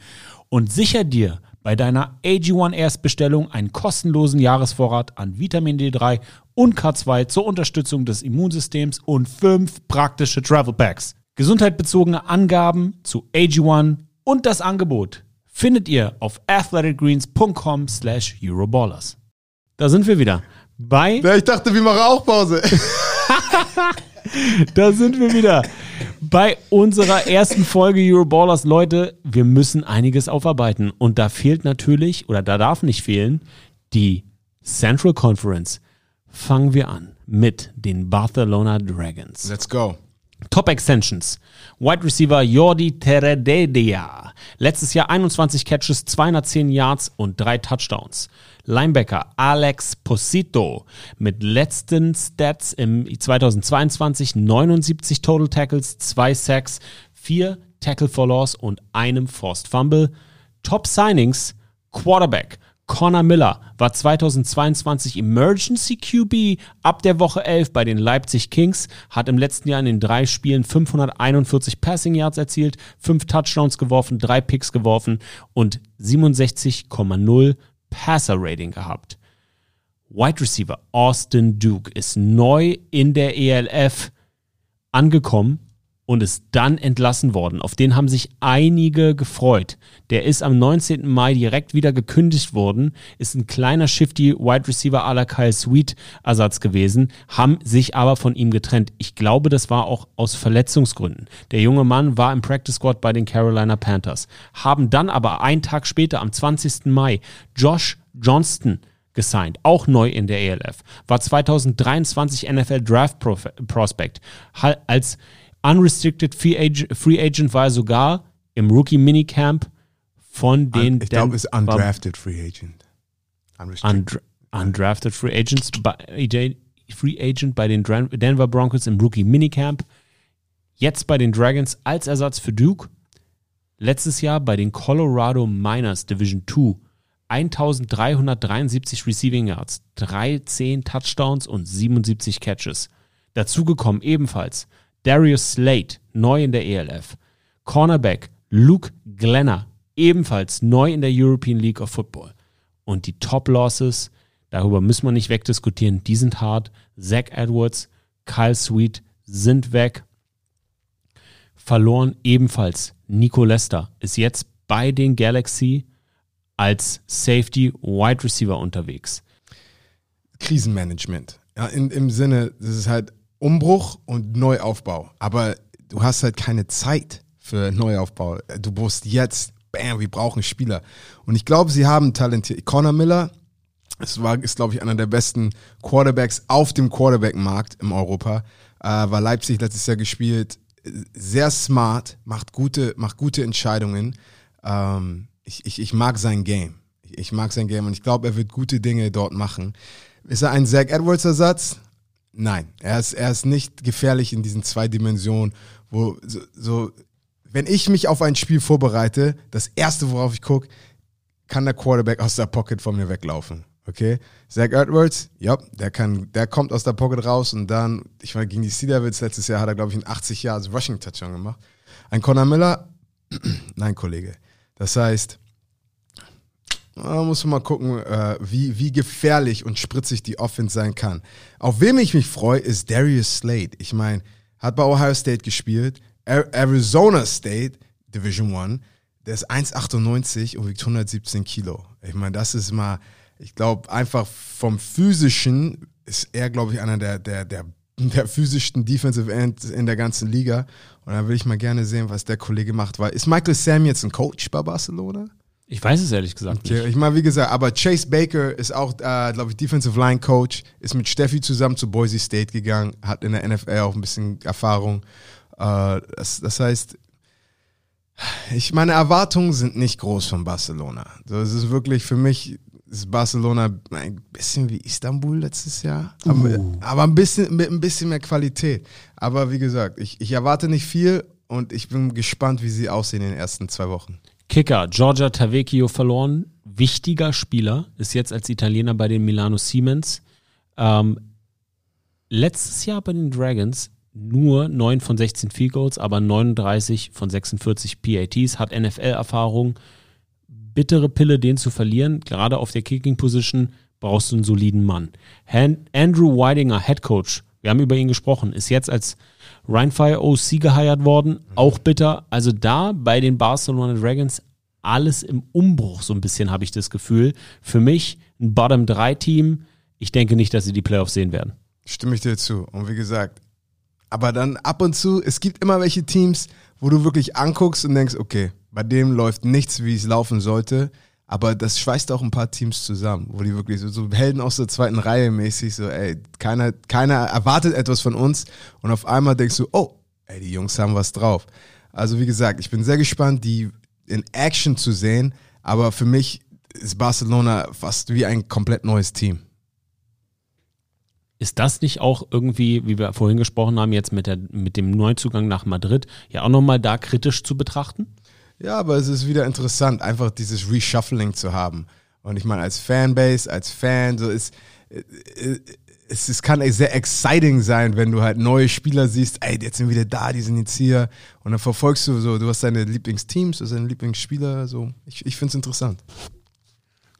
und sicher dir bei deiner AG1 Erstbestellung einen kostenlosen Jahresvorrat an Vitamin D3 und K2 zur Unterstützung des Immunsystems und fünf praktische Travel Packs. Gesundheitbezogene Angaben zu AG1 und das Angebot findet ihr auf athleticgreens.com slash Euroballers. Da sind wir wieder. Bei Ja, ich dachte, wir machen auch Pause. Da sind wir wieder bei unserer ersten Folge Euroballers. Leute, wir müssen einiges aufarbeiten. Und da fehlt natürlich, oder da darf nicht fehlen, die Central Conference. Fangen wir an mit den Barcelona Dragons. Let's go. Top Extensions. Wide Receiver Jordi Terededia. Letztes Jahr 21 Catches, 210 Yards und drei Touchdowns. Linebacker Alex Posito mit letzten Stats im 2022 79 Total Tackles, 2 Sacks, 4 Tackle for Loss und einem Forced Fumble. Top Signings Quarterback Connor Miller war 2022 Emergency QB ab der Woche 11 bei den Leipzig Kings, hat im letzten Jahr in den drei Spielen 541 Passing Yards erzielt, 5 Touchdowns geworfen, 3 Picks geworfen und 67,0 Passer Rating gehabt. Wide Receiver Austin Duke ist neu in der ELF angekommen und ist dann entlassen worden. Auf den haben sich einige gefreut. Der ist am 19. Mai direkt wieder gekündigt worden, ist ein kleiner shifty Wide Receiver à la Kyle Sweet Ersatz gewesen, haben sich aber von ihm getrennt. Ich glaube, das war auch aus Verletzungsgründen. Der junge Mann war im Practice Squad bei den Carolina Panthers, haben dann aber einen Tag später, am 20. Mai, Josh Johnston gesigned, auch neu in der ELF, war 2023 NFL Draft Prospect. Als Unrestricted Free Agent, Free Agent war er sogar im Rookie Minicamp von den ich glaube, es ist undrafted Free Agent. Unrestricted. Undra undrafted Free Agents bei, Free Agent bei den Denver Broncos im Rookie Minicamp. Jetzt bei den Dragons als Ersatz für Duke. Letztes Jahr bei den Colorado Miners Division 2 1373 Receiving Yards, 13 Touchdowns und 77 Catches. Dazugekommen ebenfalls Darius Slate, neu in der ELF. Cornerback Luke Glenner, ebenfalls neu in der European League of Football. Und die Top-Losses, darüber müssen wir nicht wegdiskutieren, die sind hart. Zach Edwards, Kyle Sweet sind weg. Verloren ebenfalls Nico Lester ist jetzt bei den Galaxy als Safety Wide Receiver unterwegs. Krisenmanagement. Ja, in, Im Sinne, das ist halt Umbruch und Neuaufbau. Aber du hast halt keine Zeit für Neuaufbau. Du musst jetzt, bam, wir brauchen Spieler. Und ich glaube, sie haben talentiert. Connor Miller, es war, ist, glaube ich, einer der besten Quarterbacks auf dem Quarterback-Markt in Europa. Äh, war Leipzig letztes Jahr gespielt. Sehr smart, macht gute, macht gute Entscheidungen. Ähm, ich, ich, ich mag sein Game. Ich, mag sein Game und ich glaube, er wird gute Dinge dort machen. Ist er ein Zach Edwards-Ersatz? Nein, er ist, er ist nicht gefährlich in diesen zwei Dimensionen, wo so, so, wenn ich mich auf ein Spiel vorbereite, das erste, worauf ich gucke, kann der Quarterback aus der Pocket von mir weglaufen. Okay? Zach Edwards, ja, der kann, der kommt aus der Pocket raus und dann, ich meine, gegen die Cedarwitz letztes Jahr hat er, glaube ich, in 80 Jahren Rushing Touchdown gemacht. Ein Connor Miller, nein, Kollege. Das heißt, da muss man mal gucken, äh, wie, wie gefährlich und spritzig die Offense sein kann. Auf wem ich mich freue, ist Darius Slade. Ich meine, hat bei Ohio State gespielt, Ar- Arizona State, Division One, der ist 1,98 und wiegt 117 Kilo. Ich meine, das ist mal, ich glaube, einfach vom physischen ist er, glaube ich, einer der, der, der, der physischsten Defensive Ends in der ganzen Liga. Und da will ich mal gerne sehen, was der Kollege macht. Weil, ist Michael Sam jetzt ein Coach bei Barcelona? Ich weiß es ehrlich gesagt Okay, nicht. ich meine, wie gesagt, aber Chase Baker ist auch, äh, glaube ich, Defensive Line Coach, ist mit Steffi zusammen zu Boise State gegangen, hat in der NFL auch ein bisschen Erfahrung. Äh, das, das heißt, ich meine Erwartungen sind nicht groß von Barcelona. So, es ist wirklich für mich ist Barcelona ein bisschen wie Istanbul letztes Jahr, aber, aber ein bisschen mit ein bisschen mehr Qualität. Aber wie gesagt, ich, ich erwarte nicht viel und ich bin gespannt, wie sie aussehen in den ersten zwei Wochen. Kicker, Giorgia Tavecchio verloren. Wichtiger Spieler, ist jetzt als Italiener bei den Milano Siemens. Ähm, letztes Jahr bei den Dragons nur 9 von 16 Field Goals, aber 39 von 46 PATs, hat NFL-Erfahrung. Bittere Pille, den zu verlieren. Gerade auf der Kicking-Position brauchst du einen soliden Mann. Han Andrew Weidinger, Head Coach, wir haben über ihn gesprochen, ist jetzt als Rheinfire OC geheiert worden. Auch bitter. Also da bei den Barcelona Dragons alles im Umbruch, so ein bisschen habe ich das Gefühl. Für mich ein Bottom-3-Team. Ich denke nicht, dass sie die Playoffs sehen werden. Stimme ich dir zu. Und wie gesagt, aber dann ab und zu, es gibt immer welche Teams, wo du wirklich anguckst und denkst, okay, bei dem läuft nichts, wie es laufen sollte. Aber das schweißt auch ein paar Teams zusammen, wo die wirklich so, so Helden aus der zweiten Reihe mäßig so, ey, keiner, keiner erwartet etwas von uns und auf einmal denkst du, oh, ey, die Jungs haben was drauf. Also wie gesagt, ich bin sehr gespannt, die in Action zu sehen, aber für mich ist Barcelona fast wie ein komplett neues Team. Ist das nicht auch irgendwie, wie wir vorhin gesprochen haben, jetzt mit, der, mit dem Neuzugang nach Madrid, ja auch nochmal da kritisch zu betrachten? Ja, aber es ist wieder interessant, einfach dieses Reshuffling zu haben. Und ich meine, als Fanbase, als Fan, so ist, äh, äh, es, es kann sehr exciting sein, wenn du halt neue Spieler siehst, ey, jetzt sind wieder da, die sind jetzt hier. Und dann verfolgst du so, du hast deine Lieblingsteams, du hast deine Lieblingsspieler, so. Ich, ich finde es interessant.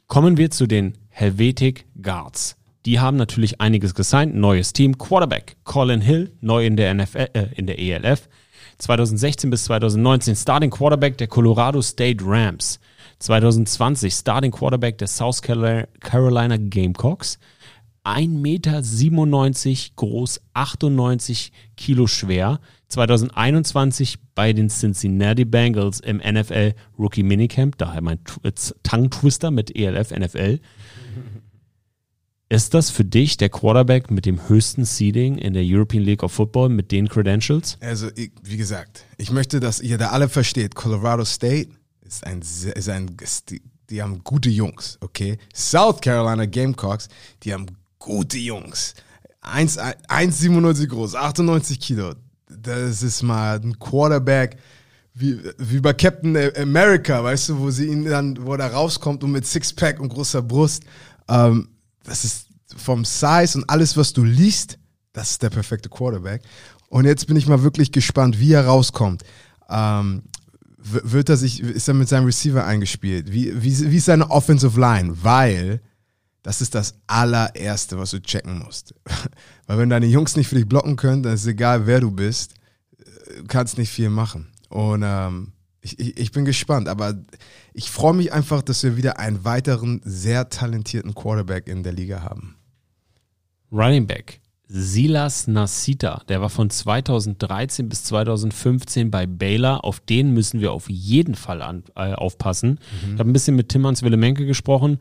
Kommen wir zu den Helvetic Guards. Die haben natürlich einiges gesigned. Neues Team. Quarterback Colin Hill, neu in der, NFL, äh, in der ELF. 2016 bis 2019 Starting Quarterback der Colorado State Rams. 2020 Starting Quarterback der South Carolina- Gamecocks. 1,97 Meter groß, 98 Kilo schwer. 2021 bei den Cincinnati Bengals im NFL Rookie Minicamp, daher mein äh, Tongue Twister mit ELF NFL. Ist das für dich der Quarterback mit dem höchsten Seeding in der European League of Football mit den Credentials? Also, ich, wie gesagt, ich möchte, dass ihr da alle versteht, Colorado State ist ein, ist ein die, die haben gute Jungs, okay? South Carolina Gamecocks, die haben gute Jungs. 1 1,97 groß, 98 Kilo. Das ist mal ein Quarterback wie, wie bei Captain America, weißt du, wo sie ihn dann, wo er rauskommt und mit Sixpack und großer Brust. Ähm, das ist vom Size und alles, was du liest, das ist der perfekte Quarterback. Und jetzt bin ich mal wirklich gespannt, wie er rauskommt. Ähm, wird er sich, ist er mit seinem Receiver eingespielt? Wie, wie, wie ist seine Offensive Line? Weil das ist das allererste, was du checken musst. Weil wenn deine Jungs nicht für dich blocken können, dann ist es egal, wer du bist, du kannst nicht viel machen. Und ähm, ich, ich, ich bin gespannt, aber ich freue mich einfach, dass wir wieder einen weiteren sehr talentierten Quarterback in der Liga haben. Running Back. Silas Nasita, der war von 2013 bis 2015 bei Baylor. Auf den müssen wir auf jeden Fall an, äh, aufpassen. Ich habe ein bisschen mit Timmans Willemenke gesprochen.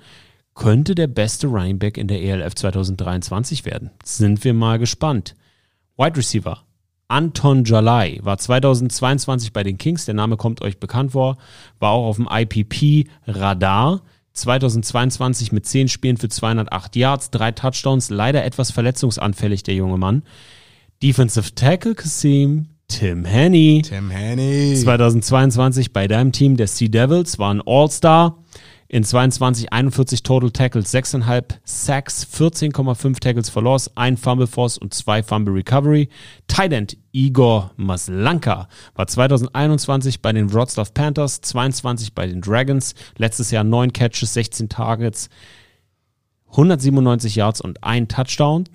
Könnte der beste Running Back in der ELF 2023 werden. Sind wir mal gespannt. Wide Receiver. Anton Jalai war 2022 bei den Kings, der Name kommt euch bekannt vor, war auch auf dem IPP-Radar. 2022 mit 10 Spielen für 208 Yards, 3 Touchdowns, leider etwas verletzungsanfällig, der junge Mann. Defensive Tackle Kasim, Tim Henney. Tim Haney. 2022 bei deinem Team der Sea Devils war ein All-Star. In 22 41 Total Tackles, 6,5 Sacks, 14,5 Tackles for Loss, ein Fumble Force und zwei Fumble Recovery. End Igor Maslanka war 2021 bei den Wroclaw Panthers, 22 bei den Dragons, letztes Jahr 9 Catches, 16 Targets, 197 Yards und ein Touchdown.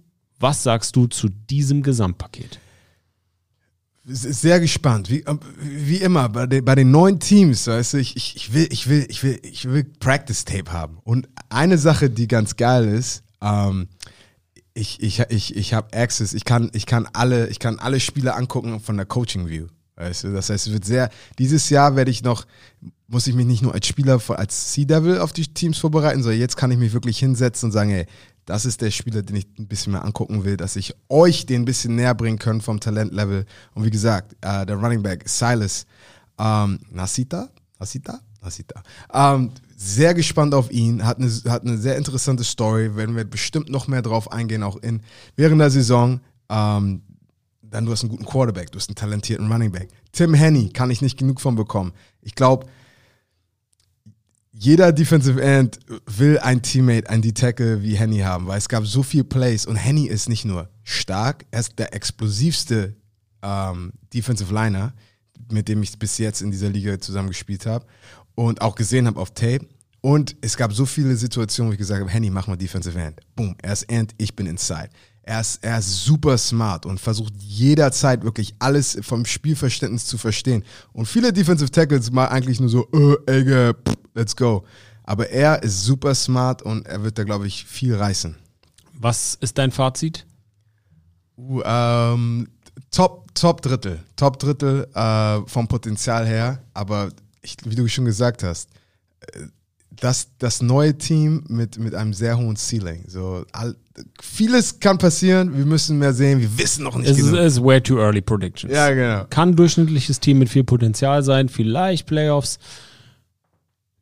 Was sagst du zu diesem Gesamtpaket? Sehr gespannt. Wie, ähm, wie immer, bei den, bei den neuen Teams, weißt du, ich, ich, will, ich, will, ich, will, ich will Practice Tape haben. Und eine Sache, die ganz geil ist, ähm, ich, ich, ich, ich habe Access, ich kann, ich, kann alle, ich kann alle Spiele angucken von der Coaching View. Weißt du, das heißt, es wird sehr, dieses Jahr werde ich noch, muss ich mich nicht nur als Spieler, als Sea Devil auf die Teams vorbereiten, sondern jetzt kann ich mich wirklich hinsetzen und sagen, ey, das ist der Spieler, den ich ein bisschen mehr angucken will, dass ich euch den ein bisschen näher bringen kann vom Talentlevel. Und wie gesagt, äh, der Running Back Silas ähm, Nasita, Nasita, Nasita. Ähm, sehr gespannt auf ihn, hat eine, hat eine sehr interessante Story, werden wir bestimmt noch mehr drauf eingehen, auch in, während der Saison. Ähm, dann du hast einen guten Quarterback, du hast einen talentierten Running Back. Tim Henney kann ich nicht genug von bekommen. Ich glaube, jeder Defensive End will ein Teammate, ein D-Tackle wie Henny haben, weil es gab so viele Plays und Henny ist nicht nur stark, er ist der explosivste ähm, Defensive Liner, mit dem ich bis jetzt in dieser Liga zusammengespielt habe und auch gesehen habe auf Tape. Und es gab so viele Situationen, wo ich gesagt habe, Henny, mach mal Defensive End. Boom, er ist End, ich bin Inside. Er ist, er ist super smart und versucht jederzeit wirklich alles vom Spielverständnis zu verstehen. Und viele Defensive Tackles mal eigentlich nur so, äh, pff, let's go. Aber er ist super smart und er wird da, glaube ich, viel reißen. Was ist dein Fazit? Uh, ähm, top, top Drittel. Top Drittel äh, vom Potenzial her. Aber ich, wie du schon gesagt hast, äh, das, das neue Team mit, mit einem sehr hohen Ceiling. So, all, vieles kann passieren. Wir müssen mehr sehen. Wir wissen noch nicht Es ist, way too early predictions. Ja, genau. Kann ein durchschnittliches Team mit viel Potenzial sein, vielleicht Playoffs.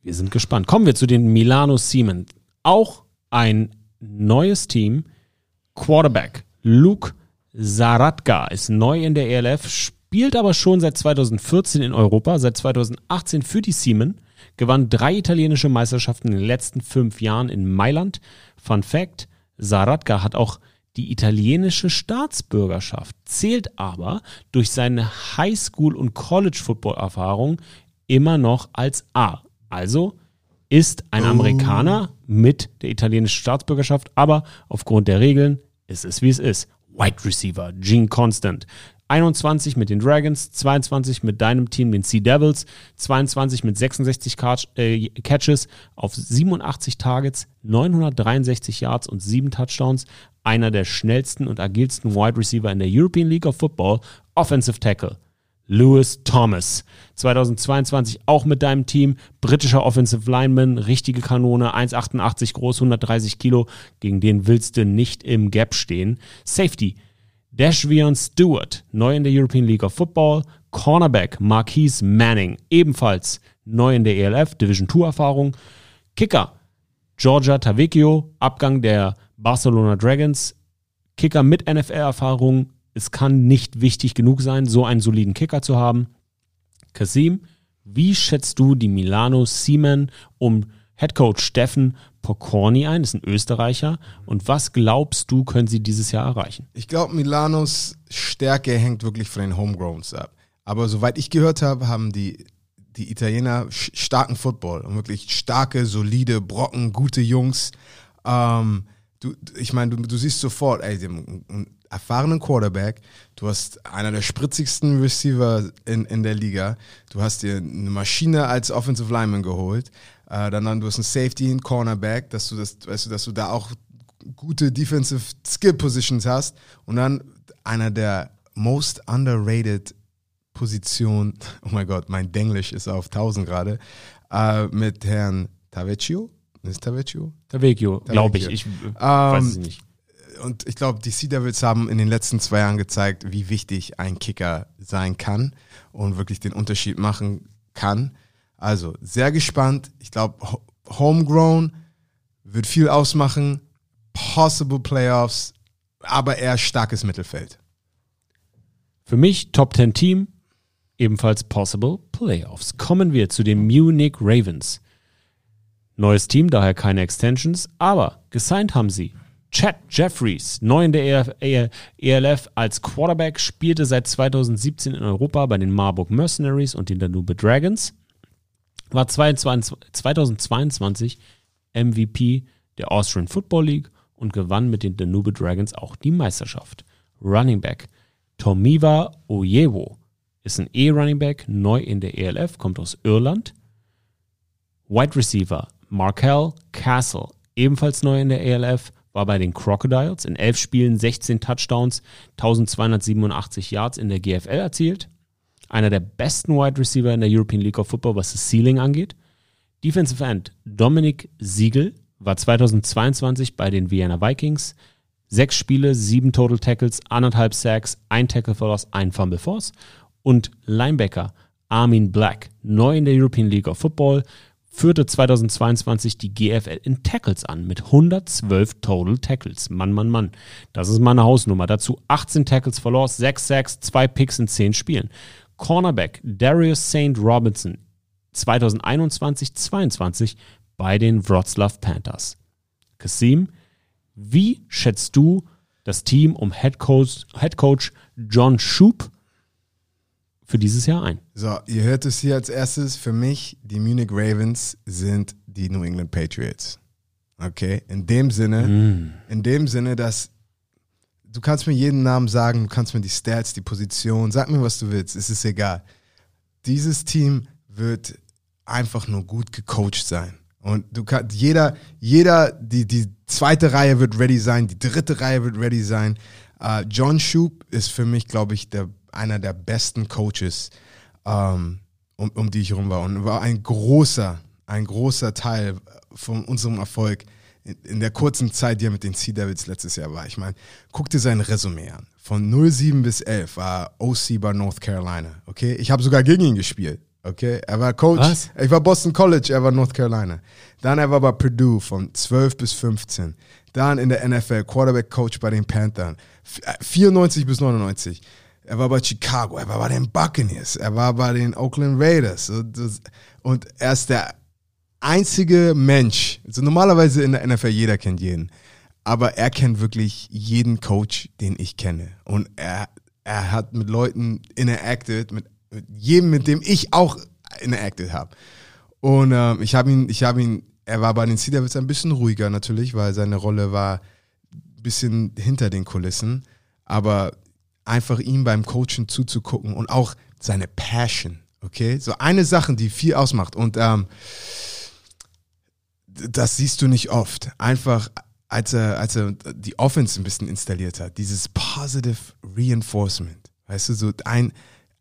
Wir sind gespannt. Kommen wir zu den Milano Siemen. Auch ein neues Team. Quarterback Luke Zaratka ist neu in der ELF, spielt aber schon seit 2014 in Europa, seit 2018 für die Siemen, gewann drei italienische Meisterschaften in den letzten fünf Jahren in Mailand. Fun Fact: Zaratka hat auch die italienische Staatsbürgerschaft, zählt aber durch seine Highschool- und College-Football-Erfahrung immer noch als A. Also ist ein Amerikaner mit der italienischen Staatsbürgerschaft, aber aufgrund der Regeln ist es wie es ist. Wide Receiver, Gene Constant. 21 mit den Dragons, 22 mit deinem Team, den Sea Devils, 22 mit 66 Catch, äh, Catches auf 87 Targets, 963 Yards und 7 Touchdowns. Einer der schnellsten und agilsten Wide Receiver in der European League of Football, Offensive Tackle. Lewis Thomas. 2022 auch mit deinem Team. Britischer Offensive Lineman, richtige Kanone, 1,88 groß, 130 Kilo. Gegen den willst du nicht im Gap stehen. Safety. Dashvion Stewart, neu in der European League of Football. Cornerback Marquise Manning, ebenfalls neu in der ELF, Division 2 Erfahrung. Kicker Georgia Tavecchio, Abgang der Barcelona Dragons. Kicker mit NFL-Erfahrung. Es kann nicht wichtig genug sein, so einen soliden Kicker zu haben. Kasim, wie schätzt du die Milano Seaman um Headcoach Steffen Pokorny ein? Das ist ein Österreicher. Und was glaubst du, können sie dieses Jahr erreichen? Ich glaube, Milanos Stärke hängt wirklich von den Homegrowns ab. Aber soweit ich gehört habe, haben die, die Italiener starken Football und wirklich starke, solide Brocken, gute Jungs. Ähm, du, ich meine, du, du siehst sofort, ey, die haben einen erfahrenen Quarterback, du hast einer der spritzigsten Receiver in, in der Liga, du hast dir eine Maschine als Offensive Lineman geholt, äh, dann, dann du hast einen Safety, einen Cornerback, dass du das, weißt du, dass du da auch gute Defensive Skill Positions hast und dann einer der most underrated Positionen, oh mein Gott, mein Denglisch ist auf 1000 gerade, äh, mit Herrn Tavecchio. Ist Tavecchio? Tavecchio, glaube ich. Ich äh, weiß es nicht. Und ich glaube, die Sea Devils haben in den letzten zwei Jahren gezeigt, wie wichtig ein Kicker sein kann und wirklich den Unterschied machen kann. Also sehr gespannt. Ich glaube, ho- Homegrown wird viel ausmachen. Possible Playoffs, aber eher starkes Mittelfeld. Für mich Top 10 Team, ebenfalls Possible Playoffs. Kommen wir zu den Munich Ravens. Neues Team, daher keine Extensions, aber gesigned haben sie. Chad Jeffries, neu in der ELF, EL- ELF als Quarterback, spielte seit 2017 in Europa bei den Marburg Mercenaries und den Danube Dragons. War 22 2022 MVP der Austrian Football League und gewann mit den Danube Dragons auch die Meisterschaft. Running Back Tomiva Oyewo ist ein E-Running Back, neu in der ELF, kommt aus Irland. Wide Receiver Markel Castle, ebenfalls neu in der ELF, war bei den Crocodiles in elf Spielen 16 Touchdowns, 1287 Yards in der GFL erzielt. Einer der besten Wide Receiver in der European League of Football, was das Ceiling angeht. Defensive End Dominik Siegel war 2022 bei den Vienna Vikings. Sechs Spiele, sieben Total Tackles, anderthalb Sacks, ein Tackle for Loss, ein Fumble Force. Und Linebacker Armin Black, neu in der European League of Football, führte 2022 die GFL in Tackles an mit 112 Total Tackles. Mann, Mann, Mann. Das ist meine Hausnummer. Dazu 18 Tackles Loss, 6 Sacks, 2 Picks in 10 Spielen. Cornerback Darius St. Robinson 2021-22 bei den Wroclaw Panthers. Kasim, wie schätzt du das Team um Head Coach, Head Coach John Shoup für dieses Jahr ein? So, ihr hört es hier als erstes. Für mich, die Munich Ravens sind die New England Patriots. Okay? In dem Sinne, in dem Sinne, dass du kannst mir jeden Namen sagen, du kannst mir die Stats, die Position, sag mir, was du willst, es ist egal. Dieses Team wird einfach nur gut gecoacht sein. Und du kannst, jeder, jeder, die, die zweite Reihe wird ready sein, die dritte Reihe wird ready sein. Äh, John Shoup ist für mich, glaube ich, der, einer der besten Coaches, ähm, um, um die ich herum war. Und war ein großer, ein großer Teil von unserem Erfolg in, in der kurzen Zeit, die er mit den Sea Devils letztes Jahr war. Ich meine, guck dir sein Resümee an. Von 07 bis 11 war OC bei North Carolina. Okay, ich habe sogar gegen ihn gespielt. Okay, er war Coach. Was? Ich war Boston College, er war North Carolina. Dann er war bei Purdue von 12 bis 15. Dann in der NFL Quarterback Coach bei den Panthers. F- äh, 94 bis 99. Er war bei Chicago, er war bei den Buccaneers, er war bei den Oakland Raiders. Und, er ist der einzige Mensch. Also normalerweise in der NFL jeder kennt jeden, aber er kennt wirklich jeden Coach, den ich kenne. Und er, er hat mit Leuten interacted, mit, mit jedem, mit dem ich auch interacted habe. Und ähm, ich habe ihn, ich habe ihn, er war bei den Sea Devils ein bisschen ruhiger natürlich, weil seine Rolle war ein bisschen hinter den Kulissen, aber einfach ihm beim Coachen zuzugucken und auch seine Passion, okay? So eine Sache, die viel ausmacht und ähm, das siehst du nicht oft. Einfach, als er, als er die Offense ein bisschen installiert hat, dieses Positive Reinforcement. Weißt du, so ein,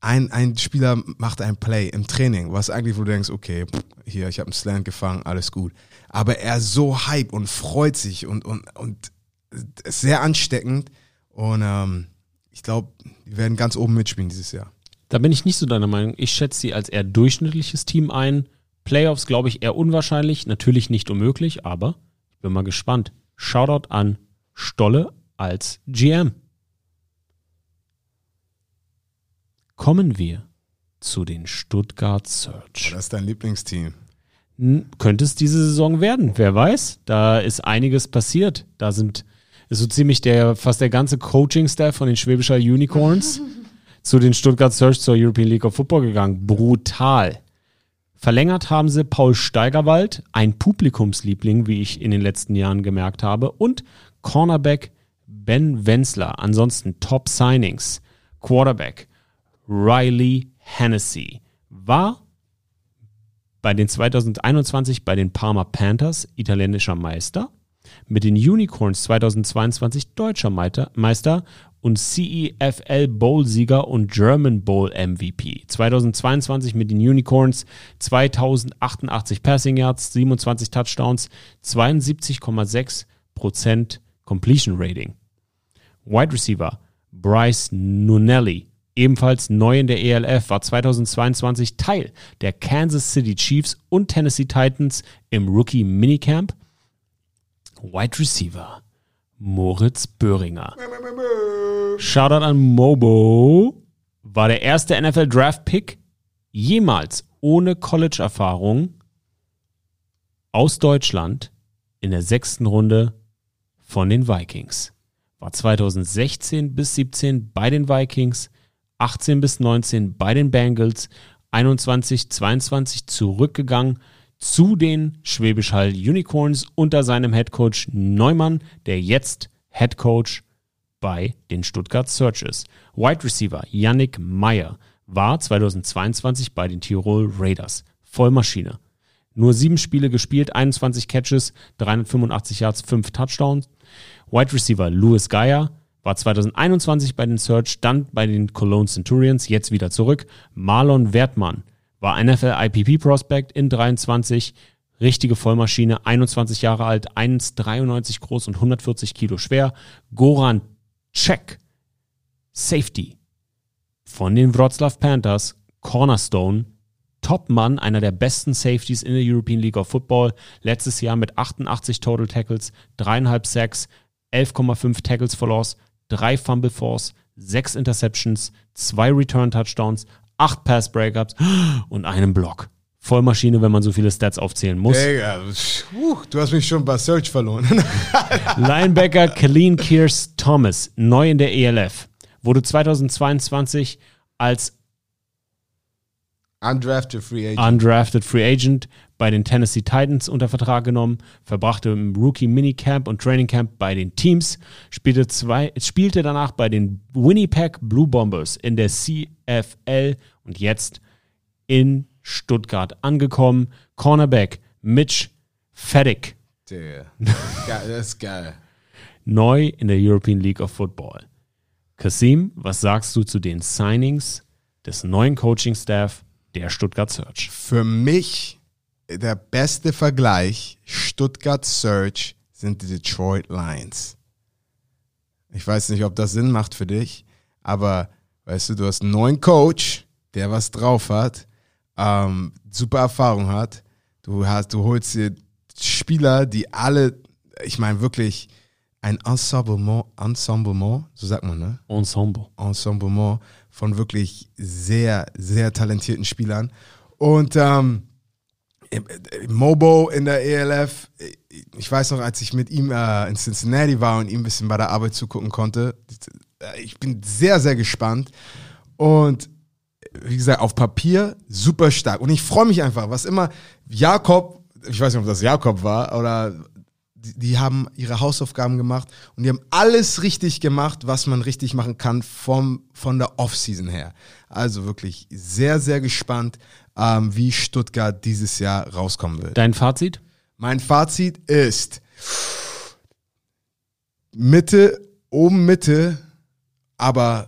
ein, ein Spieler macht ein Play im Training, was eigentlich, wo du denkst, okay, pff, hier, ich habe einen Slant gefangen, alles gut. Aber er so hype und freut sich und, und, und ist sehr ansteckend. Und ähm, ich glaube, wir werden ganz oben mitspielen dieses Jahr. Da bin ich nicht so deiner Meinung. Ich schätze sie als eher durchschnittliches Team ein. Playoffs glaube ich eher unwahrscheinlich, natürlich nicht unmöglich, aber ich bin mal gespannt. Shoutout an Stolle als GM. Kommen wir zu den Stuttgart Search. Das ist dein Lieblingsteam. N- Könnte es diese Saison werden, wer weiß. Da ist einiges passiert. Da sind ist so ziemlich der fast der ganze Coaching-Staff von den Schwäbischer Unicorns zu den Stuttgart Search zur European League of Football gegangen. Brutal. Verlängert haben sie Paul Steigerwald, ein Publikumsliebling, wie ich in den letzten Jahren gemerkt habe, und Cornerback Ben Wenzler. Ansonsten Top Signings. Quarterback Riley Hennessy war bei den 2021 bei den Parma Panthers italienischer Meister, mit den Unicorns 2022 deutscher Meister und CEFL Bowl-Sieger und German Bowl MVP. 2022 mit den Unicorns 2088 Passing Yards, 27 Touchdowns, 72,6% Completion Rating. Wide Receiver Bryce Nunelli, ebenfalls neu in der ELF, war 2022 Teil der Kansas City Chiefs und Tennessee Titans im Rookie Minicamp. Wide Receiver Moritz Böhringer. Shoutout an Mobo. War der erste NFL Draft Pick jemals ohne College-Erfahrung aus Deutschland in der sechsten Runde von den Vikings. War 2016 bis 17 bei den Vikings, 18 bis 19 bei den Bengals, 21, 22 zurückgegangen zu den Schwäbisch Hall Unicorns unter seinem Headcoach Neumann, der jetzt Headcoach bei den Stuttgart Searches. Wide Receiver Yannick Meyer war 2022 bei den Tirol Raiders. Vollmaschine. Nur sieben Spiele gespielt, 21 Catches, 385 Yards, 5 Touchdowns. Wide Receiver Louis Geyer war 2021 bei den Search, dann bei den Cologne Centurions, jetzt wieder zurück. Marlon Wertmann war NFL IPP Prospect in 23, richtige Vollmaschine, 21 Jahre alt, 1,93 groß und 140 Kilo schwer. Goran Cech, Safety von den Wroclaw Panthers, Cornerstone, Topmann, einer der besten Safeties in der European League of Football. Letztes Jahr mit 88 Total Tackles, 3,5 Sacks, 11,5 Tackles for Loss, 3 Fumble Force, 6 Interceptions, 2 Return Touchdowns, 8 Pass Breakups und einen Block. Vollmaschine, wenn man so viele Stats aufzählen muss. Digga, puh, du hast mich schon bei Search verloren. Linebacker Colleen Kears Thomas, neu in der ELF, wurde 2022 als Undrafted Free Agent. undrafted Free Agent bei den Tennessee Titans unter Vertrag genommen, verbrachte im Rookie Minicamp und Training Camp bei den Teams, spielte, zwei, spielte danach bei den Winnipeg Blue Bombers in der CFL und jetzt in Stuttgart angekommen. Cornerback Mitch Feddick. Geil, das ist geil. neu in der European League of Football. Kasim, was sagst du zu den Signings des neuen Coaching-Staff der Stuttgart Search? Für mich der beste Vergleich Stuttgart Search sind die Detroit Lions. Ich weiß nicht, ob das Sinn macht für dich, aber weißt du, du hast einen neuen Coach, der was drauf hat, ähm, super Erfahrung hat. Du hast, du holst dir Spieler, die alle, ich meine wirklich ein Ensemblement, Ensemblement, so sagt man, ne? Ensemble. Ensemblement von wirklich sehr, sehr talentierten Spielern. Und ähm, Mobo in der ELF, ich weiß noch, als ich mit ihm äh, in Cincinnati war und ihm ein bisschen bei der Arbeit zugucken konnte, ich bin sehr, sehr gespannt. Und wie gesagt, auf Papier super stark. Und ich freue mich einfach, was immer Jakob, ich weiß nicht, ob das Jakob war, oder die, die haben ihre Hausaufgaben gemacht und die haben alles richtig gemacht, was man richtig machen kann vom, von der Offseason her. Also wirklich sehr, sehr gespannt, ähm, wie Stuttgart dieses Jahr rauskommen wird. Dein Fazit? Mein Fazit ist Mitte, oben Mitte, aber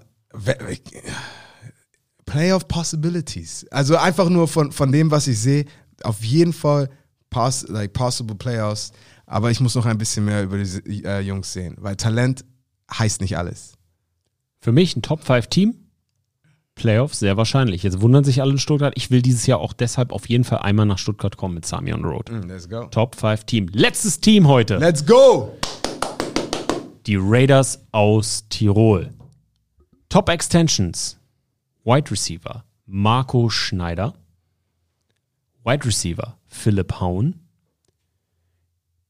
Playoff Possibilities. Also einfach nur von, von dem, was ich sehe, auf jeden Fall poss like possible Playoffs. Aber ich muss noch ein bisschen mehr über diese äh, Jungs sehen, weil Talent heißt nicht alles. Für mich ein Top 5 Team. Playoffs, sehr wahrscheinlich. Jetzt wundern sich alle in Stuttgart. Ich will dieses Jahr auch deshalb auf jeden Fall einmal nach Stuttgart kommen mit Sami on Road. Let's go. Top 5 Team. Letztes Team heute. Let's go! Die Raiders aus Tirol. Top Extensions. Wide Receiver Marco Schneider. Wide Receiver Philipp Haun.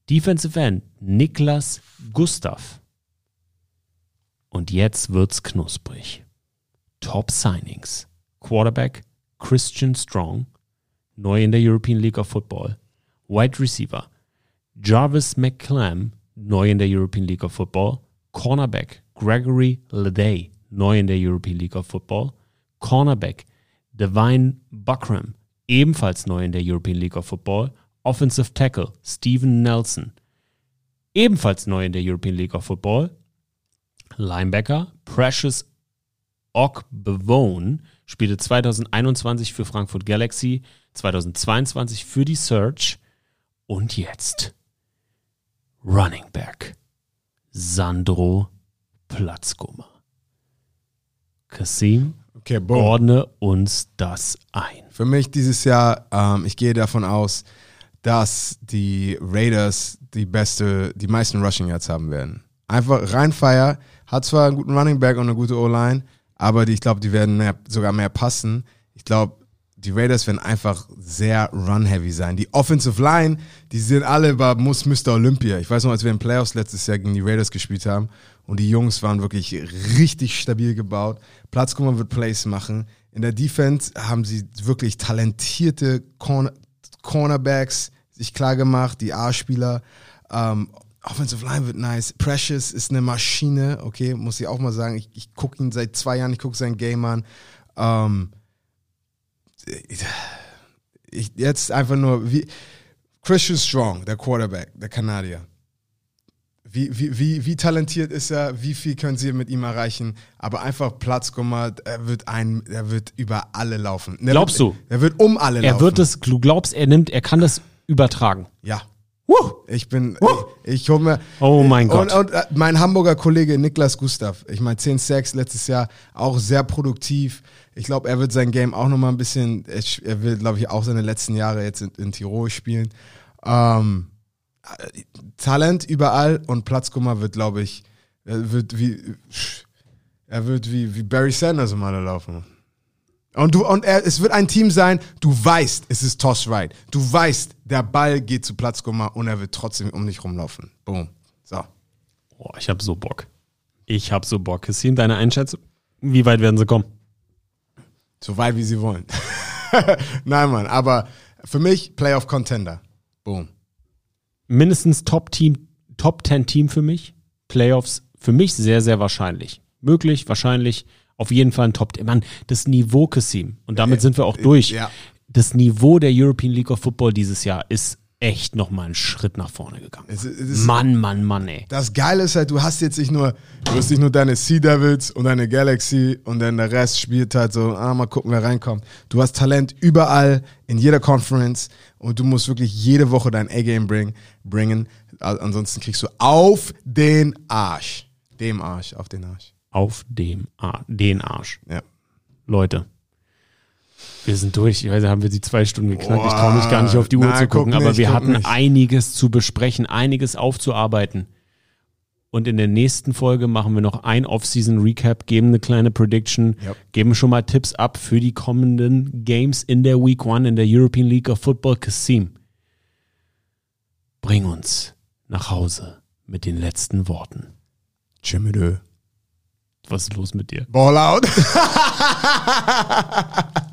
Defensive End Niklas Gustav. Und jetzt wird's knusprig. Top Signings. Quarterback Christian Strong, neu in der European League of Football. Wide Receiver Jarvis McClam, neu in der European League of Football. Cornerback Gregory Leday, neu in der European League of Football. Cornerback Divine Buckram, ebenfalls neu in der European League of Football. Offensive Tackle Steven Nelson, ebenfalls neu in der European League of Football. Linebacker Precious Ogbevone spielte 2021 für Frankfurt Galaxy, 2022 für die Search und jetzt Running Back Sandro Platzkummer. Kasim, Okay, ordne uns das ein. Für mich dieses Jahr, ähm, ich gehe davon aus, dass die Raiders die beste, die meisten Rushing Yards haben werden. Einfach rein Fire, hat zwar einen guten Running Back und eine gute O-Line, aber die, ich glaube, die werden mehr, sogar mehr passen. Ich glaube, die Raiders werden einfach sehr run-heavy sein. Die Offensive Line, die sind alle bei muss Mr. Olympia. Ich weiß noch, als wir in Playoffs letztes Jahr gegen die Raiders gespielt haben und die Jungs waren wirklich richtig stabil gebaut. Platzkummer wird Plays machen. In der Defense haben sie wirklich talentierte Corner Cornerbacks sich klar gemacht, die A-Spieler. Ähm, Offensive Line wird nice. Precious ist eine Maschine, okay, muss ich auch mal sagen. Ich, ich gucke ihn seit zwei Jahren, ich gucke sein Game an. Ähm, ich, jetzt einfach nur, wie Christian Strong, der Quarterback, der Kanadier. Wie, wie, wie, wie talentiert ist er? Wie viel können sie mit ihm erreichen? Aber einfach Platz gemacht, er wird ein, er wird über alle laufen. Er Glaubst wird, du? Er wird um alle Er laufen. wird es, du glaubst, er nimmt, er kann das übertragen. Ja. Ich bin, ich, ich hole mir. Oh mein Gott. Und, und äh, mein Hamburger Kollege Niklas Gustav, ich meine 10 Sacks letztes Jahr, auch sehr produktiv. Ich glaube, er wird sein Game auch nochmal ein bisschen, er er will, glaube ich, auch seine letzten Jahre jetzt in, in Tirol spielen. Ähm, äh, Talent überall und Platzkummer wird, glaube ich, er wird wie, er wird wie, wie Barry Sanders im Alle laufen. Und, du, und er, es wird ein Team sein, du weißt, es ist Toss Right. Du weißt, der Ball geht zu Platzkummer und er wird trotzdem um dich rumlaufen. Boom. So. Boah, ich hab so Bock. Ich hab so Bock. Kassim, deine Einschätzung? Wie weit werden sie kommen? So weit, wie sie wollen. Nein, Mann, aber für mich Playoff Contender. Boom. Mindestens Top-Team, Top-10-Team für mich. Playoffs für mich sehr, sehr wahrscheinlich. Möglich, wahrscheinlich. Auf jeden Fall ein Top. Mann, das Niveau, Kassim, und damit sind wir auch durch. ja. Das Niveau der European League of Football dieses Jahr ist echt nochmal einen Schritt nach vorne gegangen. Es, es ist, Mann, Mann, Mann, ey. Das Geile ist halt, du hast jetzt nicht nur, du hast nicht nur deine Sea Devils und deine Galaxy und dann der Rest spielt halt so, ah, mal gucken, wer reinkommt. Du hast Talent überall, in jeder Conference und du musst wirklich jede Woche dein A-Game bring, bringen. Ansonsten kriegst du auf den Arsch. Dem Arsch, auf den Arsch. Auf dem Ar den Arsch. Ja. Leute, wir sind durch. Ich weiß, haben wir die zwei Stunden geknackt. ich traue mich gar nicht auf die Uhr Nein, zu guck gucken, aber nicht, wir guck hatten nicht. einiges zu besprechen, einiges aufzuarbeiten. Und in der nächsten Folge machen wir noch ein Off-Season-Recap, geben eine kleine Prediction, Yep. geben schon mal Tipps ab für die kommenden Games in der Week One in der European League of Football. Kasim, bring uns nach Hause mit den letzten Worten. Tschüss. Was ist los mit dir? Ball out.